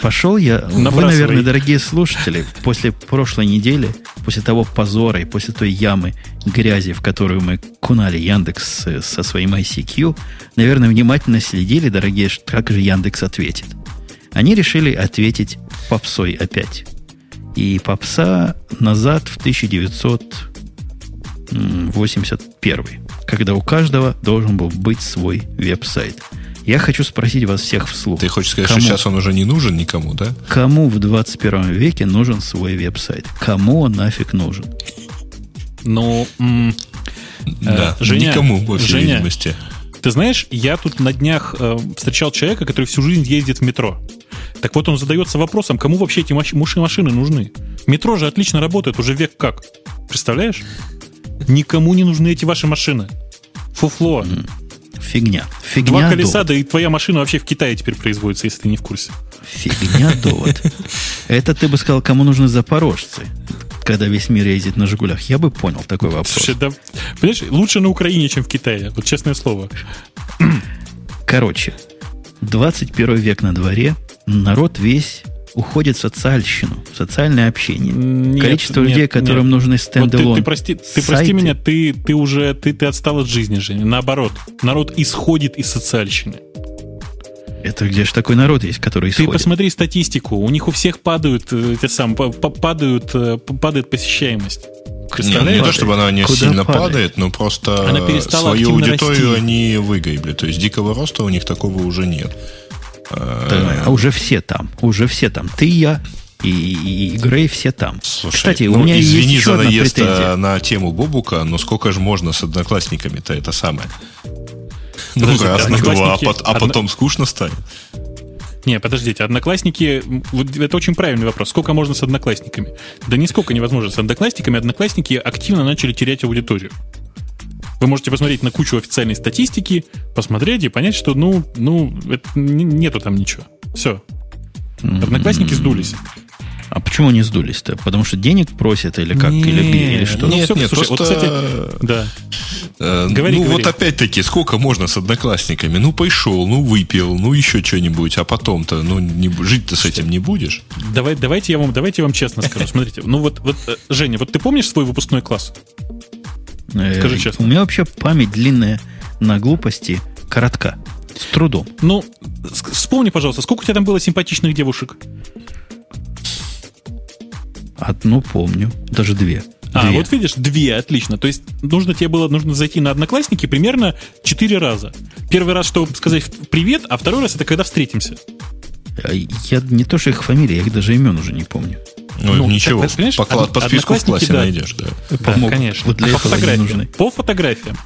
Пошел я. Вы, наверное, дорогие слушатели, после прошлой недели, после того позора и после той ямы грязи, в которую мы кунали Яндекс со своим ICQ, наверное, внимательно следили, дорогие, как же Яндекс ответит. Они решили ответить попсой опять. И попса назад в 1981, когда у каждого должен был быть свой веб-сайт – я хочу спросить вас всех вслух. Ты хочешь сказать, кому, что сейчас он уже не нужен никому, да? Кому в 21 веке нужен свой веб-сайт? Кому он нафиг нужен? Ну, м- да, э, Женя, никому, по всей Женя, видимости. Ты знаешь, я тут на днях э, встречал человека, который всю жизнь ездит в метро. Так вот он задается вопросом, кому вообще эти машины нужны? Метро же отлично работает уже век как. Представляешь? Никому не нужны эти ваши машины. Фуфло. Фигня. Фигня Два колеса, довод. да и твоя машина вообще в Китае теперь производится, если ты не в курсе. Фигня довод. Это ты бы сказал, кому нужны запорожцы, когда весь мир ездит на «Жигулях». Я бы понял такой вопрос. Слушай, да, понимаешь, лучше на Украине, чем в Китае. Вот честное слово. Короче, 21 век на дворе, народ весь уходит в социальщину, в социальное общение. Нет, Количество нет, людей, которым нет. нужны стендалон. Вот ты, ты, прости, ты прости меня, ты, ты уже ты, ты отстал от жизни, Женя. Наоборот, народ исходит из социальщины. Это где же такой народ есть, который исходит? Ты посмотри статистику. У них у всех падают, э, те сам, падают, э, падает посещаемость. Не, не то, чтобы она не Куда сильно падает? падает, но просто она свою аудиторию расти. они выгребли. То есть дикого роста у них такого уже нет. Да, а уже все там. Уже все там. Ты, я, и, и, и Грей все там. Слушай, Кстати, ну, у меня извини есть еще за наезд претензия. на тему Бобука, но сколько же можно с одноклассниками-то это самое? Ну, раз на два, а, а потом скучно станет. Не, подождите, одноклассники, вот это очень правильный вопрос. Сколько можно с одноклассниками? Да нисколько невозможно с одноклассниками. Одноклассники активно начали терять аудиторию. Вы можете посмотреть на кучу официальной статистики, посмотреть и понять, что ну, ну, это, нету там ничего. Все. Одноклассники сдулись. А почему они сдулись-то? Потому что денег просят или как? Нет, или, или что? Нет, ну, все, нет, слушай, просто... вот, кстати, да. Э, говори, ну, говори. вот опять-таки, сколько можно с одноклассниками? Ну, пошел, ну, выпил, ну, еще что-нибудь, а потом-то, ну, не, жить-то с этим не будешь. Давай, давайте, я вам, давайте я вам честно скажу. Смотрите, ну, вот, вот, э, Женя, вот ты помнишь свой выпускной класс? Э, Скажи честно. У меня вообще память длинная на глупости коротка. С трудом. Ну, вспомни, пожалуйста, сколько у тебя там было симпатичных девушек? Одну помню, даже две. А, две. вот видишь, две, отлично. То есть нужно тебе было нужно зайти на Одноклассники примерно четыре раза. Первый раз, чтобы сказать привет, а второй раз это когда встретимся. А я не то, что их фамилия, я их даже имен уже не помню. Ну, ну ничего, так, по, од, по списку в классе да. найдешь, да. да Помог. конечно. Вот для по фотографиям. По фотографиям.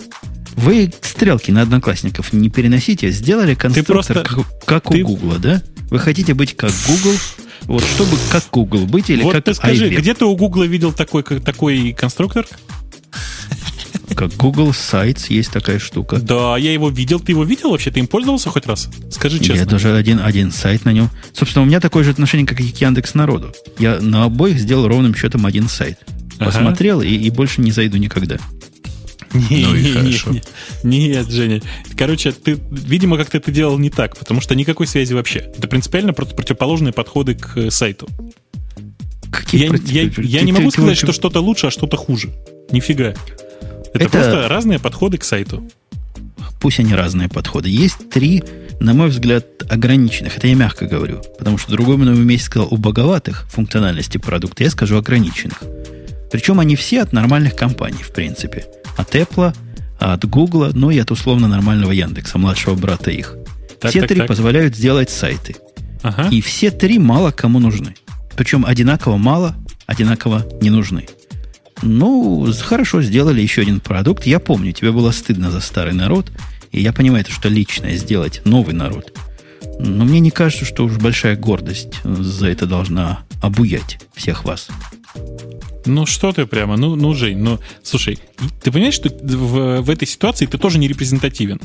Вы стрелки на одноклассников не переносите, сделали конструктор просто, как, как ты... у Гугла, да? Вы хотите быть как Google, вот чтобы как Google быть или вот как ты скажи, iWeb. где ты у Google видел такой, как, такой конструктор? Как Google Sites есть такая штука. Да, я его видел. Ты его видел вообще? Ты им пользовался хоть раз? Скажи честно. Я даже один, один сайт на нем. Собственно, у меня такое же отношение, как и к Яндекс Народу. Я на обоих сделал ровным счетом один сайт. Посмотрел ага. и, и больше не зайду никогда. Не, ну и хорошо. Нет, нет, Женя. Короче, ты, видимо, как-то это делал не так, потому что никакой связи вообще. Это принципиально противоположные подходы к э, сайту. Какие я, против... я, я ты, не могу ты, сказать, ты... что что-то лучше, а что-то хуже. Нифига. Это, это просто разные подходы к сайту. Пусть они разные подходы. Есть три, на мой взгляд, ограниченных. Это я мягко говорю. Потому что другой мной вместе сказал у боговатых функциональности продукта. Я скажу ограниченных. Причем они все от нормальных компаний, в принципе от Apple, от Google, ну и от условно нормального Яндекса, младшего брата их. Так, все так, три так. позволяют сделать сайты. Ага. И все три мало кому нужны. Причем одинаково мало, одинаково не нужны. Ну, хорошо, сделали еще один продукт. Я помню, тебе было стыдно за старый народ, и я понимаю, это что личное сделать, новый народ. Но мне не кажется, что уж большая гордость за это должна обуять всех вас. Ну что ты прямо, ну, ну Жень, ну слушай, ты понимаешь, что в, в этой ситуации ты тоже не репрезентативен.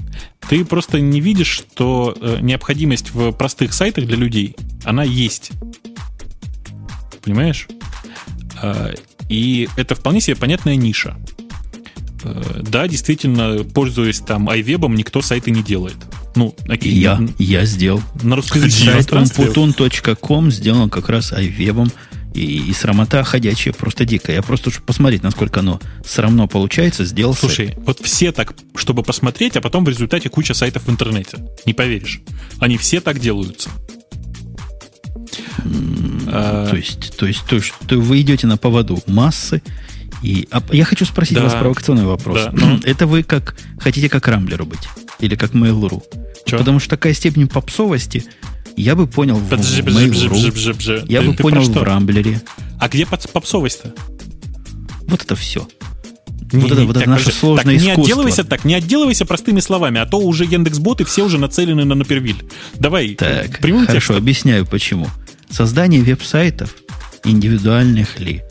Ты просто не видишь, что э, необходимость в простых сайтах для людей, она есть. Понимаешь? И это вполне себе понятная ниша. Э, да, действительно, пользуясь там iWeb, никто сайты не делает. Ну, окей. Я, я сделал. На русскоязычном Сайт umputun.com сделан как раз iWeb и, и срамота ходячая, просто дикая. Я просто, чтобы посмотреть, насколько оно срамно получается, сделал Слушай, сайт. вот все так, чтобы посмотреть, а потом в результате куча сайтов в интернете. Не поверишь. Они все так делаются. А... То есть, то есть, то есть, то вы идете на поводу массы. И, а, я хочу спросить да. вас провокационный вопрос. Да, ну... Это вы как хотите как Рамблеру быть? Или как Mail.ru? Потому что такая степень попсовости я бы понял в подожди, подожди, подожди. Я ты, бы ты понял в Рамблере. А где попсовость-то? Вот это все. Не, вот это, не, вот это наше подожди. сложное так, искусство. Не отделывайся так, не отделывайся простыми словами, а то уже Яндекс.Боты все уже нацелены на Напервиль. Давай, так, прямым Хорошо, текстом. объясняю почему. Создание веб-сайтов, индивидуальных ли,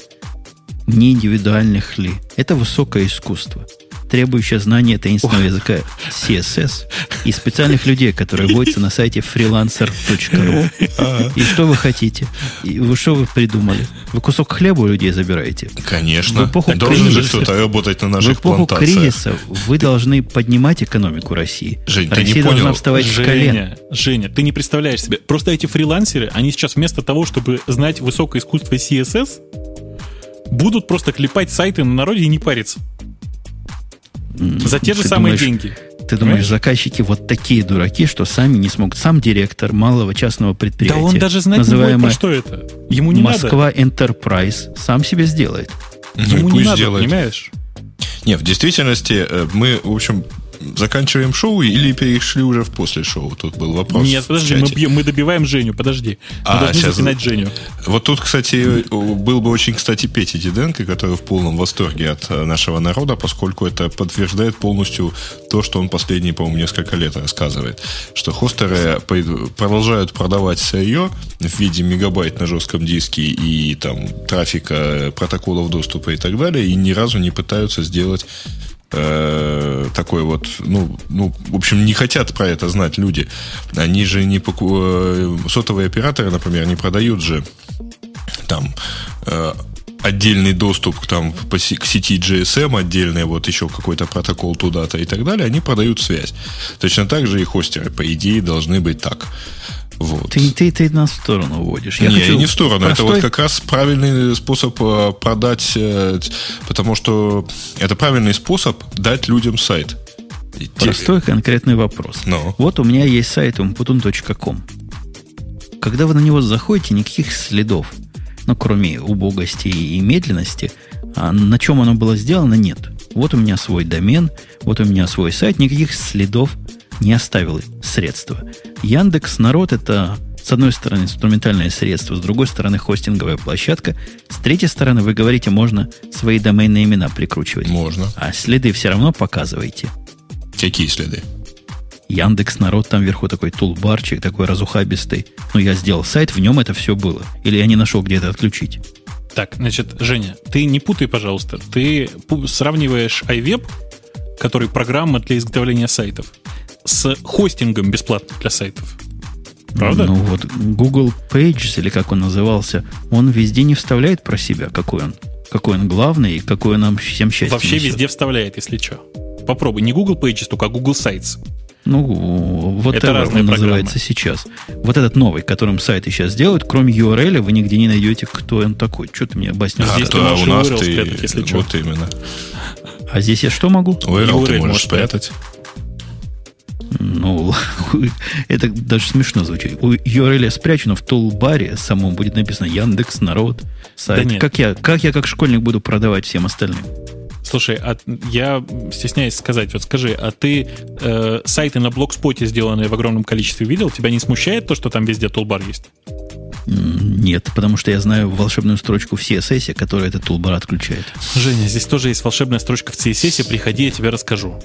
не индивидуальных ли, это высокое искусство требующая знания таинственного языка CSS и специальных людей, которые водятся на сайте freelancer.ru. И что вы хотите? И вы что вы придумали? Вы кусок хлеба у людей забираете? Конечно. В эпоху Должен кризиса, же кто-то работать на наших В эпоху плантациях. кризиса вы должны поднимать экономику России. Жень, Россия ты не должна понял. вставать Женя, с колен. Женя, ты не представляешь себе. Просто эти фрилансеры, они сейчас вместо того, чтобы знать высокое искусство CSS, будут просто клепать сайты на народе и не париться. За те же Ты самые думаешь, деньги. Ты думаешь, заказчики вот такие дураки, что сами не смогут. Сам директор малого частного Да предприятия, он даже будет, называемое про что это. Ему не надо. Москва Enterprise, сам себе сделает. Ну, Ему не пусть надо, делает. понимаешь? Не, в действительности э, мы, в общем, заканчиваем шоу или перешли уже в после шоу? Тут был вопрос. Нет, подожди, мы, бьем- мы добиваем Женю, подожди. Мы А, должны щас- запинать Женю. Вот тут, кстати, был бы очень, кстати, Петя Диденко, который в полном восторге от э, нашего народа, поскольку это подтверждает полностью то, что он последние, по-моему, несколько лет рассказывает, что хостеры продолжают продавать сырье в виде мегабайт на жестком диске и там трафика, протоколов доступа и так далее, и ни разу не пытаются сделать э, такой вот, ну, ну, в общем, не хотят про это знать люди. Они же не поку... э, сотовые операторы, например, не продают же там э, отдельный доступ к, там, к сети GSM, отдельный вот еще какой-то протокол туда-то и так далее, они продают связь. Точно так же и хостеры, по идее, должны быть так. Вот. Ты, ты, ты нас в сторону уводишь. не, хочу не в сторону. Это простой- вот как раз правильный способ э, продать, э, потому что это правильный способ дать людям сайт. Простой конкретный вопрос. Ну. Вот у меня есть сайт umputun.com. Когда вы на него заходите, никаких следов, ну, кроме убогости и медленности, а на чем оно было сделано, нет. Вот у меня свой домен, вот у меня свой сайт, никаких следов не оставил средства. Яндекс Народ это с одной стороны инструментальное средство, с другой стороны хостинговая площадка, с третьей стороны вы говорите, можно свои доменные имена прикручивать. Можно. А следы все равно показываете. Какие следы? Яндекс Народ, там вверху такой тулбарчик, такой разухабистый. Ну, я сделал сайт, в нем это все было. Или я не нашел, где это отключить. Так, значит, Женя, ты не путай, пожалуйста. Ты сравниваешь iWeb, который программа для изготовления сайтов, с хостингом бесплатным для сайтов. Правда? Ну, вот Google Pages, или как он назывался, он везде не вставляет про себя, какой он. Какой он главный и какой он нам всем счастье Вообще несет. везде вставляет, если что. Попробуй. Не Google Pages, только а Google Sites. Ну, вот Это он программы. называется сейчас. Вот этот новый, которым сайты сейчас делают, кроме URL, вы нигде не найдете, кто он такой. Что ты мне объяснил? А, Здесь ты можешь у нас URL ты... спрятать, если чё. вот именно. А здесь я что могу? URL, ты URL можешь можешь спрятать. Ну, это даже смешно звучит. У URL спрячено в тулбаре самом будет написано Яндекс, народ, сайт. Да нет. как, я, как я как школьник буду продавать всем остальным? Слушай, а я стесняюсь сказать, вот скажи, а ты э, сайты на блогспоте, сделанные в огромном количестве, видел? Тебя не смущает то, что там везде тулбар есть? Нет, потому что я знаю волшебную строчку в CSS, которая этот тулбар отключает. Женя, здесь тоже есть волшебная строчка в CSS, приходи, я тебе расскажу.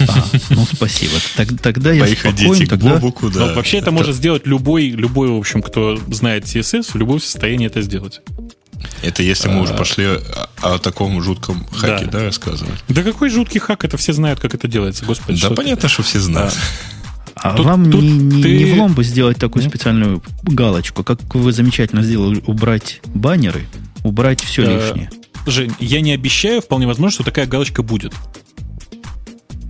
А, ну, спасибо. Так- тогда я Приходите спокоен, к тогда... Бобуку, да. Но вообще это, может сделать любой, любой, в общем, кто знает CSS, в любом состоянии это сделать. Это если мы уже пошли о, о таком жутком хаке, Да. да, рассказывать? Да какой жуткий хак, это все знают, как это делается, господи. Да понятно, что все знают. А Тут- вам тут не, не, ты- не в лом бы сделать такую специальную галочку, как вы замечательно сделали, убрать баннеры, убрать все Э, лишнее. Жень, я не обещаю, вполне возможно, что такая галочка будет.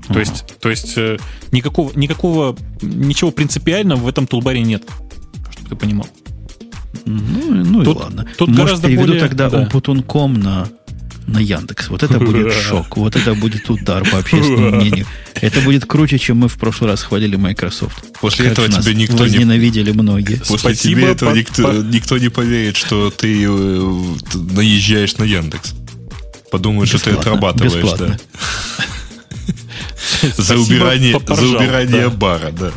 То есть, то есть э, никакого, никакого, ничего принципиального в этом тулбаре нет, чтобы ты понимал. Ну, ну Тут- и ладно. тут Может, гораздо переведу более- тогда да. Умпутун.ком на, на Яндекс. Вот это будет шок. Вот это будет удар по общественному мнению. Это будет круче, чем мы в прошлый раз хвалили Microsoft. После Как этого нас тебя никто не возненавидели многие. После Спасибо, тебя этого по- никто, никто не поверит, что ты э, наезжаешь на Яндекс. Подумают, что ты отрабатываешь, бесплатно. да. За убирание, за убирание бара, да.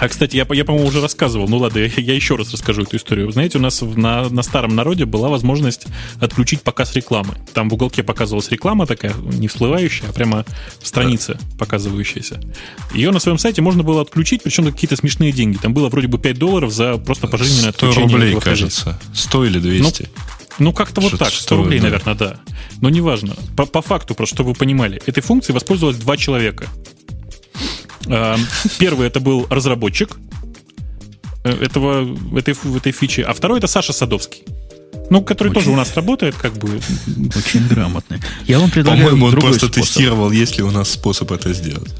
А, кстати, я, я по-моему, уже рассказывал. Ну ладно, я, я еще раз расскажу эту историю. Вы знаете, у нас в- на, на старом народе была возможность отключить показ рекламы. Там в уголке показывалась реклама такая, не всплывающая, а прямо страница показывающаяся. Ее на своем сайте можно было отключить, причем за какие-то смешные деньги. Там было вроде бы 5 долларов за просто пожизненное 100 отключение. рублей, этого хозяйства. кажется. 100 или 200. Ну, как-то вот так, 100 что, рублей, да. наверное, да. Но неважно. По, по факту, просто чтобы вы понимали, этой функцией воспользовалось два человека. А, Первый это был разработчик э, этого, этой, этой фичи, а второй это Саша Садовский. Ну, который тоже у нас работает, как бы. Очень грамотный. Я вам предлагаю По-моему, он просто способ. тестировал, есть ли у нас способ это сделать.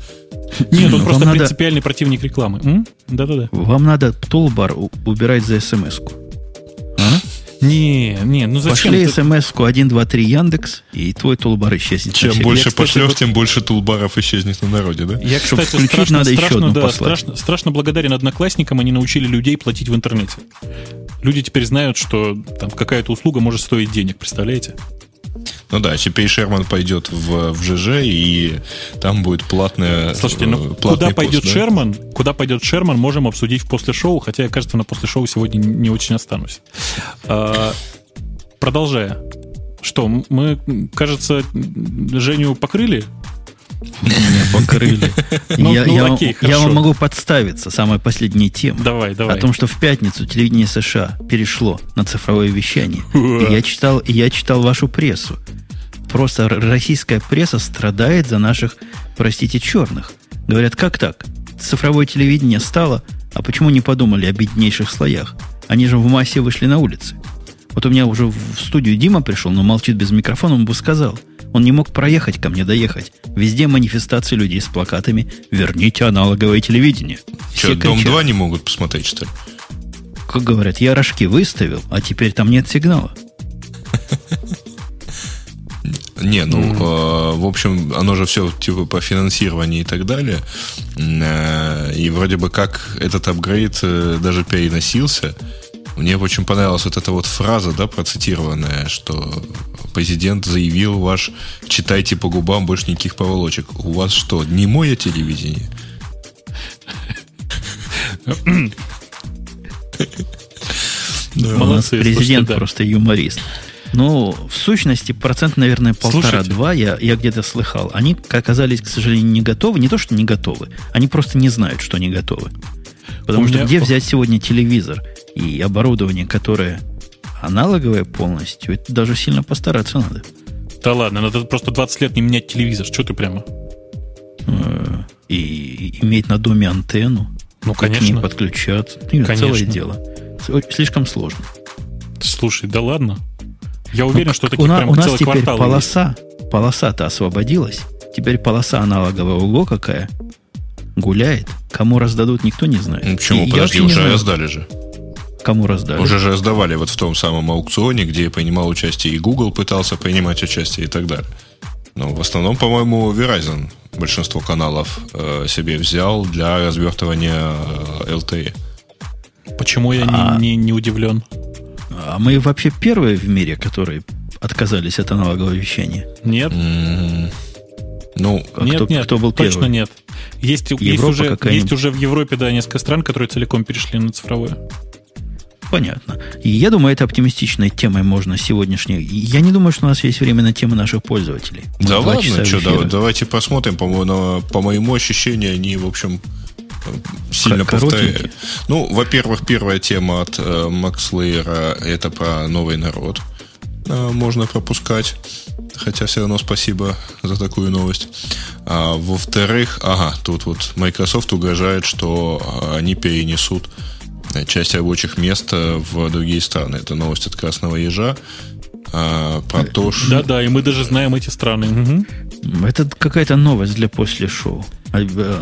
Нет, он просто надо- принципиальный противник рекламы. Да-да-да. Вам надо тулбар убирать за смс-ку. А? Не, не, ну зачем? Пошли смс-ку 1, 2, 3 Яндекс, и твой тулбар исчезнет. Чем больше Я, кстати, пошлешь, вот- тем больше тулбаров исчезнет на народе, да? Я, Чтоб кстати, включить, страшно, надо еще страшно, одну да, послать. страшно, страшно благодарен одноклассникам, они научили людей платить в интернете. Люди теперь знают, что там какая-то услуга может стоить денег, представляете? Ну да, теперь Шерман пойдет в, в ЖЖ, и там будет платная Слушайте, э, ну платный куда пост, пойдет да? Шерман? Куда пойдет Шерман, можем обсудить в после шоу, хотя я, кажется, на после шоу сегодня не очень останусь. А, продолжая. Что, мы, кажется, Женю покрыли? Меня покрыли. Ну, я, ну, я вам- могу подставиться. Самая последняя тема. Давай, давай. О том, что в пятницу телевидение США перешло на цифровое вещание. И я читал, я читал вашу прессу. Просто российская пресса страдает за наших, простите, черных. Говорят, как так? Цифровое телевидение стало, а почему не подумали о беднейших слоях? Они же в массе вышли на улицы. Вот у меня уже в студию Дима пришел, но молчит без микрофона, он бы сказал. Он не мог проехать ко мне, доехать. Везде манифестации людей с плакатами «Верните аналоговое телевидение». Все Дом кричат. 2 не могут посмотреть, что ли? Как говорят, я рожки выставил, а теперь там нет сигнала. Не, ну, э, в общем, оно же все типа по финансированию и так далее. Э, И вроде бы как этот апгрейд э, даже переносился. Мне очень понравилась вот эта вот фраза, да, процитированная, что президент заявил ваш «читайте по губам, больше никаких поволочек». У вас что, не мое телевидение? У нас Молодцы, президент просто юморист. Ну, в сущности, процент, наверное, полтора-два, я, я где-то слыхал. Они оказались, к сожалению, не готовы. Не то, что не готовы, они просто не знают, что они готовы. Потому У что меня- где взять сегодня телевизор и оборудование, которое аналоговое полностью, это даже сильно постараться надо. Да ладно, надо просто 20 лет не менять телевизор. Что ты прямо? Э, И, иметь на доме антенну, Ну, и к ней конечно. подключаться. Ну, Конечно. Целое дело. Слишком сложно. Слушай, да ладно. Я уверен, Ну, что у, таких на- прям у нас целый теперь полоса, полоса-то освободилась. Теперь полоса аналогового УГО какая гуляет. Кому раздадут, никто не знает. Ну, почему? И я Подожди, уже знаю, раздали же. Кому раздали. Уже же раздавали вот в том самом аукционе, где принимал участие и Google пытался принимать участие и так далее. Но в основном, по-моему, Verizon большинство каналов э, себе взял для развертывания э, LTE. Почему я не- А. не, не удивлен? А мы вообще первые в мире, которые отказались от аналогового вещания. Нет? М, Ну, А нет, кто, нет, кто был точно первый? нет. Есть, есть, уже, есть уже в Европе, да, несколько стран, которые целиком перешли на цифровое. Понятно. И я думаю, это оптимистичной темой можно сегодняшней. Я не думаю, что у нас есть время на темы наших пользователей. Мы да ладно, что, эфира. давайте посмотрим. По, моему по моему ощущению, они, в общем, сильно повторяют. Ну, во-первых, первая тема от э, Макс Лейера это про новый народ. Э, можно пропускать. Хотя все равно спасибо за такую новость. А, во-вторых, ага, тут вот Microsoft угрожает, что э, они перенесут э, часть рабочих мест э, в другие страны. Это новость от Красного Ежа. А, про то, что... Да-да, и мы даже знаем эти страны. Мгм. Это какая-то новость для после шоу. А, э,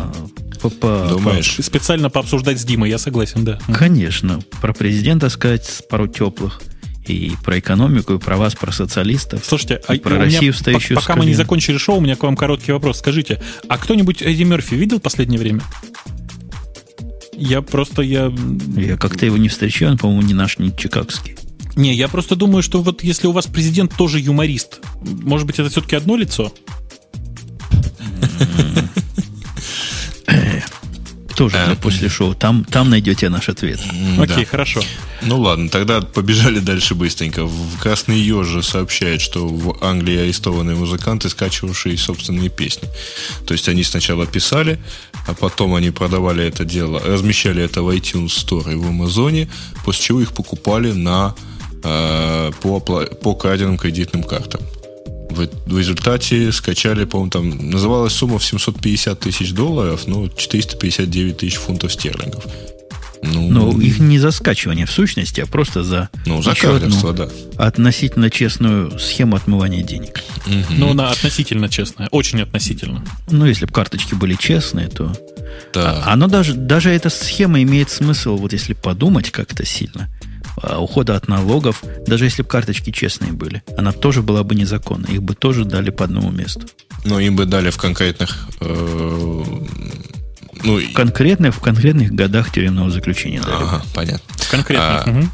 по- по- Думаешь? Специально пообсуждать с Димой, я согласен, да. Конечно. Про президента сказать пару теплых. И про экономику, и про вас, про социалистов. Слушайте, а про у меня Россию, по- встающую с пока мы не закончили шоу, у меня к вам короткий вопрос. Скажите, а кто-нибудь Эдди Мерфи видел в последнее время? Я просто, я... Я как-то его не встречаю, он, по-моему, не наш, не чикагский. Не, я просто думаю, что вот если у вас президент тоже юморист, может быть, это все-таки одно лицо? Тоже Э, для после шоу. Там, там найдете наш ответ. Окей, да. хорошо. Ну ладно, тогда побежали дальше быстренько. В Красный Ежи сообщает, что в Англии арестованы музыканты, скачивавшие собственные песни. То есть они сначала писали, а потом они продавали это дело, размещали это в iTunes Store и в Амазоне, после чего их покупали на, э, по, по краденным кредитным картам. В, в результате скачали, по-моему, там называлась сумма в 750 тысяч долларов, ну, 459 тысяч фунтов стерлингов. Ну, Но их не за скачивание в сущности, а просто за, ну, за краденство, да. относительно честную схему отмывания денег. Ну, она относительно честная, очень относительно. Ну, если бы карточки были честные, то... Да. А- Оно даже, даже эта схема имеет смысл, вот если подумать как-то сильно. А, ухода от налогов, даже если бы карточки честные были, она тоже была бы незаконна. Их бы тоже дали по одному месту. Но им бы дали в конкретных... Э, ну, конкретных, в конкретных годах тюремного заключения дали. Ага, понятно. Конкретно. А, угу.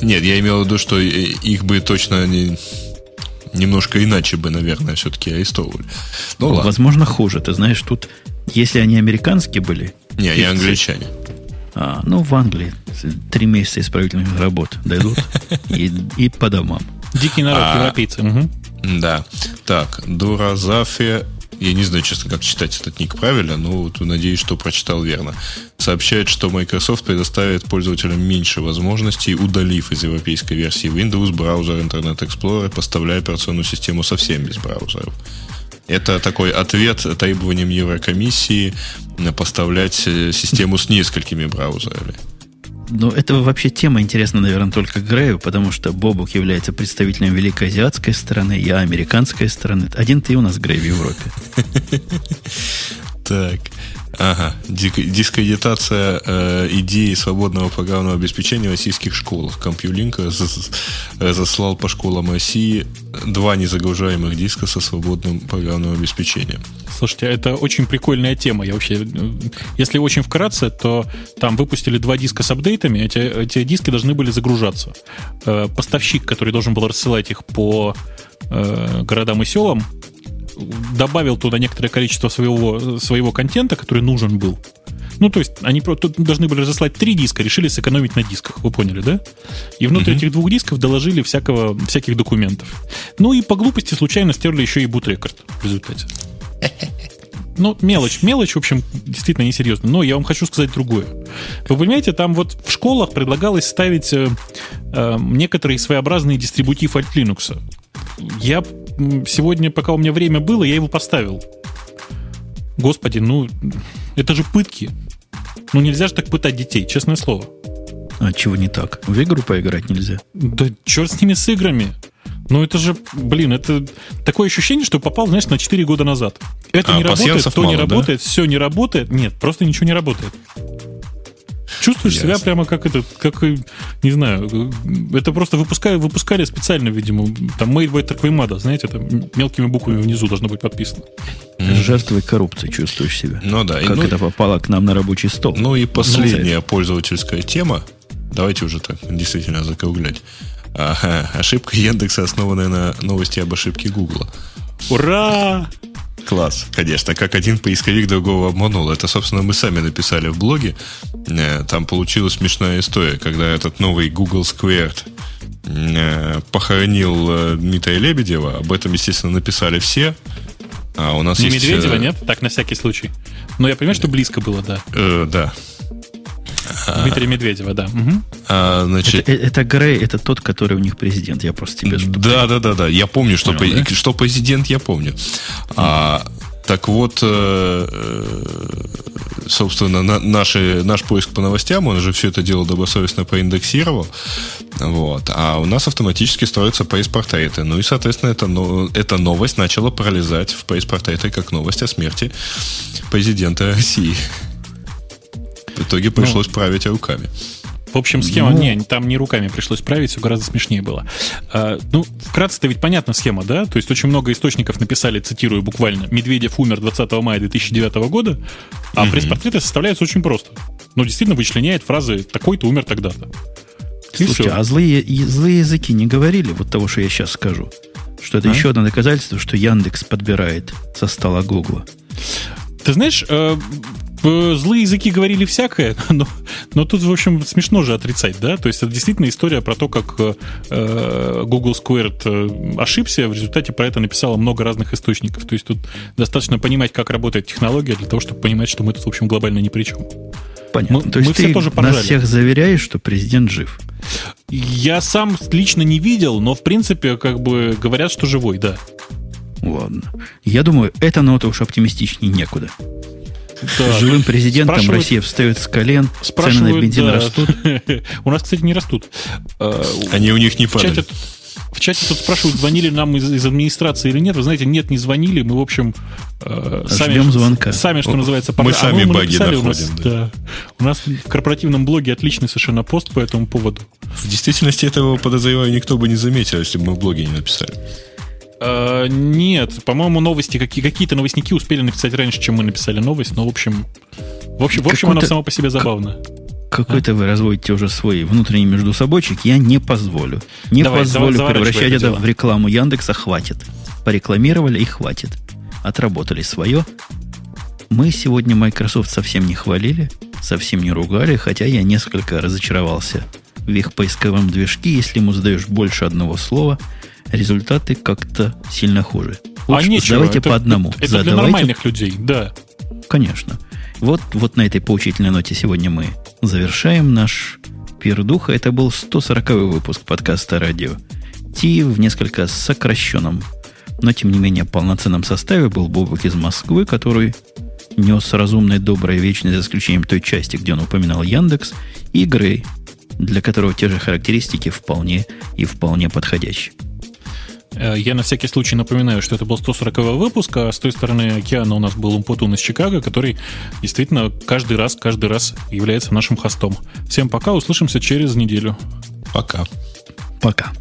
Нет, я имел в виду, что их бы точно не, немножко иначе бы, наверное, все-таки арестовывали. Ну, ладно. Возможно, хуже. Ты знаешь, тут, если они американские были... Не, они англичане. А, ну, в Англии три месяца исправительных работ дойдут и, и по домам. Дикий народ, а, европейцы. Угу. Да. Так, Дуразафе я не знаю, честно, как читать этот ник правильно, но вот надеюсь, что прочитал верно. Сообщает, что Microsoft предоставит пользователям меньше возможностей, удалив из европейской версии Windows браузер Internet Explorer, поставляя операционную систему совсем без браузеров. Это такой ответ требованиям Еврокомиссии поставлять э, систему с несколькими браузерами. Ну, это вообще тема интересна, наверное, только Грею, потому что Бобук является представителем великой азиатской стороны, я американской стороны. Один ты у нас Грей в Европе. Так. Ага. Дискредитация э, идеи свободного программного обеспечения в российских школах. Компьюлинк разослал по школам России два незагружаемых диска со свободным программным обеспечением. Слушайте, это очень прикольная тема. Я вообще, если очень вкратце, то там выпустили два диска с апдейтами. Эти, эти диски должны были загружаться. Э, поставщик, который должен был рассылать их по э, городам и селам, добавил туда некоторое количество своего, своего контента, который нужен был. Ну, то есть, они должны были разослать три диска, решили сэкономить на дисках, вы поняли, да? И внутри uh-huh. этих двух дисков доложили всякого, всяких документов. Ну и по глупости случайно стерли еще и бутрекорд в результате. Ну, мелочь, мелочь, в общем, действительно несерьезно. Но я вам хочу сказать другое. Вы понимаете, там вот в школах предлагалось ставить э, э, некоторые своеобразные дистрибутив от Linux. Я сегодня, пока у меня время было, я его поставил. Господи, ну, это же пытки. Ну, нельзя же так пытать детей, честное слово. А чего не так? В игру поиграть нельзя? Да черт с ними, с играми. Ну, это же, блин, это такое ощущение, что попал, знаешь, на 4 года назад. Это а, не работает, то мало, не работает, да? все не работает. Нет, просто ничего не работает. Чувствуешь Ясно. себя прямо как этот, как, не знаю, это просто выпускали, выпускали специально, видимо, там Made by Tarquimada, знаете, там мелкими буквами внизу должно быть подписано. Жертвой коррупции чувствуешь себя. Ну да. Как ну, это попало к нам на рабочий стол. Ну и последняя ну, пользовательская тема. Давайте уже так действительно закруглять. Ага, ошибка Яндекса, основанная на новости об ошибке Гугла. Ура! Класс, конечно. Как один поисковик другого обманул. Это, собственно, мы сами написали в блоге. Э, там получилась смешная история, когда этот новый Google Squared э, похоронил э, Дмитрия Лебедева. Об этом, естественно, написали все. А у нас Не есть... Медведева, нет? Так, на всякий случай. Но я понимаю, что близко было, да. Э, да. Дмитрия Медведева, да. Угу. А, значит... это, это Грей, это тот, который у них президент. Я просто тебе что Да, да, да, да. Я помню, что, Понял, да? что президент, я помню. А, так вот, э, э, собственно, на, наши, наш поиск по новостям, он же все это дело добросовестно проиндексировал. Вот. А у нас автоматически строятся пресс-портреты. Ну и, соответственно, эта, эта новость начала пролезать в пресс-портреты как новость о смерти президента России. В итоге пришлось ну, править руками. В общем, схема, ну, не, там не руками пришлось править, все гораздо смешнее было. А, ну, вкратце-то ведь понятна схема, да? То есть очень много источников написали, цитирую буквально, «Медведев умер 20 мая 2009 года», а mm-hmm. пресс-портреты составляются очень просто. Ну, действительно вычленяет фразы «такой-то умер тогда-то». Слушайте, а злые, злые языки не говорили вот того, что я сейчас скажу? Что это а? еще одно доказательство, что Яндекс подбирает со стола Гугла. Ты знаешь, э, злые языки говорили всякое, но, но тут, в общем, смешно же отрицать, да? То есть это действительно история про то, как э, Google Squared э, ошибся, в результате про это написало много разных источников. То есть тут достаточно понимать, как работает технология, для того, чтобы понимать, что мы тут, в общем, глобально ни при чем. Понятно. Мы, То есть мы ты все тоже поржали. нас всех заверяешь, что президент жив? Я сам лично не видел, но, в принципе, как бы говорят, что живой, да. Ладно. Я думаю, эта нота уж оптимистичнее некуда. Да. Живым президентом Россия встает с колен, цены на бензин да. растут. у нас, кстати, не растут. А, Они у них не падают. В чате тут спрашивают, звонили нам из, из администрации или нет. Вы знаете, нет, не звонили. Мы, в общем, э, сами, Ждем звонка. сами, что называется, мы сами а мы баги находим. У нас, да. Да. у нас в корпоративном блоге отличный совершенно пост по этому поводу. В действительности этого, подозреваю, никто бы не заметил, если бы мы в блоге не написали. Uh, нет, по-моему, новости, какие, какие-то новостники успели написать раньше, чем мы написали новость, но в общем, в общем, в общем, она сама по себе забавна. Какой-то вы разводите уже свой внутренний междусобойчик, я не позволю. Не давай, позволю давай, превращать это, это в рекламу Яндекса, хватит. Порекламировали и хватит. Отработали свое. Мы сегодня Microsoft совсем не хвалили, совсем не ругали, хотя я несколько разочаровался в их поисковом движке. Если ему задаешь больше одного слова, результаты как-то сильно хуже. А Лучше а нечего, давайте это, по одному. Это Задавайте. для нормальных людей, да. Конечно. Вот, вот на этой поучительной ноте сегодня мы завершаем наш пир духа. Это был 140 выпуск подкаста «Радио». Ти в несколько сокращенном, но тем не менее полноценном составе был Бобок из Москвы, который нес разумное, доброе, вечное, за исключением той части, где он упоминал Яндекс, и Грей, для которого те же характеристики вполне и вполне подходящие. Э, я на всякий случай напоминаю, что это был 140 выпуск, а с той стороны океана у нас был Умпутун из Чикаго, который действительно каждый раз, каждый раз является нашим хостом. Всем пока, услышимся через неделю. Пока. Пока.